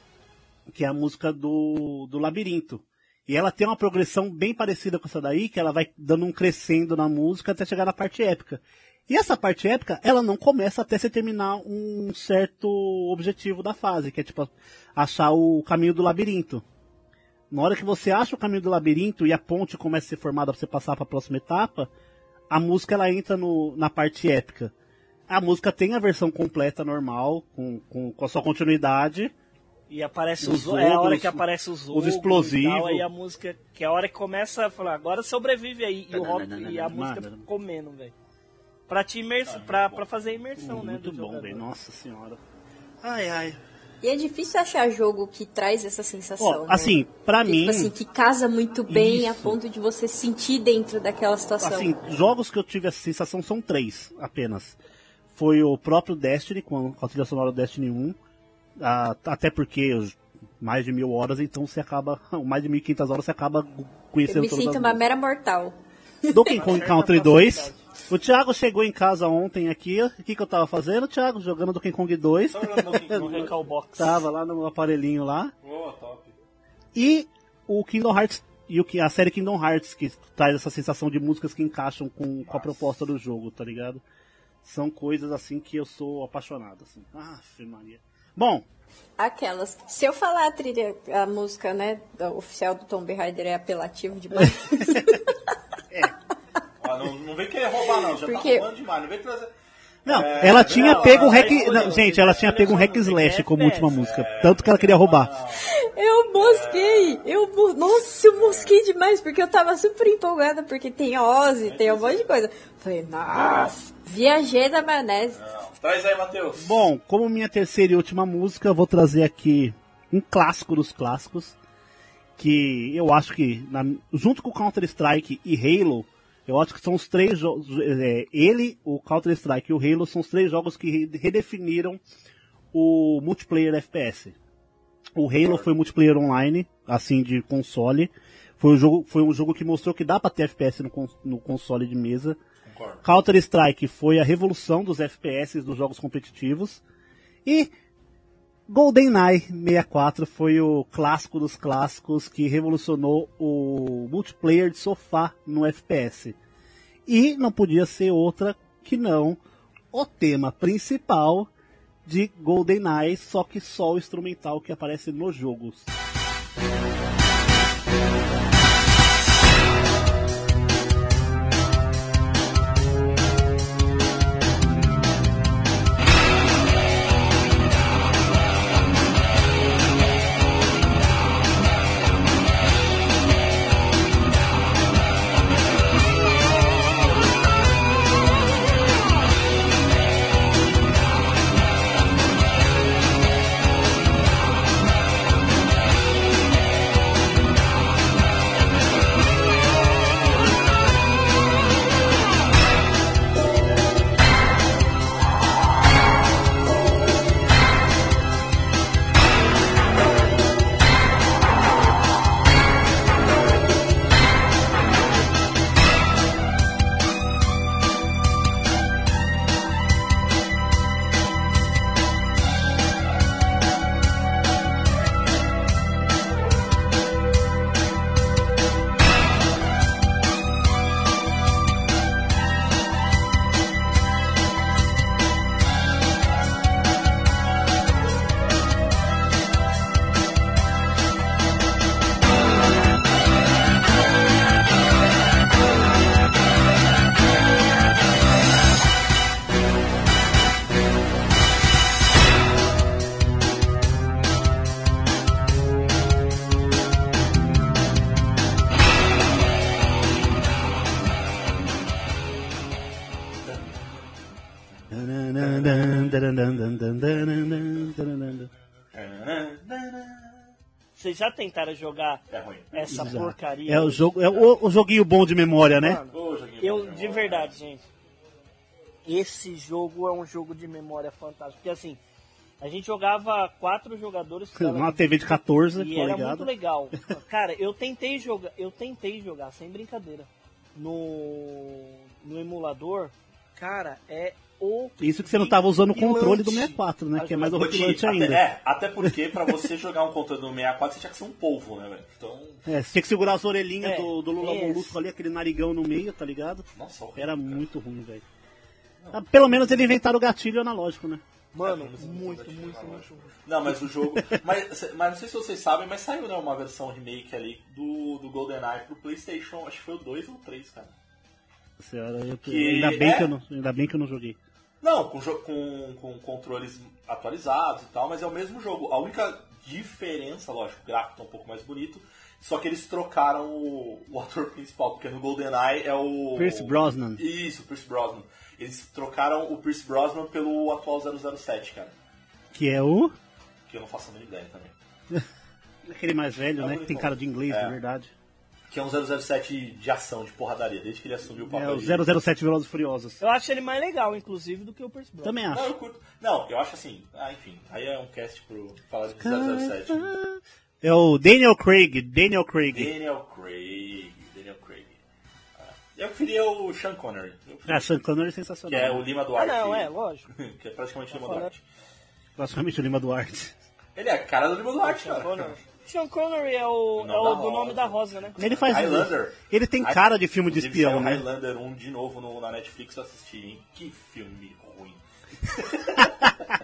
[SPEAKER 5] que é a música do, do Labirinto. E ela tem uma progressão bem parecida com essa daí, que ela vai dando um crescendo na música até chegar na parte épica. E essa parte épica, ela não começa até você terminar um certo objetivo da fase, que é tipo achar o caminho do labirinto. Na hora que você acha o caminho do labirinto e a ponte começa a ser formada para você passar para a próxima etapa, a música ela entra no, na parte épica. A música tem a versão completa normal, com, com, com a sua continuidade.
[SPEAKER 4] E aparece
[SPEAKER 5] Os
[SPEAKER 4] os, é a hora
[SPEAKER 5] ogros,
[SPEAKER 4] que aparece os
[SPEAKER 5] os
[SPEAKER 4] ogros
[SPEAKER 5] explosivos.
[SPEAKER 4] e tal, aí a música, que é a hora que começa a falar, agora sobrevive aí, e, o rock,
[SPEAKER 5] Não, não, não,
[SPEAKER 4] e a
[SPEAKER 5] não,
[SPEAKER 4] música
[SPEAKER 5] mano.
[SPEAKER 4] comendo, velho. Pra te imerso, pra, pra fazer a imersão, né?
[SPEAKER 5] Muito
[SPEAKER 4] do
[SPEAKER 5] bom, velho. Nossa senhora. Ai, ai.
[SPEAKER 6] E é difícil achar jogo que traz essa sensação. Né?
[SPEAKER 5] assim, pra
[SPEAKER 6] Que,
[SPEAKER 5] mim,
[SPEAKER 6] Tipo assim, que casa muito bem a
[SPEAKER 5] Isso.
[SPEAKER 6] ponto de você sentir dentro daquela situação.
[SPEAKER 5] assim, jogos que eu tive essa sensação são três apenas. Foi o próprio Destiny, com com a trilha sonora do Destiny 1. ah, até porque mais de mil horas, então você acaba, *laughs* mais de 1500 horas você acaba
[SPEAKER 6] eu
[SPEAKER 5] conhecendo
[SPEAKER 6] me
[SPEAKER 5] todas
[SPEAKER 6] sinto
[SPEAKER 5] as
[SPEAKER 6] uma mera mortal.
[SPEAKER 5] Donkey Kong *laughs* Country 2. O Thiago chegou em casa ontem aqui. O que, que eu tava fazendo, Thiago? Jogando Donkey Kong 2.
[SPEAKER 3] Só jogando Donkey
[SPEAKER 4] No
[SPEAKER 3] Kong. *laughs*
[SPEAKER 4] Recalbox.
[SPEAKER 5] Tava lá no aparelhinho lá.
[SPEAKER 3] Boa, top.
[SPEAKER 5] E o Kingdom Hearts e o que a série Kingdom Hearts que traz essa sensação de músicas que encaixam com, com a proposta do jogo, tá ligado? São coisas assim que eu sou apaixonado, assim. Ah, Maria. Bom,
[SPEAKER 6] Aquelas. Se eu falar a trilha, a música, né, oficial do Tomb Raider é apelativo demais. *laughs*
[SPEAKER 3] Não, não vem querer roubar, não. Já
[SPEAKER 6] Porque-
[SPEAKER 3] tá roubando demais. Não vem trazer...
[SPEAKER 5] não,
[SPEAKER 3] É,
[SPEAKER 5] ela tinha
[SPEAKER 3] não,
[SPEAKER 5] pego um
[SPEAKER 3] aí
[SPEAKER 5] hack, não, gente, ela tinha pego um hack slash como última música, tanto que ela queria roubar. *laughs*
[SPEAKER 6] eu mosquei! Eu, nossa, eu mosquei demais, porque eu tava super empolgada, porque tem Ozzy, tem um monte de coisa. Falei, nossa, viajei da maionese.
[SPEAKER 3] Não. Traz aí, Matheus.
[SPEAKER 5] Bom, como minha terceira e última música, eu vou trazer aqui um clássico dos clássicos, que eu acho que, na- junto com Counter-Strike e Halo, eu acho que são os três jogos, é, ele, o Counter-Strike e o Halo são os três jogos que re- redefiniram o multiplayer FPS. O Halo foi multiplayer online, assim, de console. Foi um jogo, foi um jogo que mostrou que dá pra ter FPS no, no console de mesa.
[SPEAKER 3] Concordo.
[SPEAKER 5] Counter-Strike foi a revolução dos FPS dos jogos competitivos. E GoldenEye 64 foi o clássico dos clássicos que revolucionou o multiplayer de sofá no FPS. E não podia ser outra que não o tema principal de GoldenEye, só que só o instrumental que aparece nos jogos.
[SPEAKER 4] Vocês já tentaram jogar
[SPEAKER 3] É ruim.
[SPEAKER 4] essa
[SPEAKER 5] Já.
[SPEAKER 4] porcaria?
[SPEAKER 5] É o, jogo, é o, o joguinho bom de memória, né?
[SPEAKER 4] Mano, eu, de verdade, gente. Esse jogo é um jogo de memória fantástico. Porque assim, a gente jogava quatro jogadores *laughs*
[SPEAKER 5] Uma TV de 14,
[SPEAKER 4] e
[SPEAKER 5] tá
[SPEAKER 4] era
[SPEAKER 5] ligado?
[SPEAKER 4] muito legal. *laughs* Cara, eu tentei jogar, eu tentei jogar, sem brincadeira. No, no emulador, cara, é o.
[SPEAKER 5] Isso que você não tava usando o controle do
[SPEAKER 4] Horripilante.
[SPEAKER 5] 64, né? Que é mais horripilante
[SPEAKER 3] até-
[SPEAKER 5] ainda.
[SPEAKER 3] É, até porque pra você *laughs* jogar um controle do 64 você tinha que ser um polvo, né, velho? Então,
[SPEAKER 5] É, você tinha que segurar as orelhinhas
[SPEAKER 4] É,
[SPEAKER 5] do, do Lula
[SPEAKER 4] isso.
[SPEAKER 5] Molusco ali, aquele narigão no meio, tá ligado?
[SPEAKER 3] nossa, horrível,
[SPEAKER 5] Era
[SPEAKER 3] cara.
[SPEAKER 5] muito ruim, velho. Ah, Pelo menos eles inventaram o gatilho analógico, né?
[SPEAKER 4] Mano,
[SPEAKER 3] muito,
[SPEAKER 4] muito,
[SPEAKER 3] muito,
[SPEAKER 4] muito,
[SPEAKER 3] muito. Não, mas o jogo. *laughs* mas, mas não sei se vocês sabem, mas saiu né, uma versão remake ali do, do GoldenEye pro PlayStation. Acho que foi o 2 ou o 3, cara.
[SPEAKER 5] Senhora, eu-
[SPEAKER 3] Que
[SPEAKER 5] ainda, bem
[SPEAKER 3] é-
[SPEAKER 5] que eu não, ainda bem que eu não joguei.
[SPEAKER 3] Não, com, com, com controles atualizados e tal, mas é o mesmo jogo. A única diferença, lógico, o gráfico tá um pouco mais bonito, só que eles trocaram o, o ator *laughs* principal, porque no GoldenEye é o...
[SPEAKER 5] Pierce Brosnan.
[SPEAKER 3] Isso, Pierce Brosnan. Eles trocaram o Pierce Brosnan pelo atual 007, cara.
[SPEAKER 5] Que é o.
[SPEAKER 3] Que eu não faço a mínima ideia também. *laughs*
[SPEAKER 5] Aquele mais velho,
[SPEAKER 3] É
[SPEAKER 5] né? Que tem cara de inglês,
[SPEAKER 3] É.
[SPEAKER 5] de verdade.
[SPEAKER 3] Que é um 007 de ação, de porradaria, desde que ele assumiu o
[SPEAKER 5] É
[SPEAKER 3] papel
[SPEAKER 5] o
[SPEAKER 3] de...
[SPEAKER 5] 007 Velozes e Furiosos.
[SPEAKER 4] Eu acho ele mais legal, inclusive, do que o Pierce Brosnan.
[SPEAKER 5] Também
[SPEAKER 3] Não,
[SPEAKER 5] acho.
[SPEAKER 3] eu curto. Não, eu acho assim. Ah, enfim. Aí é um cast pro falar de 007.
[SPEAKER 5] É o Daniel Craig. Daniel Craig.
[SPEAKER 3] Daniel Craig. Daniel Craig. Ah, Eu preferia o Sean Connery. Preferia,
[SPEAKER 5] Ah, Sean Connery é
[SPEAKER 3] que
[SPEAKER 5] sensacional.
[SPEAKER 3] é o Lima
[SPEAKER 4] Ah,
[SPEAKER 3] Duarte.
[SPEAKER 4] não, é, lógico. *laughs*
[SPEAKER 3] que é praticamente o Lima. Duarte.
[SPEAKER 5] Praticamente o Lima Duarte.
[SPEAKER 3] Ele é a cara do Lima Duarte,
[SPEAKER 4] Sean
[SPEAKER 3] cara.
[SPEAKER 4] Sean Connery é o,
[SPEAKER 3] O
[SPEAKER 4] é o
[SPEAKER 3] da
[SPEAKER 4] do
[SPEAKER 3] Rosa.
[SPEAKER 4] nome da Rosa, né?
[SPEAKER 5] Ele faz.
[SPEAKER 3] Highlander.
[SPEAKER 5] Ele tem cara de filme de espião, né?
[SPEAKER 3] Highlander 1 de novo no, na Netflix eu assisti, hein? Que filme ruim. *laughs*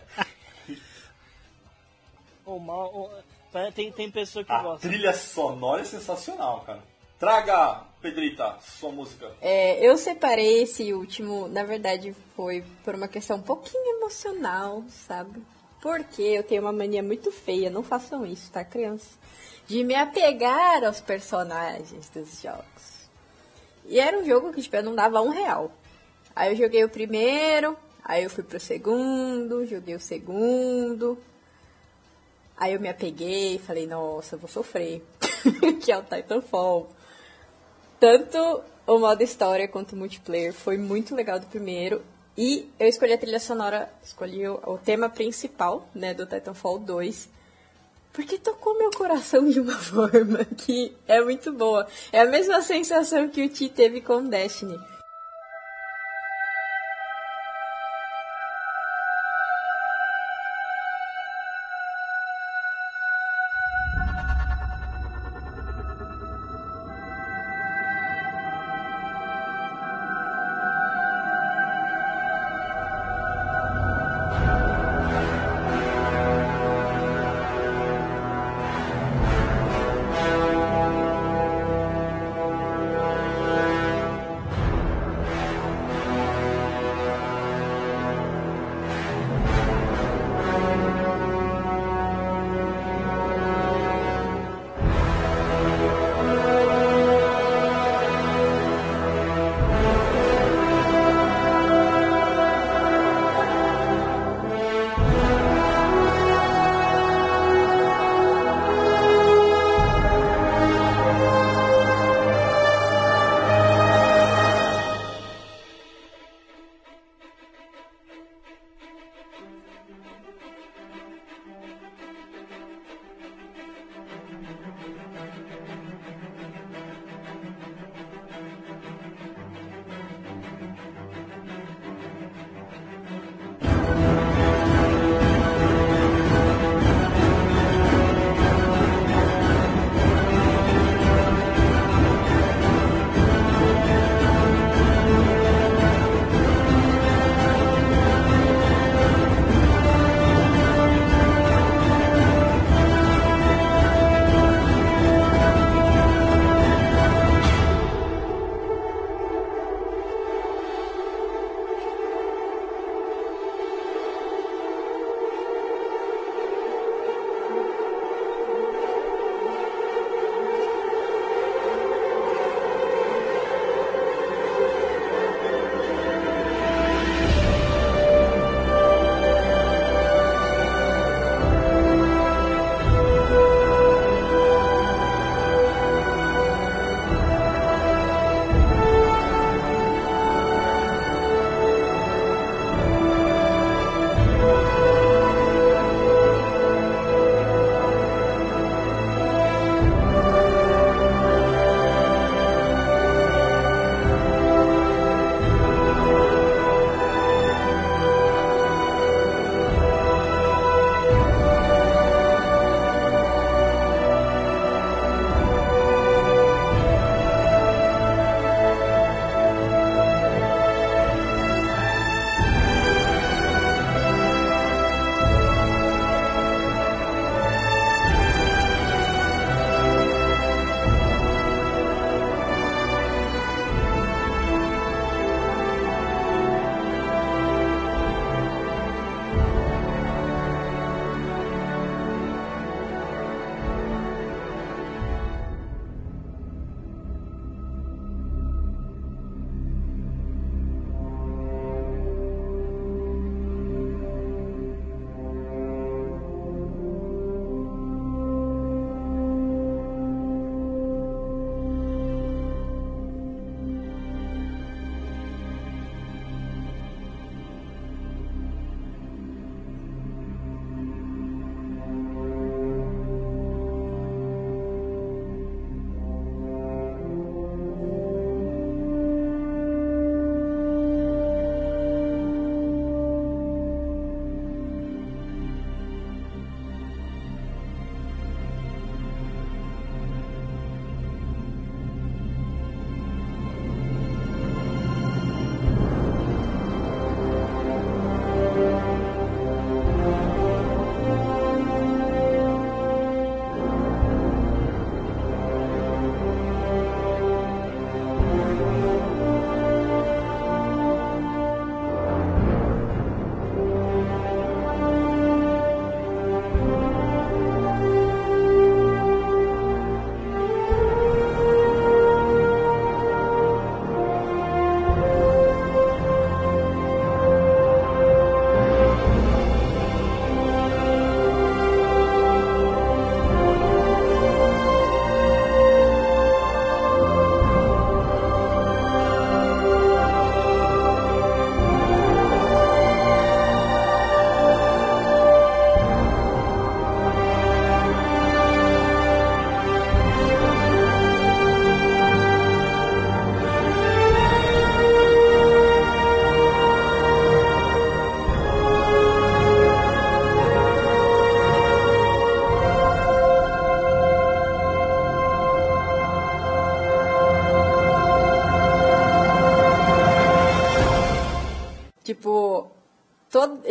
[SPEAKER 4] O mal, o- tem, tem pessoa que
[SPEAKER 3] A
[SPEAKER 4] gosta.
[SPEAKER 3] trilha sonora é sensacional, cara. Traga, Pedrita, sua música.
[SPEAKER 6] É, eu separei esse último, na verdade, foi por uma questão um pouquinho emocional, sabe? Porque eu tenho uma mania muito feia, não façam isso, tá, criança? De me apegar aos personagens dos jogos. E era um jogo que, tipo, eu não dava um real. Aí eu joguei o primeiro, aí eu fui pro segundo, joguei o segundo. Aí eu me apeguei falei, nossa, eu vou sofrer. *laughs* que é o Titanfall. Tanto o modo história quanto o multiplayer foi muito legal do primeiro. E eu escolhi a trilha sonora, escolhi o, o tema principal, né, do Titanfall 2. Porque tocou meu coração de uma *laughs* forma que é muito boa. É a mesma sensação que o Ti teve com Destiny.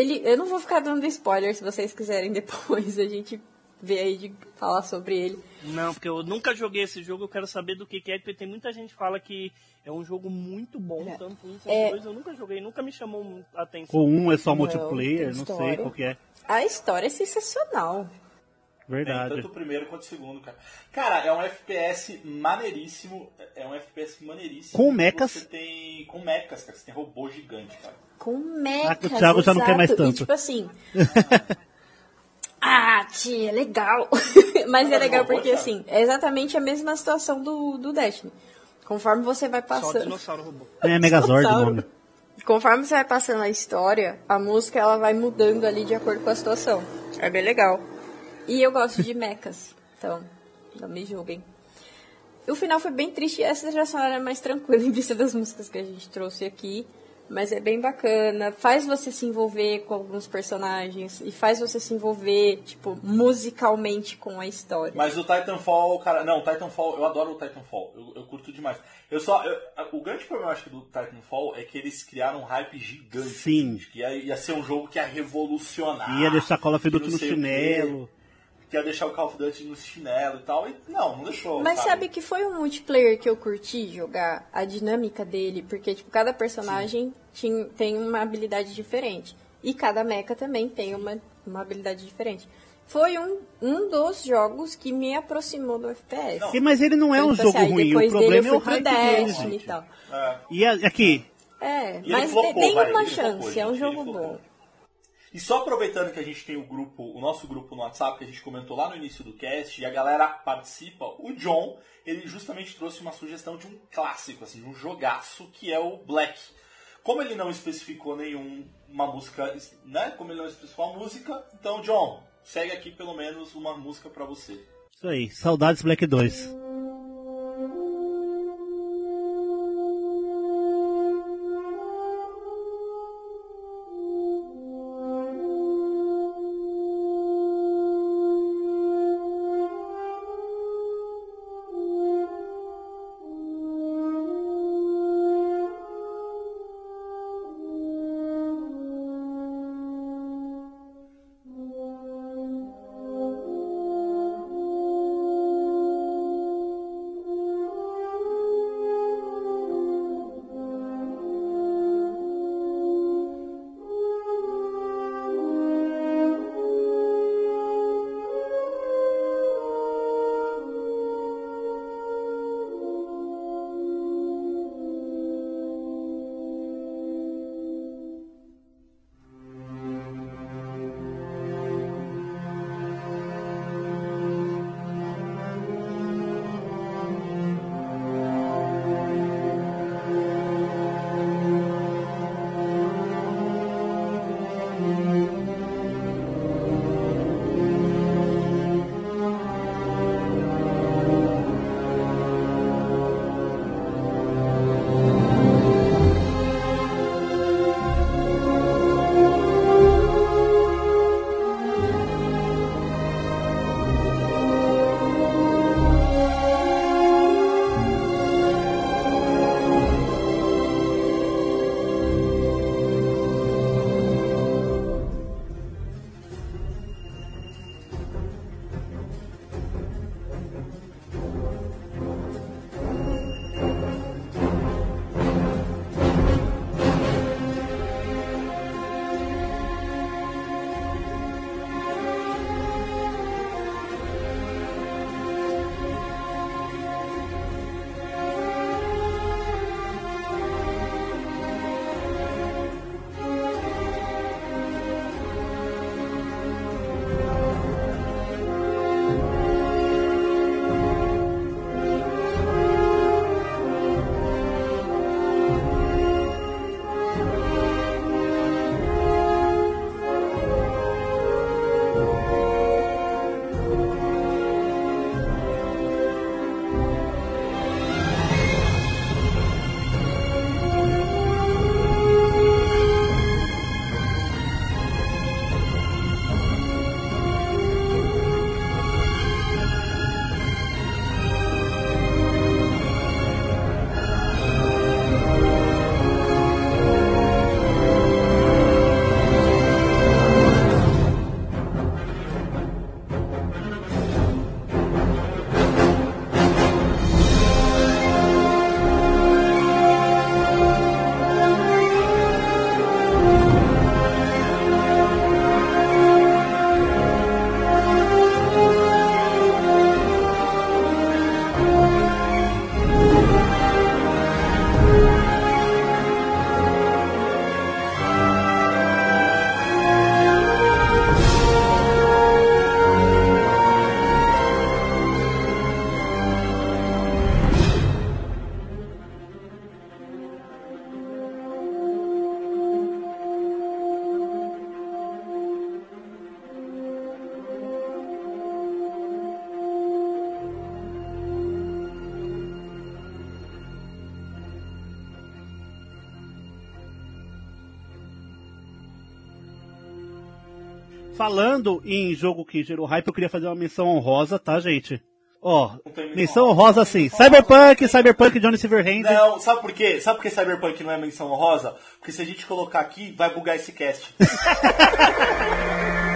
[SPEAKER 6] Ele, eu não vou ficar dando spoiler se vocês quiserem depois a gente vê aí de falar sobre ele.
[SPEAKER 4] Não, porque eu nunca joguei esse jogo, eu quero saber do que, que é, porque tem muita gente que fala que é um jogo muito bom, tanto um quanto
[SPEAKER 6] É.
[SPEAKER 4] dois, eu nunca joguei, nunca me chamou a atenção.
[SPEAKER 5] Ou um é só
[SPEAKER 6] Não,
[SPEAKER 5] multiplayer,
[SPEAKER 6] tem
[SPEAKER 5] não sei qual que é.
[SPEAKER 6] A história é sensacional.
[SPEAKER 3] Tem
[SPEAKER 5] Verdade.
[SPEAKER 3] tanto o primeiro quanto o segundo, cara. Cara, é um FPS maneiríssimo. É um FPS maneiríssimo.
[SPEAKER 5] Com mechas.
[SPEAKER 3] Você tem. Com mechas, cara. Você tem robô gigante, cara.
[SPEAKER 6] Com mechas,
[SPEAKER 5] Ah, o Thiago já não quer mais tanto.
[SPEAKER 6] E tipo assim... ah, tia, legal. *laughs* Mas é legal
[SPEAKER 3] robô,
[SPEAKER 6] porque
[SPEAKER 3] Thiago?
[SPEAKER 6] assim, é exatamente a mesma situação do, do Destiny. Conforme você vai
[SPEAKER 4] Só
[SPEAKER 6] passando...
[SPEAKER 4] dinossauro robô.
[SPEAKER 5] É Megazord o nome.
[SPEAKER 6] Conforme você vai passando a história, a música ela vai mudando ali de acordo com a situação. É bem legal. E eu gosto de mechas, então não me julguem. O final foi bem triste, essa sonora é mais tranquila em vista das músicas que a gente trouxe aqui. Mas é bem bacana, faz você se envolver com alguns personagens e faz você se envolver, tipo, musicalmente com a história.
[SPEAKER 3] Mas o Titanfall, cara. Não, o Titanfall, eu adoro o Titanfall. Eu, eu curto demais. Eu só. eu- o grande problema, acho, do Titanfall é que eles criaram um hype gigante.
[SPEAKER 5] Sim.
[SPEAKER 3] Que ia, ia ser um jogo que ia revolucionar.
[SPEAKER 5] Ia deixar Call of
[SPEAKER 3] que
[SPEAKER 5] Duty
[SPEAKER 3] não
[SPEAKER 5] no chinelo.
[SPEAKER 3] Que ia deixar o Call of Duty no chinelo e tal. E não, não deixou.
[SPEAKER 6] Mas sabe que foi um multiplayer que eu curti jogar? A dinâmica dele, porque tipo, cada personagem tinha, tem uma habilidade diferente. E cada mecha também tem uma, uma habilidade diferente. Foi um, um dos jogos que me aproximou do FPS.
[SPEAKER 5] E, mas ele não é um
[SPEAKER 6] Tipo
[SPEAKER 5] jogo
[SPEAKER 6] assim,
[SPEAKER 5] ruim, o problema é
[SPEAKER 6] eu
[SPEAKER 5] o
[SPEAKER 6] fui
[SPEAKER 5] hype
[SPEAKER 6] pro
[SPEAKER 5] dele,
[SPEAKER 6] e tal.
[SPEAKER 3] É.
[SPEAKER 5] E a- aqui,
[SPEAKER 6] É,
[SPEAKER 3] ele
[SPEAKER 6] mas
[SPEAKER 3] flopou,
[SPEAKER 6] tem
[SPEAKER 3] vai,
[SPEAKER 6] uma chance,
[SPEAKER 3] flopou,
[SPEAKER 6] é um jogo bom.
[SPEAKER 3] E só aproveitando que a gente tem o grupo, o nosso grupo no WhatsApp, que a gente comentou lá no início do cast, e a galera participa, o John, ele justamente trouxe uma sugestão de um clássico, assim, de um jogaço, que é o Black. Como ele não especificou nenhuma música, né? Como ele não especificou a música, então, John, segue aqui pelo menos uma música pra você.
[SPEAKER 5] isso aí, saudades Black 2. Falando em jogo que gerou hype, eu queria fazer uma menção honrosa, tá, gente? Ó,
[SPEAKER 3] tem
[SPEAKER 5] menção honrosa assim, Cyberpunk, Cyberpunk Johnny Silverhand.
[SPEAKER 3] Não, sabe por quê? Sabe por que Cyberpunk não é menção honrosa? Porque se a gente colocar aqui, vai bugar esse cast. *laughs*